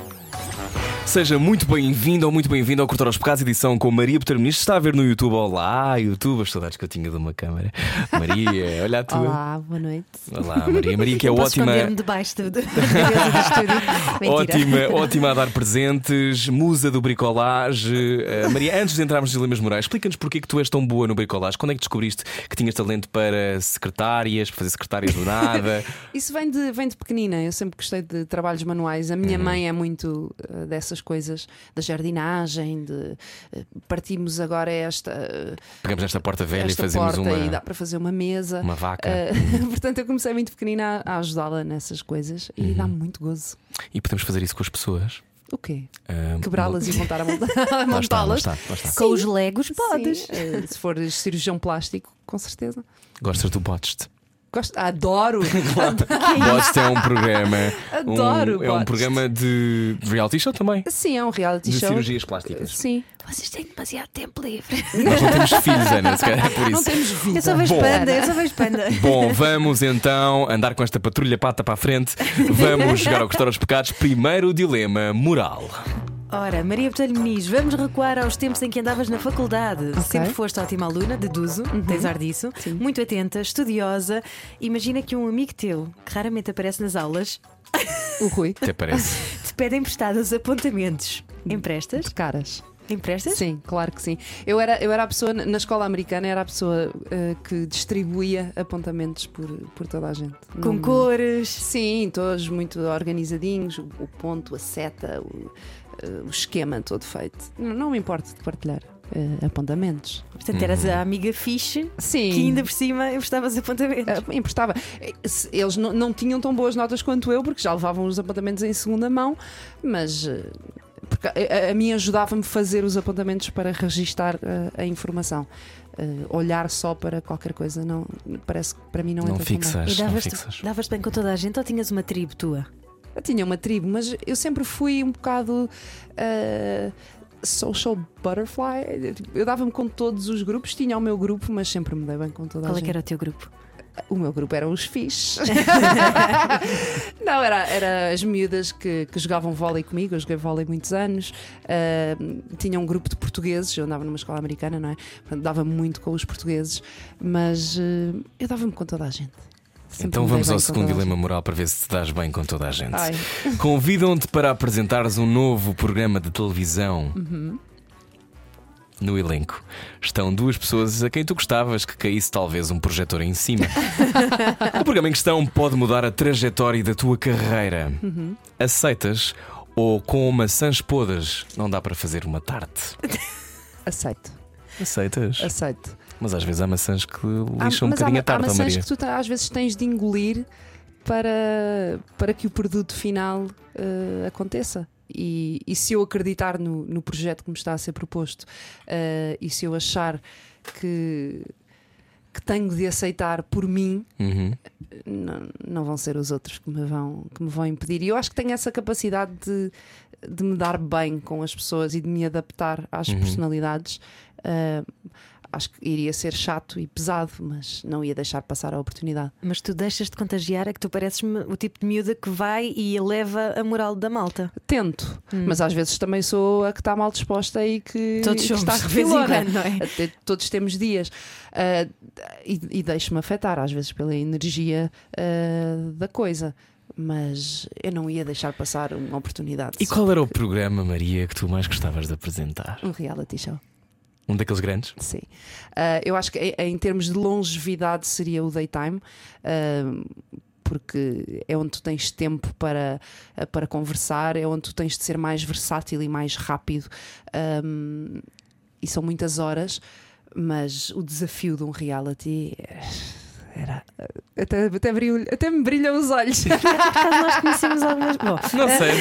Speaker 1: Seja muito bem-vindo ou muito bem-vindo ao Cortar aos Pecados, edição com Maria Muniz. Está a ver no YouTube. Olá, YouTube, as saudades que eu tinha de uma câmara. Maria, olha a tua.
Speaker 4: Olá, boa noite.
Speaker 1: Olá, Maria. Maria, que é
Speaker 2: Posso
Speaker 1: ótima.
Speaker 2: debaixo do, do estúdio.
Speaker 1: Ótima, ótima a dar presentes, musa do bricolage. Eh, Maria, antes de entrarmos nos dilemas morais, explica-nos porque é que tu és tão boa no bricolage. Quando é que descobriste que tinhas talento para secretárias, para fazer secretárias do nada?
Speaker 4: Isso vem de, vem de pequenina. Eu sempre gostei de trabalhos manuais. A minha
Speaker 1: Uhum.
Speaker 4: mãe é muito uh, dessas coisas, da jardinagem, de uh, partimos agora esta,
Speaker 1: Pegamos nesta porta velha
Speaker 4: esta
Speaker 1: e fazemos
Speaker 4: porta
Speaker 1: uma,
Speaker 4: e dá para fazer uma mesa.
Speaker 1: uma vaca.
Speaker 4: Uh, portanto, eu comecei muito pequenina a, a ajudá-la nessas coisas e
Speaker 1: Uhum.
Speaker 4: dá muito gozo.
Speaker 1: E podemos fazer isso com as pessoas.
Speaker 4: O quê?
Speaker 1: Ah,
Speaker 4: Quebrá-las e montar a montá-las.
Speaker 2: Com os legos, podes.
Speaker 4: Sim, uh, se for cirurgião plástico, com certeza.
Speaker 1: Gostas do Botched?
Speaker 4: Gosto, adoro!
Speaker 1: Botched é um programa.
Speaker 4: Adoro
Speaker 1: um, é um programa de de reality show também.
Speaker 4: Sim, é um reality
Speaker 1: De
Speaker 4: show.
Speaker 1: cirurgias plásticas.
Speaker 4: Sim.
Speaker 2: Vocês têm demasiado tempo livre.
Speaker 1: Nós não temos filhos, Ana, se calhar é por
Speaker 4: Não
Speaker 1: isso.
Speaker 4: temos vida.
Speaker 2: Eu só vejo
Speaker 1: Bom.
Speaker 2: panda, eu só vejo panda.
Speaker 1: Bom, vamos então andar com esta patrulha pata para a frente. Vamos jogar ao Custódio aos Pecados. Primeiro dilema moral.
Speaker 2: Ora, Maria Botelho Muniz, vamos recuar aos tempos em que andavas na faculdade. Sempre foste ótima aluna, deduzo, tens ar disso. Muito atenta, estudiosa. Imagina que um amigo teu, que raramente aparece nas aulas,
Speaker 4: O Rui.
Speaker 1: Parece.
Speaker 2: te pede emprestados apontamentos. Emprestas?
Speaker 4: Caras.
Speaker 2: Emprestas?
Speaker 4: Sim, claro que sim. Eu era, eu era a pessoa, na escola americana, era a pessoa eh, que distribuía apontamentos por, por toda a gente.
Speaker 2: Com
Speaker 4: Não-
Speaker 2: cores.
Speaker 4: Sim, todos muito organizadinhos, o, o ponto, a seta, o, o esquema todo feito. Não, não me importo de partilhar eh, apontamentos.
Speaker 2: Portanto, eras a amiga fixe
Speaker 4: Sim.
Speaker 2: que ainda por cima emprestavas apontamentos.
Speaker 4: Ah, emprestava. Eh, Eles não, não tinham tão boas notas quanto eu, porque já levavam os apontamentos em segunda mão, mas eh, porque a, a- a mim ajudava-me a fazer os apontamentos para registar eh, a informação. Eh, olhar só para qualquer coisa não parece que para mim não,
Speaker 1: Não
Speaker 4: entra tão
Speaker 1: fixas.
Speaker 2: E
Speaker 1: não
Speaker 2: davas-te davas bem com toda a gente ou tinhas uma tribo tua?
Speaker 4: Eu tinha uma tribo, mas eu sempre fui um bocado eh, social butterfly. Eu dava-me com todos os grupos, tinha o meu grupo, mas sempre me dei bem com toda
Speaker 2: Qual
Speaker 4: a
Speaker 2: é
Speaker 4: gente.
Speaker 2: que era o teu grupo?
Speaker 4: O meu grupo eram os fixe. Não, era, era as miúdas que, que jogavam vôlei comigo. Eu joguei vôlei muitos anos. Ah, tinha um grupo de portugueses. Eu andava numa escola americana, não é? Portanto, dava muito com os portugueses. Mas ah, eu dava-me com toda a gente. Sempre
Speaker 1: Então vamos ao segundo dilema moral para ver se te dás bem com toda a gente. Convidam-te para apresentares um novo programa de televisão.
Speaker 4: Uhum.
Speaker 1: No elenco estão duas pessoas a quem tu gostavas que caísse talvez um projetor em cima. o programa em questão pode mudar a trajetória da tua carreira.
Speaker 4: Uhum.
Speaker 1: Aceitas ou com maçãs podres não dá para fazer uma tarte?
Speaker 4: Aceito,
Speaker 1: Aceitas?
Speaker 4: aceito.
Speaker 1: Mas às vezes há maçãs que
Speaker 4: Há-
Speaker 1: lixam um
Speaker 4: mas há,
Speaker 1: bocadinho a
Speaker 4: há
Speaker 1: tarte, ó
Speaker 4: maçãs
Speaker 1: Maria.
Speaker 4: que tu às vezes tens de engolir para, para que o produto final eh, aconteça. E, e se eu acreditar no, no projeto que me está a ser proposto eh, e se eu achar que, que tenho de aceitar por mim,
Speaker 1: Uhum.
Speaker 4: não, não vão ser os outros que me vão, que me vão impedir. E eu acho que tenho essa capacidade de, de me dar bem com as pessoas e de me adaptar às
Speaker 1: Uhum.
Speaker 4: personalidades. Ah, acho que iria ser chato e pesado, mas não ia deixar passar a oportunidade.
Speaker 2: Mas tu deixas de contagiar, é que tu pareces-me o tipo de miúda que vai e eleva a moral da malta.
Speaker 4: Tento, mas às vezes também sou a que está mal disposta e que,
Speaker 2: Todos
Speaker 4: e que está refilona.
Speaker 2: é?
Speaker 4: Todos temos dias. Ah, e e deixo-me afetar, às vezes, pela energia ah, da coisa. Mas eu não ia deixar passar uma oportunidade.
Speaker 1: E qual era o programa, Maria, que tu mais gostavas de apresentar?
Speaker 4: Um reality show.
Speaker 1: Um daqueles grandes?
Speaker 4: Sim. Ah, eu acho que em, em termos de longevidade seria o daytime. ah, porque é onde tu tens tempo para, ah, para conversar, é onde tu tens de ser mais versátil e mais rápido. Ahm, e são muitas horas, mas o desafio de um reality eh, era. Até, até, brilho- até me brilham os olhos.
Speaker 2: Acaso nós conhecemos algumas. Bom,
Speaker 1: Não sei,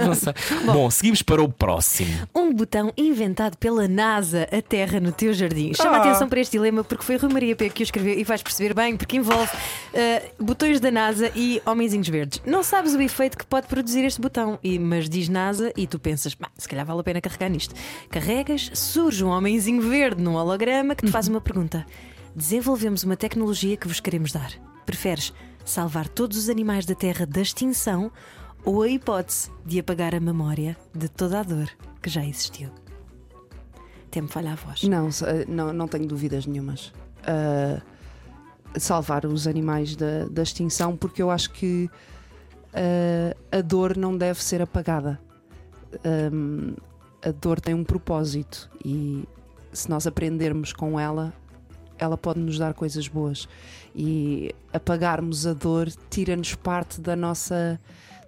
Speaker 1: não, não- sei. Bom, seguimos para o próximo.
Speaker 2: um botão inventado pela NASA, a Terra no teu jardim. Chama
Speaker 1: Ah.
Speaker 2: a atenção para este dilema porque foi Rui Maria P que o escreveu e vais perceber bem porque envolve eh, botões da NASA e homenzinhos verdes. Não sabes o efeito que pode produzir este botão, e, mas diz NASA e tu pensas, "Bah, se calhar vale a pena carregar nisto. Carregas, surge um homenzinho verde num holograma que te faz uma pergunta. Desenvolvemos uma tecnologia que vos queremos dar. Preferes salvar todos os animais da Terra da extinção ou a hipótese de apagar a memória de toda a dor que já existiu? Tem-me falha a voz.
Speaker 4: Não, eh, não, não tenho dúvidas nenhumas. Ah, salvar os animais da, da extinção, porque eu acho que ah, a dor não deve ser apagada. Ahm, a dor tem um propósito e se nós aprendermos com ela, ela pode nos dar coisas boas. E apagarmos a dor tira-nos parte da nossa,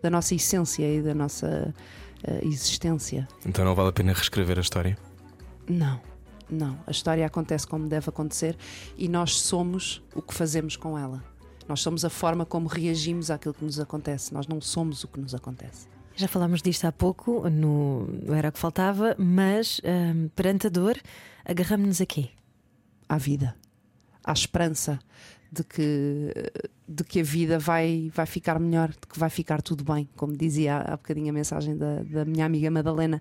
Speaker 4: da nossa essência e da nossa ah, existência.
Speaker 1: Então não vale a pena reescrever a história?
Speaker 4: Não, não. A história acontece como deve acontecer e nós somos o que fazemos com ela. Nós somos a forma como reagimos àquilo que nos acontece. Nós não somos o que nos acontece.
Speaker 2: Já falámos disto há pouco, no, Era o que Faltava, mas hum, perante a dor, agarramos-nos aqui.
Speaker 4: À vida, à esperança de que, de que a vida vai, vai ficar melhor, de que vai ficar tudo bem, como dizia há bocadinho a mensagem da, da minha amiga Madalena.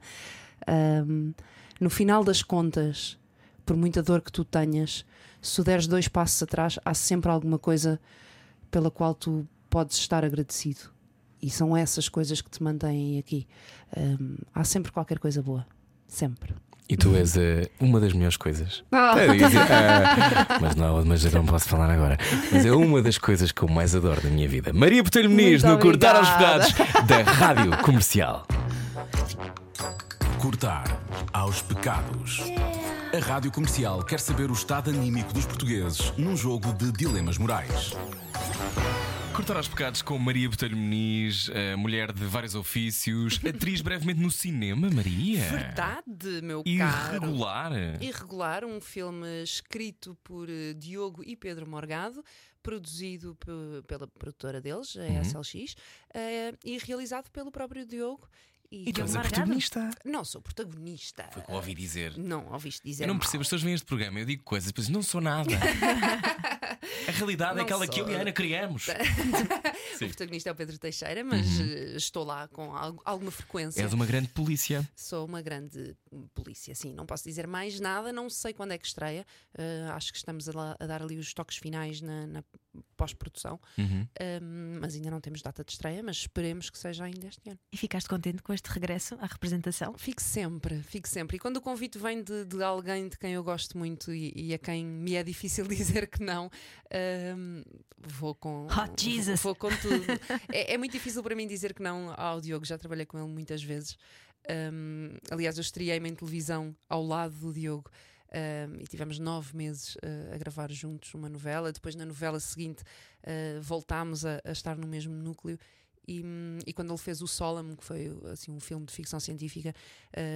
Speaker 4: Ahm, no final das contas, por muita dor que tu tenhas, se deres dois passos atrás, há sempre alguma coisa pela qual tu podes estar agradecido. E são essas coisas que te mantêm aqui. Ahm, há sempre qualquer coisa boa. Sempre.
Speaker 1: E tu és eh, uma das melhores coisas. Ia dizer, ah, mas, não, mas eu não posso falar agora. Mas é uma das coisas que eu mais adoro da minha vida. Maria Botelho Muniz no Cortar aos. Pecados da Rádio Comercial.
Speaker 3: Cortar aos pecados. A Rádio Comercial quer saber o estado anímico dos portugueses num jogo de dilemas morais.
Speaker 1: Cortar aos Pecados com Maria Botelho Muniz, eh, mulher de vários ofícios, atriz brevemente no cinema, Maria.
Speaker 4: Verdade, meu caro.
Speaker 1: Irregular.
Speaker 4: Irregular, um filme escrito por eh, Diogo e Pedro Morgado, produzido pe- pela produtora deles, a
Speaker 1: Uhum.
Speaker 4: SLX, eh, e realizado pelo próprio Diogo.
Speaker 1: E tu és a protagonista.
Speaker 4: Não sou protagonista.
Speaker 1: Foi o que ouvi dizer.
Speaker 4: Não, ouviste dizer.
Speaker 1: Eu não
Speaker 4: mal.
Speaker 1: percebo, as pessoas veem este programa, eu digo coisas, depois não sou nada. A realidade é
Speaker 4: Não
Speaker 1: aquela que eu e a
Speaker 4: sou.
Speaker 1: Ana criamos.
Speaker 4: O protagonista é o Pedro Teixeira, mas eh, estou lá com al- alguma frequência.
Speaker 1: És uma grande polícia.
Speaker 4: Sou uma grande polícia, sim. Não posso dizer mais nada, não sei quando é que estreia. Uh, acho que estamos a, lá- a dar ali os toques finais na, na pós-produção,
Speaker 1: Uhum.
Speaker 4: Um, mas ainda não temos data de estreia, mas esperemos que seja ainda este ano.
Speaker 2: E ficaste contente com este regresso à representação?
Speaker 4: Fico sempre, fico sempre. E quando o convite vem de, de alguém de quem eu gosto muito e, e a quem me é difícil dizer que não, um, vou com.
Speaker 2: Hot Jesus.
Speaker 4: Vou, vou com tudo. é, é muito difícil para mim dizer que não ao Diogo, já trabalhei com ele muitas vezes. Um, aliás, eu estreiei-me em televisão ao lado do Diogo. um, e tivemos nove meses uh, a gravar juntos uma novela. Depois, na novela seguinte, uh, voltámos a, a estar no mesmo núcleo. E, e quando ele fez o Solemn, que foi assim, um filme de ficção científica,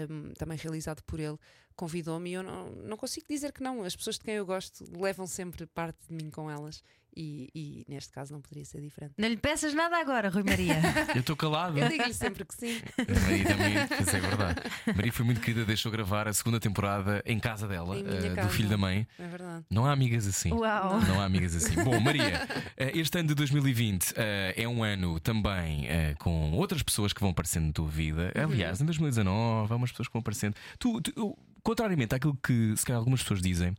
Speaker 4: um, também realizado por ele, convidou-me e eu não, não consigo dizer que não. As pessoas de quem eu gosto levam sempre parte de mim com elas E, e neste caso não poderia ser diferente.
Speaker 2: Não lhe peças nada agora, Rui Maria.
Speaker 1: Eu estou calado.
Speaker 4: Eu digo-lhe sempre que sim.
Speaker 1: Maria também, isso é verdade. Maria foi muito querida, deixou gravar a segunda temporada em casa dela,
Speaker 4: Em minha
Speaker 1: eh, do
Speaker 4: casa.
Speaker 1: filho da mãe.
Speaker 4: É verdade.
Speaker 1: Não há amigas assim.
Speaker 2: Uau.
Speaker 1: Não há amigas assim. Bom, Maria, eh, este ano de 2020 eh, é um ano também eh, com outras pessoas que vão aparecendo na tua vida.
Speaker 4: Uhum.
Speaker 1: Aliás, em 2019 há umas pessoas que vão aparecendo. Tu, tu- eu- contrariamente àquilo que se calhar algumas pessoas dizem,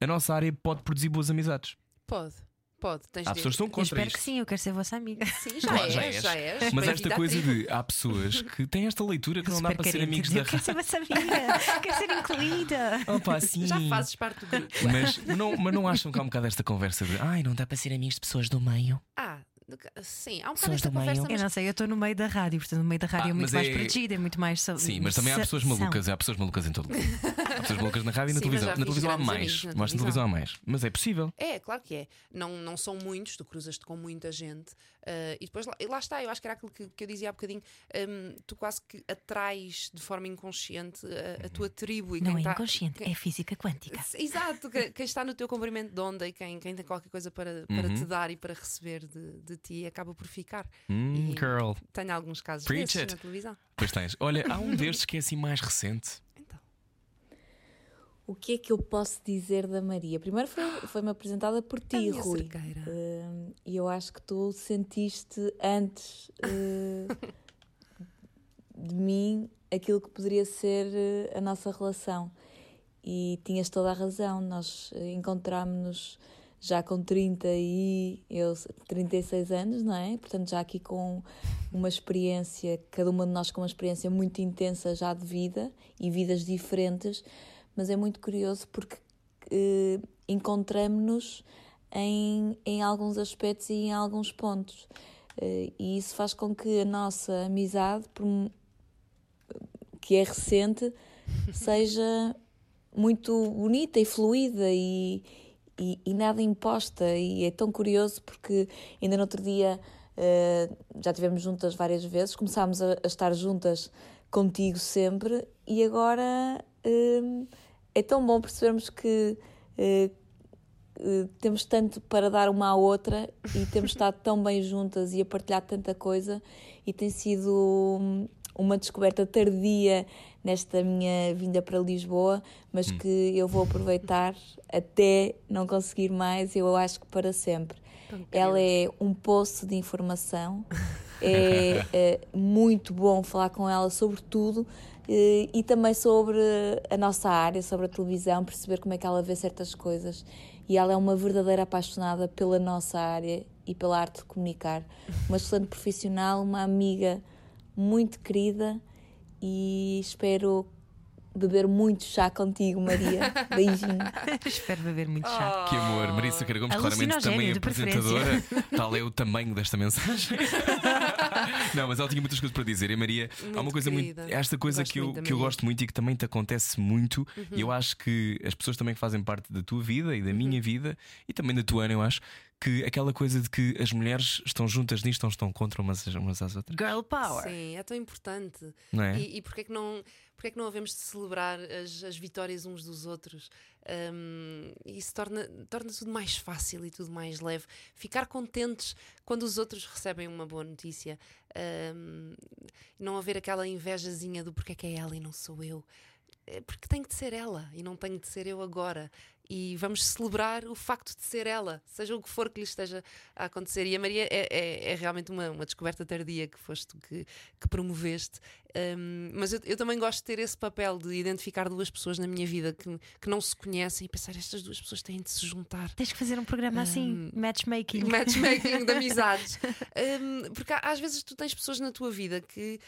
Speaker 1: a nossa área pode produzir boas amizades.
Speaker 4: Pode, pode. Tens
Speaker 1: Há
Speaker 4: de-
Speaker 1: pessoas que estão
Speaker 2: Eu
Speaker 1: contra
Speaker 2: espero
Speaker 1: isto.
Speaker 2: que sim, eu quero ser vossa amiga.
Speaker 4: Sim, já,
Speaker 1: Claro,
Speaker 4: és,
Speaker 1: já és.
Speaker 4: já és.
Speaker 1: Mas esta coisa de há pessoas que têm esta leitura que não dá para ser amigos
Speaker 2: Eu
Speaker 1: da
Speaker 2: quero ser vossa amiga, quero ser incluída.
Speaker 1: Opa, sim.
Speaker 4: Já fazes parte do grupo.
Speaker 1: Mas não, mas não acham que há um bocado esta conversa de ai, não dá para ser amigos de pessoas do meio?
Speaker 4: Ah, sim, há um bocado esta conversa,
Speaker 2: Eu
Speaker 4: mas
Speaker 2: não sei, eu estou no meio da rádio, portanto, no meio da rádio
Speaker 1: Ah,
Speaker 2: é muito
Speaker 1: mas
Speaker 2: mais
Speaker 1: é-
Speaker 2: protegida, é muito mais.
Speaker 1: Sim, mas também há pessoas malucas, há pessoas malucas em todo lado. Há pessoas malucas na rádio e na
Speaker 4: Sim,
Speaker 1: televisão. Na televisão há mais. Mas na
Speaker 4: televisão.
Speaker 1: televisão há mais. Mas é possível.
Speaker 4: É, claro que é. Não, não são muitos, tu cruzas-te com muita gente. Ah, e depois lá, e lá está, eu acho que era aquilo que, que eu dizia há bocadinho. hum, tu quase que atrais de forma inconsciente a, a tua tribo e
Speaker 2: Não
Speaker 4: quem
Speaker 2: é
Speaker 4: tá-
Speaker 2: inconsciente,
Speaker 4: quem-
Speaker 2: é física quântica.
Speaker 4: Exato, que- quem está no teu comprimento de onda e quem, quem tem qualquer coisa para, para
Speaker 1: Uhum.
Speaker 4: te dar e para receber de, de ti acaba por ficar.
Speaker 1: Hum,
Speaker 4: E-
Speaker 1: girl.
Speaker 4: Tenho alguns casos
Speaker 1: Preach
Speaker 4: desses
Speaker 1: it.
Speaker 4: na televisão.
Speaker 1: Pois tens. Olha, há um destes que é assim mais recente.
Speaker 8: O que é que eu posso dizer da Maria? Primeiro foi- foi-me apresentada por
Speaker 4: a
Speaker 8: ti,
Speaker 4: minha
Speaker 8: Rui. Hum, E eu acho que tu sentiste antes eh, de mim aquilo que poderia ser eh, a nossa relação. E tinhas toda a razão. Nós eh, encontrámos-nos já com 30 e eu 36 anos, não é? Portanto, já aqui com uma experiência, cada uma de nós com uma experiência muito intensa já de vida e vidas diferentes, mas é muito curioso porque eh, encontramos-nos em, em alguns aspectos e em alguns pontos. Eh, e isso faz com que a nossa amizade, que é recente, seja muito bonita e fluida e, e, e nada imposta. E é tão curioso porque ainda no outro dia eh, já estivemos juntas várias vezes, começámos a, a estar juntas contigo sempre e agora eh, é tão bom percebermos que eh, eh, temos tanto para dar uma à outra e temos estado tão bem juntas e a partilhar tanta coisa e tem sido hum, uma descoberta tardia nesta minha vinda para Lisboa, mas que eu vou aproveitar até não conseguir mais, eu acho que para sempre. Ela é um poço de informação, é, é muito bom falar com ela sobre tudo eh, e também sobre a nossa área, sobre a televisão, perceber como é que ela vê certas coisas. E ela é uma verdadeira apaixonada pela nossa área e pela arte de comunicar. Uma excelente profissional, uma amiga muito querida e espero beber muito chá contigo, Maria. Beijinho.
Speaker 2: Espero beber muito chá.
Speaker 1: Que amor, Marisa Caragomos, claramente também
Speaker 2: de
Speaker 1: apresentadora. Tal é o tamanho desta mensagem. Não, mas ela tinha muitas coisas para dizer. E Maria, há uma
Speaker 4: Muito
Speaker 1: coisa
Speaker 4: querida.
Speaker 1: muito. Esta coisa
Speaker 4: Gosto
Speaker 1: que eu,
Speaker 4: muito
Speaker 1: que eu gosto muito e que também te acontece muito. E eu acho que as pessoas também que fazem parte da tua vida e da minha vida e também da tua, Ana, eu acho. Que aquela coisa de que as mulheres estão juntas nisto, não estão contra umas, umas às outras.
Speaker 2: Girl power.
Speaker 4: Sim, é tão importante.
Speaker 1: Não é?
Speaker 4: E, e porquê, é que não, porquê é que não havemos de celebrar as, as vitórias uns dos outros? Um, isso torna, torna tudo mais fácil e tudo mais leve. Ficar contentes quando os outros recebem uma boa notícia. Um, não haver aquela invejazinha do porquê é que é ela e não sou eu. É porque tem de ser ela e não tenho de ser eu agora. E vamos celebrar o facto de ser ela, seja o que for que lhe esteja a acontecer. E a Maria é, é- é realmente uma, uma descoberta tardia que foste que, que promoveste. Um, mas eu, eu também gosto de ter esse papel de identificar duas pessoas na minha vida que, que não se conhecem e pensar estas duas pessoas têm de se juntar.
Speaker 2: Tens que fazer um programa assim, matchmaking.
Speaker 4: Matchmaking de amizades. Um, porque às vezes tu tens pessoas na tua vida que,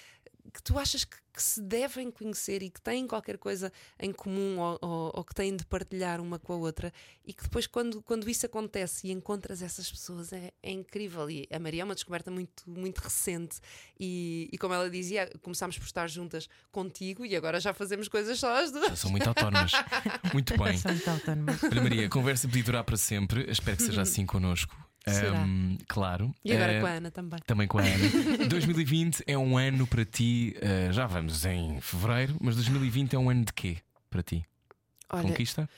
Speaker 4: que tu achas que, que se devem conhecer e que têm qualquer coisa em comum ou, ou- ou que têm de partilhar uma com a outra e que depois, quando, quando isso acontece e encontras essas pessoas, é, é incrível. E a Maria é uma descoberta muito, muito recente. E, e como ela dizia, começámos por estar juntas contigo e agora já fazemos coisas só as duas.
Speaker 1: Já são muito autónomas. Muito bem.
Speaker 2: São muito autónomas.
Speaker 1: Olha, Maria, a conversa podia durar para sempre. Espero que seja assim connosco.
Speaker 4: Será.
Speaker 1: Ahm, claro.
Speaker 4: E agora
Speaker 1: Eh,
Speaker 4: com a Ana também.
Speaker 1: Também com a Ana. 2020 é um ano para ti. eh, já vamos em fevereiro, mas 2020 é um ano de quê para ti?
Speaker 4: Olha,
Speaker 1: Conquista?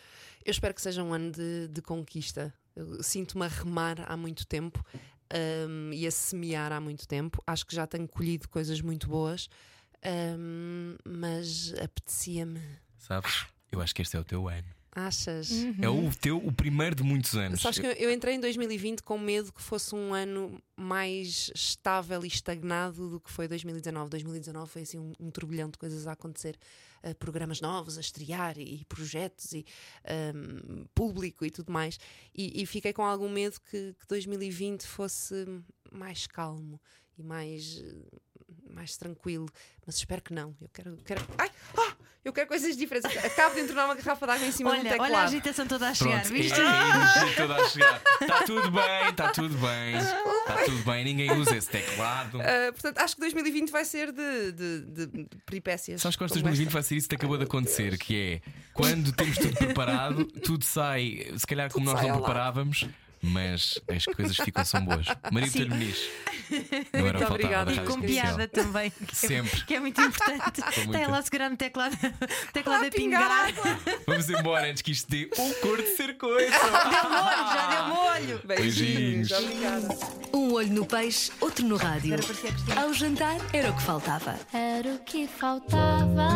Speaker 4: Eu espero que seja um ano de, de conquista. Eu Sinto-me a remar há muito tempo um, e a semear há muito tempo. Acho que já tenho colhido coisas muito boas, um, mas apetecia-me.
Speaker 1: Sabes? Eu acho que este é o teu ano.
Speaker 4: Achas?
Speaker 1: É o teu, o primeiro de muitos anos.
Speaker 4: Sabes que eu, eu entrei em 2020 com medo que fosse um ano mais estável e estagnado do que foi 2019. 2019 foi assim um, um turbilhão de coisas a acontecer, eh, programas novos a estrear e, e projetos e ehm, público e tudo mais. E, e fiquei com algum medo que, que 2020 fosse mais calmo e mais, mais tranquilo. Mas espero que não. Eu quero. quero ai! Ah! Eu quero coisas diferentes. Acabo de entornar uma garrafa de água em cima de um
Speaker 2: Olha,
Speaker 4: teclado.
Speaker 2: olha a agitação toda a chegar,
Speaker 1: Pronto,
Speaker 2: viste?
Speaker 1: é, é, é, toda a chegar. Está tudo bem, está tudo bem. Está tudo bem, ninguém usa esse teclado.
Speaker 4: Uh, portanto, acho que 2020 vai ser de, de, de peripécias.
Speaker 1: Sabes que acho que
Speaker 4: como
Speaker 1: 2020
Speaker 4: esta.
Speaker 1: vai ser isso que acabou de acontecer, que é quando temos tudo preparado, tudo sai, se calhar como
Speaker 4: Tudo
Speaker 1: nós
Speaker 4: sai
Speaker 1: não
Speaker 4: lado.
Speaker 1: Mas as coisas ficam são boas. Maria. Botelho Muniz. Não era o que faltava
Speaker 4: obrigada.
Speaker 1: da
Speaker 4: E
Speaker 2: Com piada também. que é-
Speaker 1: Sempre.
Speaker 2: Que é muito importante.
Speaker 1: muito.
Speaker 2: Tem lá a segurar no teclado, teclado
Speaker 4: Ah,
Speaker 2: a pingar.
Speaker 1: Vamos embora antes que isto dê o cor de ser coisa.
Speaker 2: Deu molho, já deu molho.
Speaker 4: Beijinhos.
Speaker 1: Beijinhos.
Speaker 4: Obrigada.
Speaker 5: Um olho no peixe, outro no rádio. Ao jantar era o que faltava.
Speaker 6: Era o que faltava.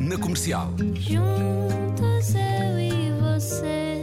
Speaker 3: Na comercial.
Speaker 6: Juntos eu e você.